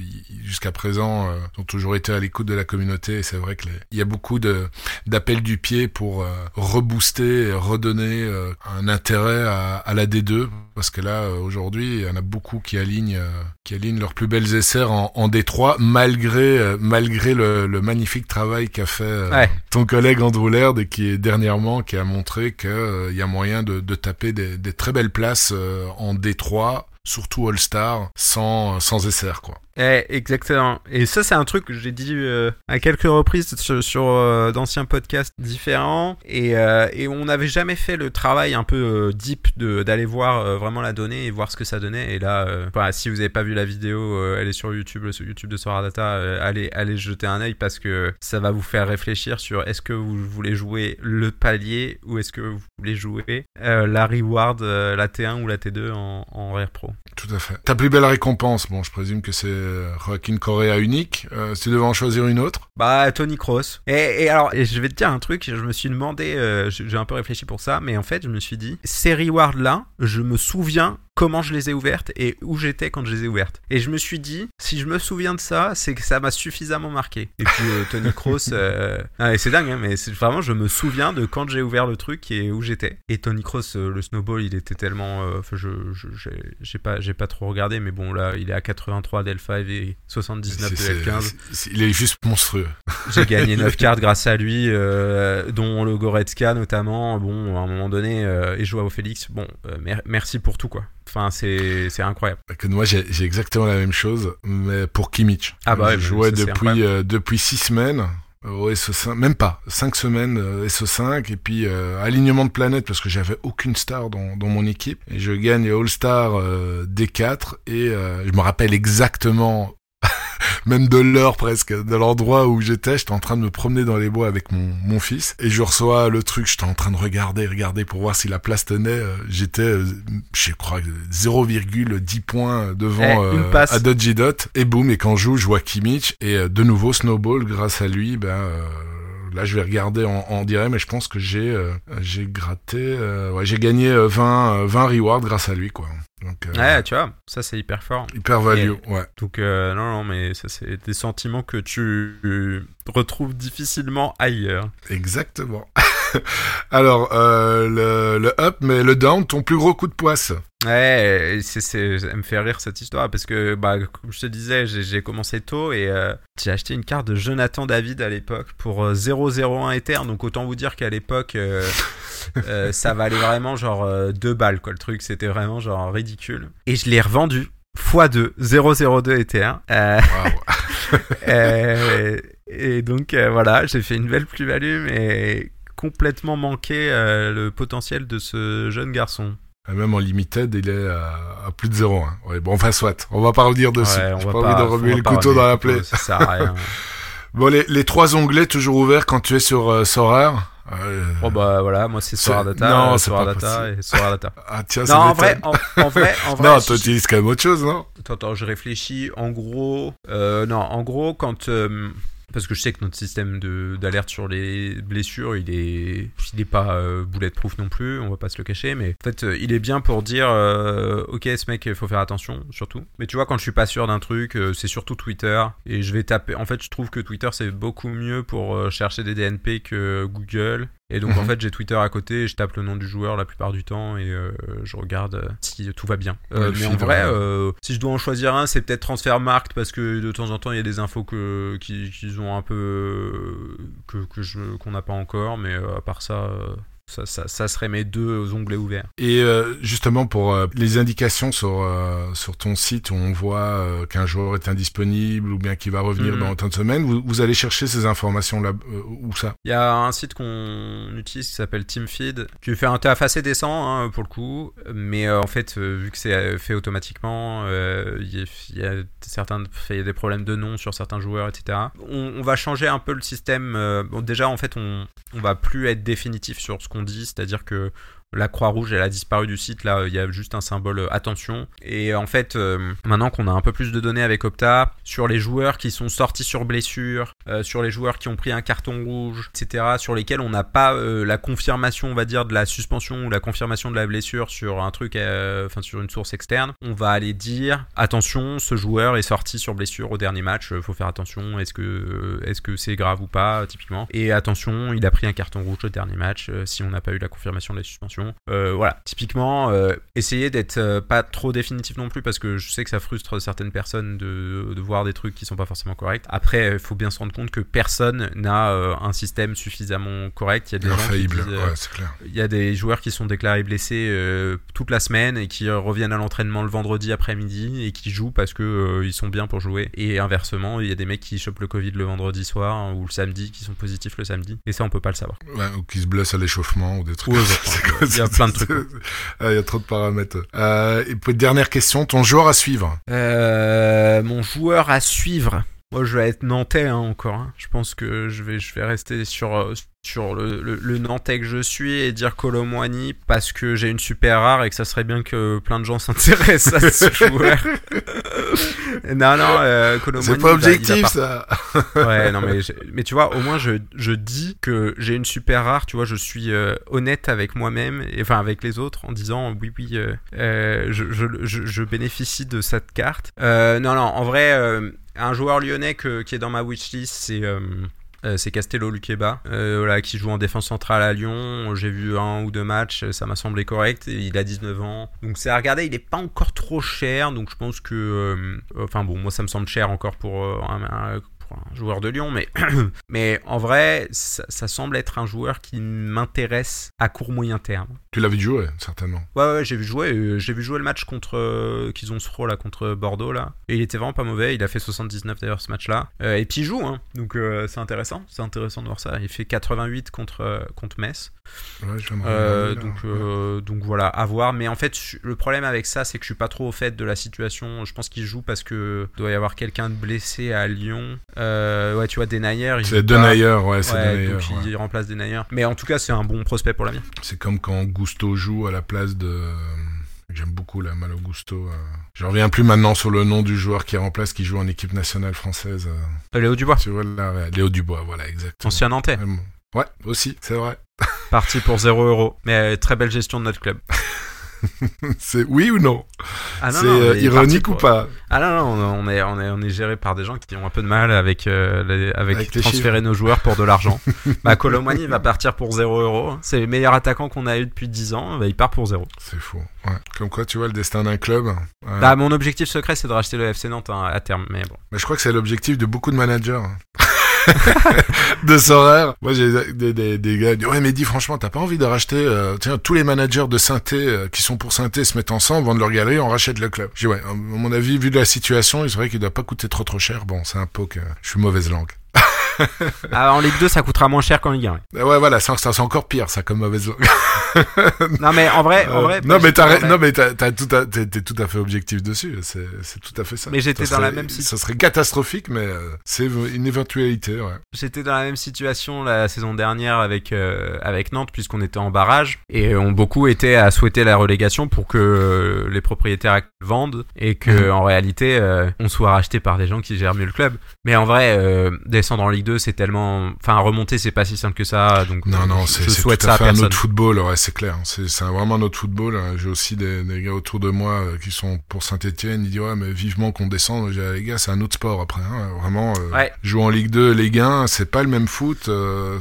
jusqu'à présent, euh, ils ont toujours été à l'écoute de la communauté. Et c'est vrai que les- il y a beaucoup de d'appels du pied pour euh, rebooster, et redonner euh, un intérêt à, à la D2, parce que là, euh, aujourd'hui, il y en a beaucoup qui alignent, euh, qui alignent leurs plus belles essais en, en D3, malgré euh, malgré le, le magnifique travail qu'a fait euh, Ouais. ton collègue Andrew Laird et qui est dernièrement qui a montré que euh, il y a moyen de, de taper des, des très belles places euh, en D3 surtout All-Star sans sans SR quoi. Eh, exactement. Et ça, c'est un truc que j'ai dit euh, à quelques reprises sur, euh, d'anciens podcasts différents. Et, euh, et on n'avait jamais fait le travail un peu deep de, d'aller voir vraiment la donnée et voir ce que ça donnait. Et là, si vous n'avez pas vu la vidéo, elle est sur YouTube, le YouTube de Sora Data. euh, allez, allez jeter un œil parce que ça va vous faire réfléchir sur est-ce que vous voulez jouer le palier ou est-ce que vous voulez jouer la reward, la T1 ou la T2 en, en Rare Pro. Tout à fait. Ta plus belle récompense, bon, je présume que c'est Joaquin Correa unique. Euh, si tu devais en choisir une autre Bah, Tony Cross. Et, alors, je vais te dire un truc, je me suis demandé, euh, j'ai un peu réfléchi pour ça, mais en fait, je me suis dit, ces rewards-là, je me souviens comment je les ai ouvertes et où j'étais quand je les ai ouvertes. Et je me suis dit, si je me souviens de ça, c'est que ça m'a suffisamment marqué. Et puis euh, Tony Cross, euh... ah, c'est dingue, hein, mais c'est vraiment, je me souviens de quand j'ai ouvert le truc et où j'étais. Et Tony Cross, euh, le snowball, il était tellement, enfin, je, j'ai pas, j'ai pas trop regardé, mais bon là, il est à 83 d'L5 et 79 de L15. il est juste monstrueux. J'ai gagné 9 cartes grâce à lui, dont le Goretzka notamment. Bon, à un moment donné, et Joao Félix. Bon, merci pour tout quoi. Enfin, c'est incroyable. Que moi, j'ai exactement la même chose, mais pour Kimmich. Ah bah ouais, je jouais depuis euh, depuis six semaines au SO5, même pas, cinq semaines euh, SO5 et puis euh, alignement de planète parce que j'avais aucune star dans, dans mon équipe et je gagne All Star euh, D4 et euh, je me rappelle exactement même de l'heure presque, de l'endroit où j'étais. J'étais en train de me promener dans les bois avec mon, mon fils et je reçois le truc. J'étais en train de regarder, regarder pour voir si la place tenait. Euh, j'étais, euh, je crois, 0,10 points devant eh, euh, à Dodgy Dot et boum. Et quand je joue, je vois Kimmich et euh, de nouveau Snowball grâce à lui. Ben euh, là je vais regarder en, en direct mais je pense que j'ai euh, j'ai gratté euh, ouais j'ai gagné 20 20 rewards grâce à lui quoi donc, euh, ouais, tu vois, ça c'est hyper fort. Hyper value, Et, ouais. Donc, euh, non, non, mais ça c'est des sentiments que tu retrouves difficilement ailleurs. Exactement. Alors, euh, le, le, up, mais le down, ton plus gros coup de poisse. Ouais, c'est, c'est, ça me fait rire cette histoire parce que, bah, comme je te disais, j'ai, j'ai commencé tôt et euh, j'ai acheté une carte de Jonathan David à l'époque pour euh, 001 Ether. Donc, autant vous dire qu'à l'époque, euh, euh, ça valait vraiment genre 2 balles, quoi. Le truc, c'était vraiment genre ridicule. Et je l'ai revendu x2, 002 Ether. Wow. et donc, voilà, j'ai fait une belle plus-value, mais complètement manqué euh, le potentiel de ce jeune garçon. Même en limited, il est à, à plus de 0. Hein. Ouais, bon, enfin, soit. On va pas revenir dessus. Ouais, J'ai pas, pas, envie de remuer le couteau dans la plaie. Ça sert à rien. bon, les, les, trois onglets toujours ouverts quand tu es sur euh, Sorare. Euh... Oh bah voilà, moi c'est Sora Data, non, euh, Sora Data possible. et Sora Data. ah tiens, non, en vrai, en, en, vrai, en vrai, non, toi tu utilises quand même autre chose, non? Attends, attends, je réfléchis. En gros, euh, non, en gros, quand euh, parce que je sais que notre système d'alerte sur les blessures, il est, il est pas euh, bulletproof non plus, on va pas se le cacher, mais en fait, euh, il est bien pour dire, euh, ok, ce mec, il faut faire attention, surtout. Mais tu vois, quand je suis pas sûr d'un truc, c'est surtout Twitter, et je vais taper. En fait, je trouve que Twitter c'est beaucoup mieux pour chercher des DNP que Google. Et donc, Mhm. en fait, j'ai Twitter à côté, et je tape le nom du joueur la plupart du temps, et euh, je regarde si tout va bien. Le mais en vrai, euh, si je dois en choisir un, c'est peut-être Transfermarkt, parce que de temps en temps, il y a des infos que, qui, qui ont un peu. euh, que, que je, qu'on n'a pas encore, mais euh, à part ça. Ça, ça, ça, serait mes deux onglets ouverts. Et euh, justement pour euh, les indications sur euh, sur ton site où on voit qu'un joueur est indisponible ou bien qu'il va revenir Mhm. dans tant de semaines, vous, vous allez chercher ces informations là euh, où ça? Il y a un site qu'on utilise qui s'appelle TeamFeed, qui fait un taf assez décent hein, pour le coup, mais en fait, vu que c'est fait automatiquement, il y, a- y a certains, il y a des problèmes de nom sur certains joueurs, etc. On, on va changer un peu le système. bon, déjà, en fait, on, on va plus être définitif sur ce qu'on dit, c'est-à-dire que la Croix-Rouge, elle a disparu du site. Là, il y a juste un symbole euh, attention. Et en fait, euh, maintenant qu'on a un peu plus de données avec Opta, sur les joueurs qui sont sortis sur blessure, euh, sur les joueurs qui ont pris un carton rouge, etc., sur lesquels on n'a pas la confirmation, on va dire, de la suspension ou la confirmation de la blessure sur un truc, enfin, sur une source externe, on va aller dire attention, ce joueur est sorti sur blessure au dernier match, faut faire attention, est-ce que est-ce que c'est grave ou pas, typiquement. Et attention, il a pris un carton rouge au dernier match, si on n'a pas eu la confirmation de la suspension. Euh, voilà, typiquement, euh, essayez d'être euh, pas trop définitif non plus parce que je sais que ça frustre certaines personnes de, de voir des trucs qui sont pas forcément corrects. Après, il faut bien se rendre compte que personne n'a euh, un système suffisamment correct. Il y a des gens qui Infaillible, disent, ouais, c'est clair. il y a des joueurs qui sont déclarés blessés toute la semaine et qui reviennent à l'entraînement le vendredi après-midi et qui jouent parce que ils sont bien pour jouer. Et inversement, il y a des mecs qui chopent le Covid le vendredi soir hein, ou le samedi, qui sont positifs le samedi. Et ça, on peut pas le savoir. Ouais, ou qui se blesse à l'échauffement ou des trucs. Ouais, C'est quoi, il y a plein de trucs. Ah, Il y a trop de paramètres. Euh, et puis, dernière question, ton joueur à suivre Euh, mon joueur à suivre. Moi, je vais être nantais hein, encore. hein. Je pense que je vais, je vais rester sur, euh, sur le, le, le nantais que je suis et dire Colomwani parce que j'ai une super rare et que ça serait bien que plein de gens s'intéressent à ce joueur. non, non, euh, Colomwani. C'est pas objectif, ça. Ouais, non, mais, mais tu vois, au moins, je, je dis que j'ai une super rare, tu vois, je suis euh, honnête avec moi-même, et enfin avec les autres, en disant oui, oui, euh, je, je, je, je bénéficie de cette carte. Non, non, en vrai, un joueur lyonnais qui est dans ma wishlist, c'est. euh, euh, c'est Castello Luqueba, euh, qui joue en défense centrale à Lyon. J'ai vu un ou deux matchs, ça m'a semblé correct. Il a 19 ans, donc c'est à regarder. Il est pas encore trop cher, donc je pense que, enfin bon, moi ça me semble cher encore pour un, joueur de Lyon, mais mais en vrai, ça, ça semble être un joueur qui m'intéresse à court moyen terme. Tu l'as vu jouer, certainement. Ouais, ouais, j'ai vu jouer, euh, j'ai vu jouer le match contre euh, qu'ils ont ce là contre Bordeaux là, et il était vraiment pas mauvais. Il a fait 79 d'ailleurs ce match-là, Euh, et puis il joue, hein. donc euh, c'est intéressant, c'est intéressant de voir ça. Il fait 88 contre contre Metz, Ouais, je donc donc voilà, à voir. Mais en fait, le problème avec ça, c'est que je suis pas trop au fait de la situation. Je pense qu'il joue parce que doit y avoir quelqu'un de blessé à Lyon. Ouais, tu vois, Denayer, C'est. Denayer, ouais, c'est Ouais, Denayer. donc il remplace Denayer. Mais en tout cas, c'est un bon prospect pour l'avenir. C'est comme quand Gusto joue à la place de. J'aime beaucoup la Malo Gusto. euh. Je reviens plus maintenant sur le nom du joueur qui remplace, qui joue en équipe nationale française. euh. Léo Dubois, Tu vois là, ouais, Léo Dubois, voilà, exactement. ancien Nantais. Ouais, aussi, c'est vrai. Parti pour 0 euros. Mais euh, très belle gestion de notre club. C'est oui ou non Ah C'est non, euh, ironique ou pas Ah non, non, on est, on est, on est géré par des gens qui ont un peu de mal avec, euh, les- avec, Avec les transférer nos joueurs pour de l'argent. bah, Colomani va partir pour 0 euros. C'est le meilleur attaquant qu'on a eu depuis 10 ans. Bah, il part pour 0. C'est faux. Ouais. Comme quoi, tu vois le destin d'un club. ouais. Bah, mon objectif secret, c'est de racheter le FC Nantes hein, à terme. Mais bon. Mais je crois que c'est l'objectif de beaucoup de managers. hein. de Sorare. Moi, j'ai des, des, des gars qui disent, ouais, mais dis franchement, t'as pas envie de racheter, euh, tiens, tous les managers de Synthé euh, qui sont pour Synthé se mettent ensemble, vendent leur galerie, on rachète le club. J'ai ouais, à mon avis, vu de la situation, il serait qu'il doit pas coûter trop trop cher. Bon, c'est un peu que je suis mauvaise langue. Ah, en Ligue 2, ça coûtera moins cher qu'en Ligue 1. ouais. Euh, Ouais, voilà, ça, ça, c'est encore pire, ça, comme mauvaise. Non, mais en vrai, en Euh, vrai. non, mais t'as, non, mais tout à, t'es, t'es tout à fait objectif dessus. C'est, c'est tout à fait ça. Mais j'étais Ça dans la même situ- Ça serait catastrophique, mais euh, c'est une éventualité, ouais. J'étais dans la même situation la saison dernière avec euh, avec Nantes puisqu'on était en barrage et on beaucoup était à souhaiter la relégation pour que euh, les propriétaires vendent et que Mhm. en réalité euh, on soit racheté par des gens qui gèrent mieux le club. Mais en vrai euh, descendre en Ligue 2 c'est tellement enfin remonter c'est pas si simple que ça donc Non, euh, non, je c'est, tout ça à à fait un autre football, ouais, c'est clair. C'est, c'est vraiment un autre football. hein. J'ai aussi des, des gars autour de moi euh, qui sont pour Saint-Etienne. Ils disent, ouais, mais vivement qu'on descende. Dit, les gars, c'est un autre sport après. Hein. Vraiment, euh, Ouais. jouer en Ligue 2, Ligue 1, c'est pas le même foot. euh,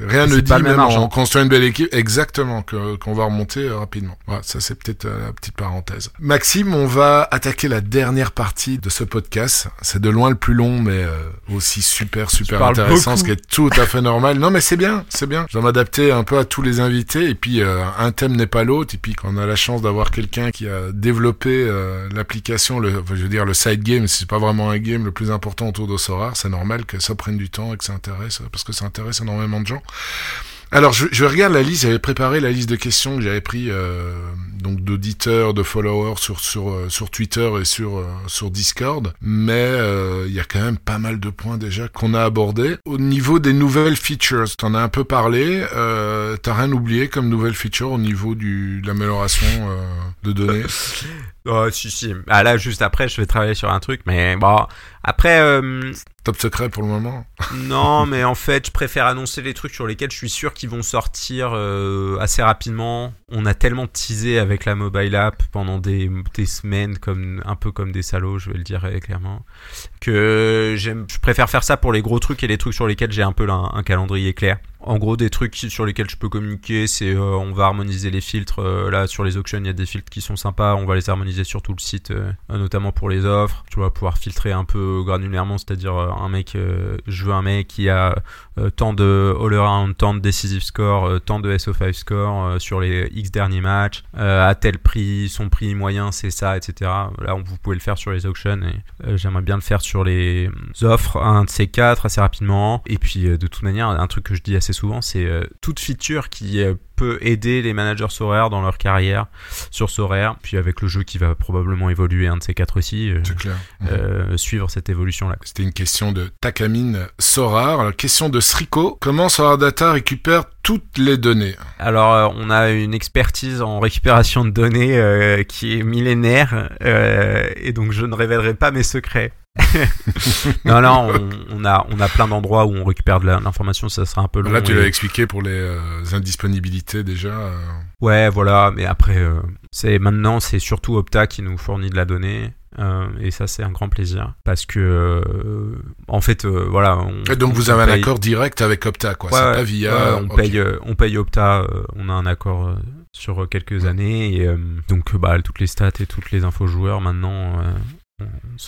rien ne dit, même en construisant une belle équipe, exactement, qu'on va remonter euh, rapidement. Voilà, ça, c'est peut-être euh, la petite parenthèse. Maxime, on va attaquer la dernière partie de ce podcast. C'est de loin le plus long, mais euh, aussi super, super intéressant, ce qui est tout à fait normal. Non, mais c'est bien, c'est bien. Je dois m'adapter un peu à tous les invités, et puis euh, un thème n'est pas l'autre. Et puis quand on a la chance d'avoir quelqu'un qui a développé euh, l'application, le, enfin, je veux dire le side game, c'est pas vraiment un game le plus important autour d'Ossorar, c'est normal que ça prenne du temps et que ça intéresse, parce que ça intéresse énormément de gens. Alors, je, regarde la liste. J'avais préparé la liste de questions que j'avais pris euh, donc d'auditeurs, de followers sur sur euh, sur Twitter et sur euh, sur Discord. Mais euh, il y a quand même pas mal de points déjà qu'on a abordés. Au niveau des nouvelles features, t'en as un peu parlé. Euh, T'as rien oublié comme nouvelle feature au niveau du de l'amélioration de données? Oh, si si. Ah là juste après je vais travailler sur un truc mais bon après euh, Top secret pour le moment? Non, mais en fait, je préfère annoncer les trucs sur lesquels je suis sûr qu'ils vont sortir euh, assez rapidement. On a tellement teasé avec la mobile app pendant des, semaines, comme un peu comme des salauds, je vais le dire clairement, que je préfère faire ça pour les gros trucs et les trucs sur lesquels j'ai un peu un calendrier clair. En gros, des trucs sur lesquels je peux communiquer, c'est euh, on va harmoniser les filtres. euh, là, sur les auctions, il y a des filtres qui sont sympas. On va les harmoniser sur tout le site, euh, notamment pour les offres. Tu vas pouvoir filtrer un peu granulairement, c'est-à-dire un mec, je veux un mec qui a tant de all-around, tant de decisive score, tant de SO5 score sur les X derniers matchs, à tel prix, son prix moyen, c'est ça, etc. Là, on, vous pouvez le faire sur les auctions et j'aimerais bien le faire sur les offres, un de ces quatre assez rapidement. Et puis, de toute manière, un truc que je dis assez assez souvent, c'est euh, toute feature qui euh, peut aider les managers Sorare dans leur carrière sur Sorare, puis avec le jeu qui va probablement évoluer un de ces quatre aussi, euh, clair. suivre cette évolution-là. C'était une question de Takamine Sorar. Alors, question de Srico. Comment Sorar Data récupère toutes les données Alors, on a une expertise en récupération de données qui est millénaire, et donc je ne révélerai pas mes secrets. non, non, on, on a, on a plein d'endroits où on récupère de l'information, ça sera un peu long. Là, tu et- l'as expliqué pour les euh, indisponibilités déjà. euh. Ouais, voilà, mais après, euh, c'est maintenant, c'est surtout Opta qui nous fournit de la donnée. et ça, c'est un grand plaisir. Parce que, en fait, voilà. On, Et donc, on- vous avez un accord direct avec Opta, quoi. Ouais, c'est pas via. ouais, on, paye, on paye Opta, on a un accord sur quelques années. Et donc, bah, toutes les stats et toutes les infos joueurs, maintenant,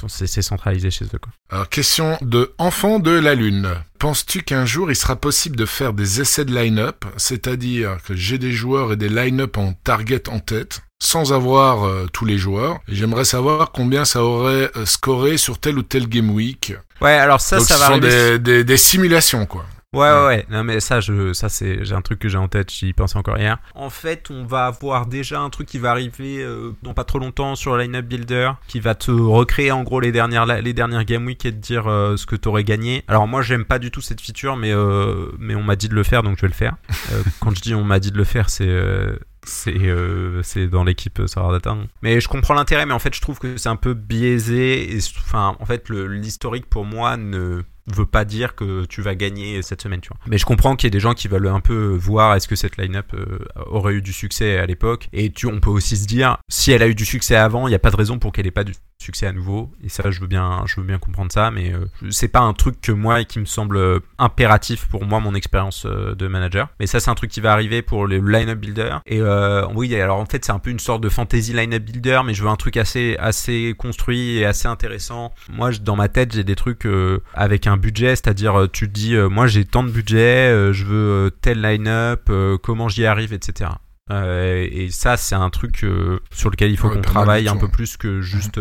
c'est c'est centralisé chez eux. Quoi. Alors, question de Enfant de la Lune. Penses-tu qu'un jour il sera possible de faire des essais de line-up, c'est-à-dire que j'ai des joueurs et des line-up en target en tête, sans avoir euh, tous les joueurs j'aimerais savoir combien ça aurait euh, scoré sur tel ou tel game week. Ouais, alors ça, Donc, ça ce va sont arriver des, des, des simulations, quoi. Ouais, ouais, ouais. Non, mais ça, je, ça c'est, j'ai un truc que j'ai en tête. J'y pensais encore hier. En fait, on va avoir déjà un truc qui va arriver euh, dans pas trop longtemps sur le Lineup Builder, qui va te recréer en gros les dernières, les dernières game week et te dire euh, ce que t'aurais gagné. Alors moi, j'aime pas du tout cette feature, mais euh, mais on m'a dit de le faire, donc je vais le faire. Euh, quand je dis on m'a dit de le faire, c'est euh, c'est euh, c'est dans l'équipe euh, Solar Data. Mais je comprends l'intérêt, mais en fait, je trouve que c'est un peu biaisé. Et, enfin, en fait, l'historique pour moi ne veut pas dire que tu vas gagner cette semaine, tu vois. Mais je comprends qu'il y ait des gens qui veulent un peu voir est-ce que cette line-up euh, aurait eu du succès à l'époque. Et tu, on peut aussi se dire, si elle a eu du succès avant, il n'y a pas de raison pour qu'elle ait pas du succès à nouveau. Et ça, je veux bien, je veux bien comprendre ça, mais euh, c'est pas un truc que moi qui me semble impératif pour moi, mon expérience de manager. Mais ça, c'est un truc qui va arriver pour le line-up builder. Et euh, oui, alors en fait, c'est un peu une sorte de fantasy line-up builder, mais je veux un truc assez, assez construit et assez intéressant. Moi, je- dans ma tête, j'ai des trucs euh, avec un budget, c'est-à-dire euh, tu te dis, euh, moi j'ai tant de budget, je veux tel line-up, comment j'y arrive, etc. Et ça, c'est un truc sur lequel il faut Ouais, qu'on travaille un peu plus que juste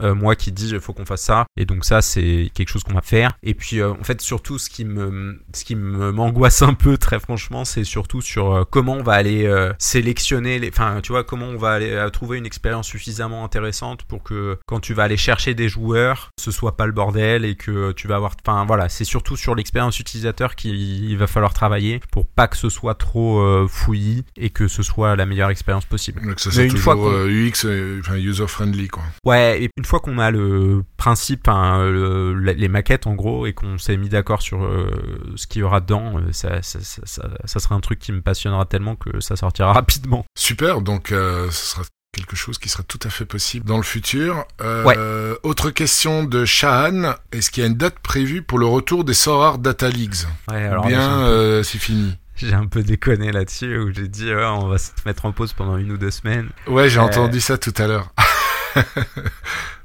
euh, moi qui dis il faut qu'on fasse ça. Et donc ça, c'est quelque chose qu'on va faire. Et puis euh, en fait, surtout ce qui me, ce qui m'angoisse un peu, très franchement, c'est surtout sur euh, comment on va aller sélectionner les, enfin tu vois comment on va aller trouver une expérience suffisamment intéressante pour que quand tu vas aller chercher des joueurs, ce soit pas le bordel et que tu vas avoir, enfin voilà, c'est surtout sur l'expérience utilisateur qu'il va falloir travailler pour pas que ce soit trop fouillis et que ce soit la meilleure expérience possible. Donc ça, c'est une fois toujours euh, UX, enfin user-friendly, quoi. Ouais, et une fois qu'on a le principe, hein, le- les maquettes en gros, et qu'on s'est mis d'accord sur euh, ce qu'il y aura dedans, euh, ça, ça, ça, ça, ça sera un truc qui me passionnera tellement que ça sortira rapidement. Super, donc euh, ce sera quelque chose qui sera tout à fait possible dans le futur. Euh, Autre question de Shahan, est-ce qu'il y a une date prévue pour le retour des Sorar Data Leagues? Ouais, alors Bien, peu- c'est fini. j'ai un peu déconné là-dessus, où j'ai dit, ouais, on va se mettre en pause pendant une ou deux semaines. Ouais, j'ai Euh, entendu ça tout à l'heure.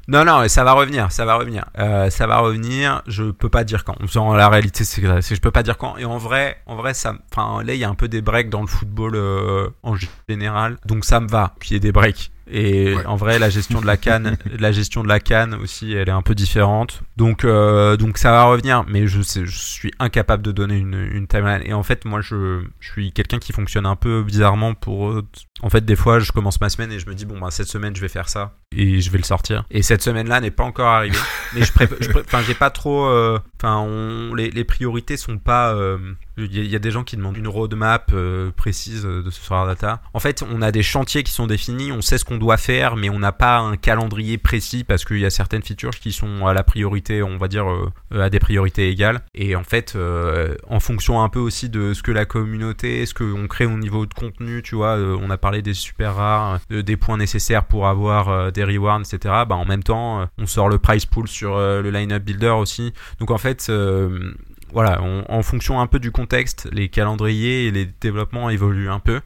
Non, non, ça va revenir, ça va revenir. Euh, ça va revenir, je peux pas dire quand. En la réalité, c'est que je peux pas dire quand. Et en vrai, en vrai, ça, enfin, là, il y a un peu des breaks dans le football euh, en général. Donc ça me va qu'il y ait des breaks. Et Ouais. en vrai, la gestion de la canne, la gestion de la canne aussi, elle est un peu différente. Donc, euh, donc ça va revenir, mais je, sais, je suis incapable de donner une, une timeline. Et en fait, moi, je, je suis quelqu'un qui fonctionne un peu bizarrement pour. euh, En fait, des fois, je commence ma semaine et je me dis bon, bah cette semaine, je vais faire ça et je vais le sortir. Et cette semaine-là n'est pas encore arrivée. mais je enfin, j'ai pas trop. euh, Enfin, les, les priorités sont pas. euh, Il y, a- des gens qui demandent une roadmap euh, précise euh, de ce soir data. En fait, on a des chantiers qui sont définis, on sait ce qu'on doit faire, mais on n'a pas un calendrier précis parce qu'il y a certaines features qui sont à la priorité, on va dire, euh, à des priorités égales. Et en fait, en fonction un peu aussi de ce que la communauté, ce qu'on crée au niveau de contenu, tu vois, on a parlé des super rares, des points nécessaires pour avoir des rewards, etc. Bah, en même temps, on sort le price pool sur le lineup builder aussi. Donc en fait, voilà, on- en fonction un peu du contexte, les calendriers et les développements évoluent un peu.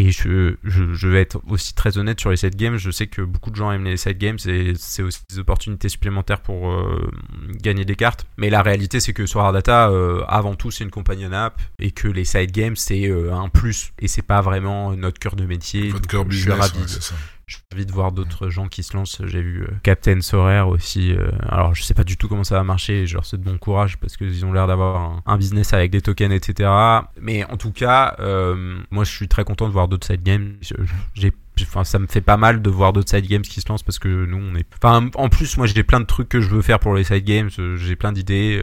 Et je, je, je vais être aussi très honnête sur les side games. Je sais que beaucoup de gens aiment les side games et c'est aussi des opportunités supplémentaires pour euh, gagner des cartes. Mais la réalité, c'est que sur Ardata, euh, avant tout, c'est une companion app et que les side games, c'est euh, un plus et c'est pas vraiment notre cœur de métier. Votre cœur je suis business, ravi ouais. Je suis envie de voir d'autres gens qui se lancent. J'ai vu Captain Sorare aussi. alors, je sais pas du tout comment ça va marcher. Je leur souhaite bon courage parce qu'ils ont l'air d'avoir un, business avec des tokens, etc. Mais en tout cas, moi, je suis très content de voir d'autres side games. J'ai Enfin, ça me fait pas mal de voir d'autres side games qui se lancent parce que nous on est. Enfin, en plus, moi j'ai plein de trucs que je veux faire pour les side games. J'ai plein d'idées.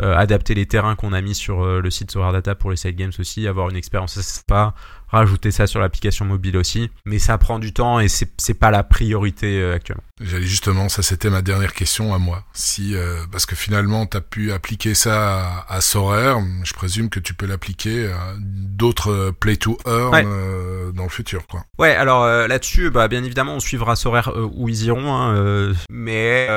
Euh, adapter les terrains qu'on a mis sur euh, le site Solar Data pour les side games aussi, avoir une expérience sympa, rajouter ça sur l'application mobile aussi. Mais ça prend du temps et c'est pas la priorité euh, actuellement. J'allais justement, ça c'était ma dernière question à moi. Si parce que finalement tu as pu appliquer ça à, à je présume que tu peux l'appliquer à d'autres play to earn dans le futur quoi. Ouais, alors là-dessus bah bien évidemment on suivra Sorare où ils iront hein, mais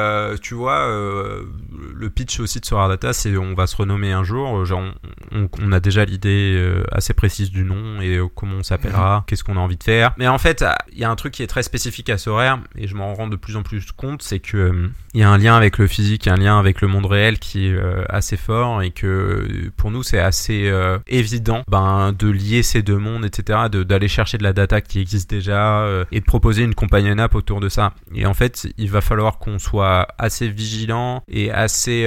tu vois le pitch aussi de Sorar Data c'est on va se renommer un jour. Euh, genre, on, a déjà l'idée euh, assez précise du nom et euh, comment on s'appellera, mhm. qu'est-ce qu'on a envie de faire. Mais en fait, il y a un truc qui est très spécifique à Sorare et je m'en rends de plus en plus compte, c'est que il y a un lien avec le physique, un lien avec le monde réel qui est assez fort et que pour nous c'est assez évident ben, de lier ces deux mondes, etc., d'aller chercher de la data qui existe déjà et de proposer une companion app autour de ça. Et en fait, il va falloir qu'on soit assez vigilant et assez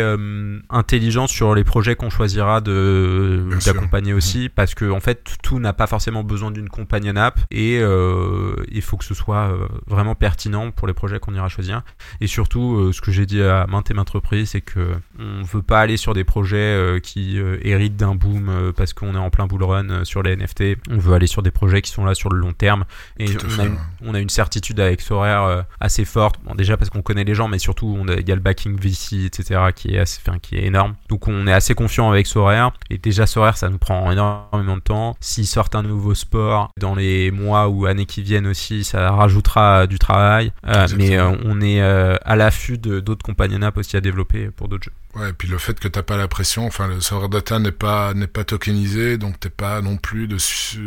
intelligent sur les projets qu'on choisira d'accompagner aussi parce que en fait tout n'a pas forcément besoin d'une companion app et euh, il faut que ce soit euh, vraiment pertinent pour les projets qu'on ira choisir. Et surtout euh, ce que j'ai dit à maintes et maintes reprises c'est que on veut pas aller sur des projets qui héritent d'un boom parce qu'on est en plein bull run sur les NFT on veut aller sur des projets qui sont là sur le long terme. Et on a, une, on a, une, certitude avec Sorare assez forte. Bon, déjà parce qu'on connaît les gens mais surtout il y a le backing VC etc qui est assez, enfin, qui est énorme. Donc on est assez confiant avec Sorare. Et déjà Sorare, ça nous prend énormément de temps. S'ils sortent un nouveau sport dans les mois ou années qui viennent aussi, ça rajoutera du travail. Euh, mais euh, on est euh, à l'affût d'autres compagnies app aussi à développer pour d'autres jeux. Ouais, et puis le fait que t'as pas la pression, enfin le serveur data n'est pas n'est pas tokenisé, donc t'es pas non plus de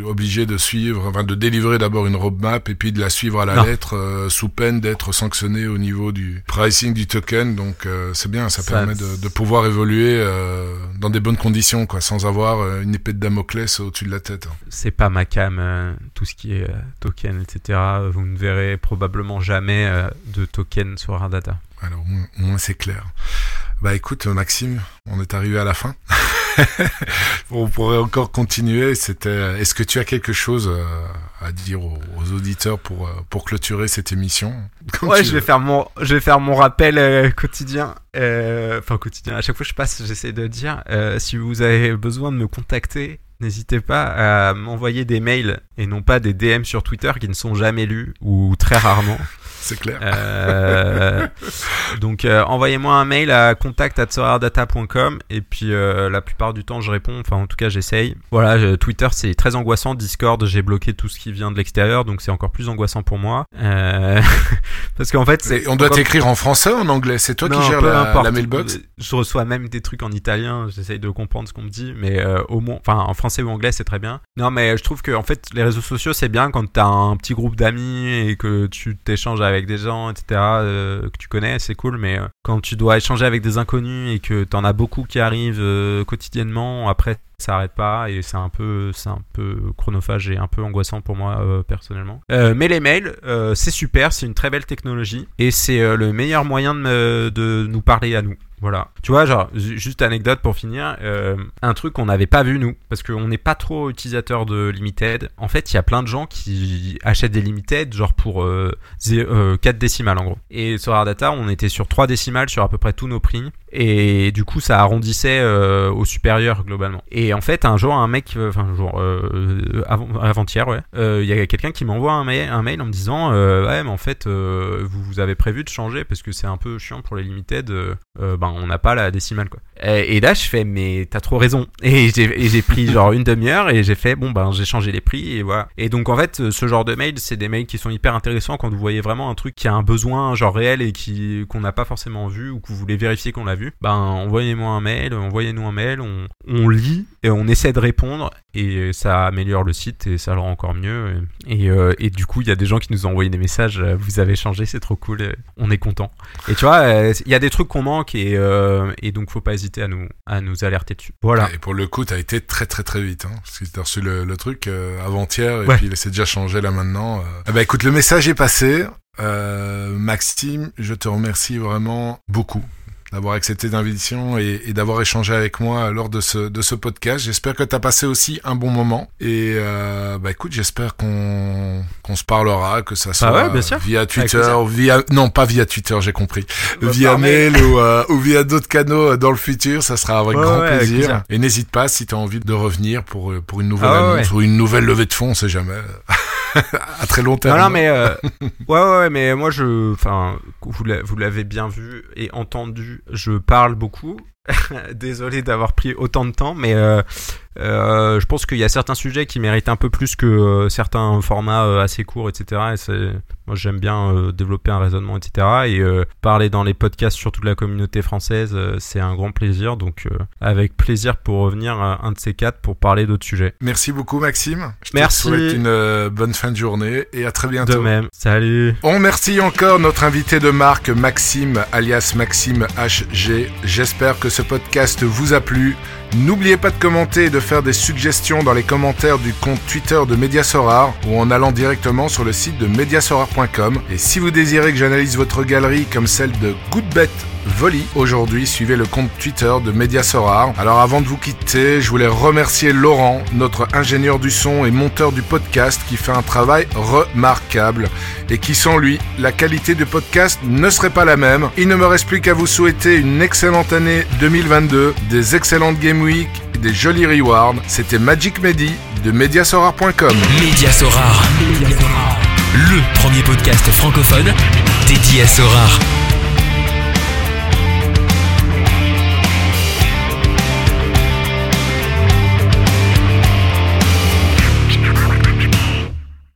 obligé de suivre, enfin de délivrer d'abord une roadmap et puis de la suivre à la lettre euh, sous peine d'être sanctionné au niveau du pricing du token. Donc euh, c'est bien, ça, permet de, de, pouvoir évoluer euh, dans des bonnes conditions, quoi, sans avoir une épée de Damoclès au-dessus de la tête. Hein. C'est pas ma cam, tout ce qui est token, etc. Vous ne verrez probablement jamais de token sur Data. Alors au moins c'est clair. Bah écoute Maxime, on est arrivé à la fin. on pourrait encore continuer. C'était. Est-ce que tu as quelque chose euh, à dire aux, auditeurs pour euh, pour clôturer cette émission? Ouais, je vais faire mon je vais faire mon rappel euh, quotidien. Enfin quotidien. À chaque fois que je passe, j'essaie de dire si vous avez besoin de me contacter. N'hésitez pas à m'envoyer des mails et non pas des DM sur Twitter qui ne sont jamais lus ou très rarement. C'est clair. Euh, donc euh, envoyez-moi un mail à contact@sorardata.com et puis euh, la plupart du temps je réponds. Enfin en tout cas j'essaye. Voilà, Twitter c'est très angoissant. Discord j'ai bloqué tout ce qui vient de l'extérieur donc c'est encore plus angoissant pour moi. parce qu'en fait c'est. On doit t'écrire en français ou en anglais? C'est toi qui gères la, mailbox? Je reçois même des trucs en italien. J'essaye de comprendre ce qu'on me dit, mais au moins, enfin en français ou anglais c'est très bien. Non mais je trouve que en fait les réseaux sociaux c'est bien quand t'as un petit groupe d'amis et que tu t'échanges avec avec des gens, etc., euh, que tu connais, c'est cool, mais euh, quand tu dois échanger avec des inconnus et que t'en as beaucoup qui arrivent euh, quotidiennement, après ça arrête pas et c'est un peu c'est un peu chronophage et un peu angoissant pour moi personnellement mais les mails c'est super c'est une très belle technologie et c'est le meilleur moyen de, de nous parler à nous voilà. Tu vois, genre, juste anecdote pour finir, euh, un truc qu'on n'avait pas vu nous, parce qu'on n'est pas trop utilisateur de Limited. En fait, il y a plein de gens qui achètent des Limited, genre pour euh, 4 euh, décimales en gros. Et sur Data, on était sur 3 décimales sur à peu près tous nos prix. Et du coup, ça arrondissait euh, au supérieur globalement. Et en fait, un jour, un mec, enfin, un avant, avant-hier, ouais, il y a quelqu'un qui m'envoie un, mail, un mail en me disant, ouais, mais en fait, vous, vous avez prévu de changer parce que c'est un peu chiant pour les Limited. ben, on n'a pas la décimale quoi. Et, là je fais mais t'as trop raison. Et j'ai pris genre une demi-heure et j'ai fait bon ben j'ai changé les prix et voilà. Et donc en fait ce genre de mail c'est des mails qui sont hyper intéressants quand vous voyez vraiment un truc qui a un besoin genre réel et qui qu'on n'a pas forcément vu ou que vous voulez vérifier qu'on l'a vu vu, ben envoyez-moi un mail, envoyez-nous un mail, on, on lit et on essaie de répondre et ça améliore le site et ça le rend encore mieux. Et, euh, et du coup, il y a des gens qui nous ont envoyé des messages, euh, vous avez changé, c'est trop cool, on est content. Et tu vois, euh, il y a des trucs qu'on manque et, euh, et donc faut pas hésiter à nous, à nous alerter dessus. Voilà. Et pour le coup, t'as été très très très vite. Hein, parce que t'as reçu le, le truc euh, avant-hier et Ouais. puis il s'est déjà changé là maintenant. Eh ben, écoute, le message est passé. Euh, Maxime, je te remercie vraiment beaucoup d'avoir accepté l'invitation et, et d'avoir échangé avec moi lors de ce, de ce podcast. J'espère que tu as passé aussi un bon moment. Et euh, bah écoute, j'espère qu'on qu'on se parlera, que ça soit Bah ouais, bien sûr. via Twitter, via non pas via Twitter, j'ai compris, Bah, via mail. ou, euh, ou via d'autres canaux dans le futur. Ça sera avec Ouais, grand ouais, avec plaisir. Et n'hésite pas si tu as envie de revenir pour euh, pour une nouvelle Ah annonce ou une nouvelle levée de fonds, on sait jamais. à très long terme. Non, non, mais euh, ouais, ouais, mais moi je, enfin, vous l'avez bien vu et entendu, je parle beaucoup. Désolé d'avoir pris autant de temps, mais euh, euh, je pense qu'il y a certains sujets qui méritent un peu plus que euh, certains formats euh, assez courts, etc. Et moi j'aime bien développer un raisonnement, etc. Et parler dans les podcasts sur toute la communauté française, c'est un grand plaisir. Donc avec plaisir pour revenir à un de ces quatre pour parler d'autres sujets. Merci beaucoup Maxime. Je Merci. te souhaite une bonne fin de journée et à très bientôt. De même. Salut. On remercie encore notre invité de marque Maxime alias Maxime HG. J'espère que ce podcast vous a plu. N'oubliez pas de commenter et de faire des suggestions dans les commentaires du compte Twitter de Mediasorar ou en allant directement sur le site de mediasorar.com. Et si vous désirez que j'analyse votre galerie comme celle de Goodbet Volley aujourd'hui, suivez le compte Twitter de Mediasorar. Alors avant de vous quitter, je voulais remercier Laurent, notre ingénieur du son et monteur du podcast qui fait un travail remarquable et qui sans lui, la qualité du podcast ne serait pas la même. Il ne me reste plus qu'à vous souhaiter une excellente année 2022, des excellentes Game Week des jolis rewards. C'était Magic Medi de Mediasorar.com. Média Sorare. Le premier podcast francophone dédié à Sorare.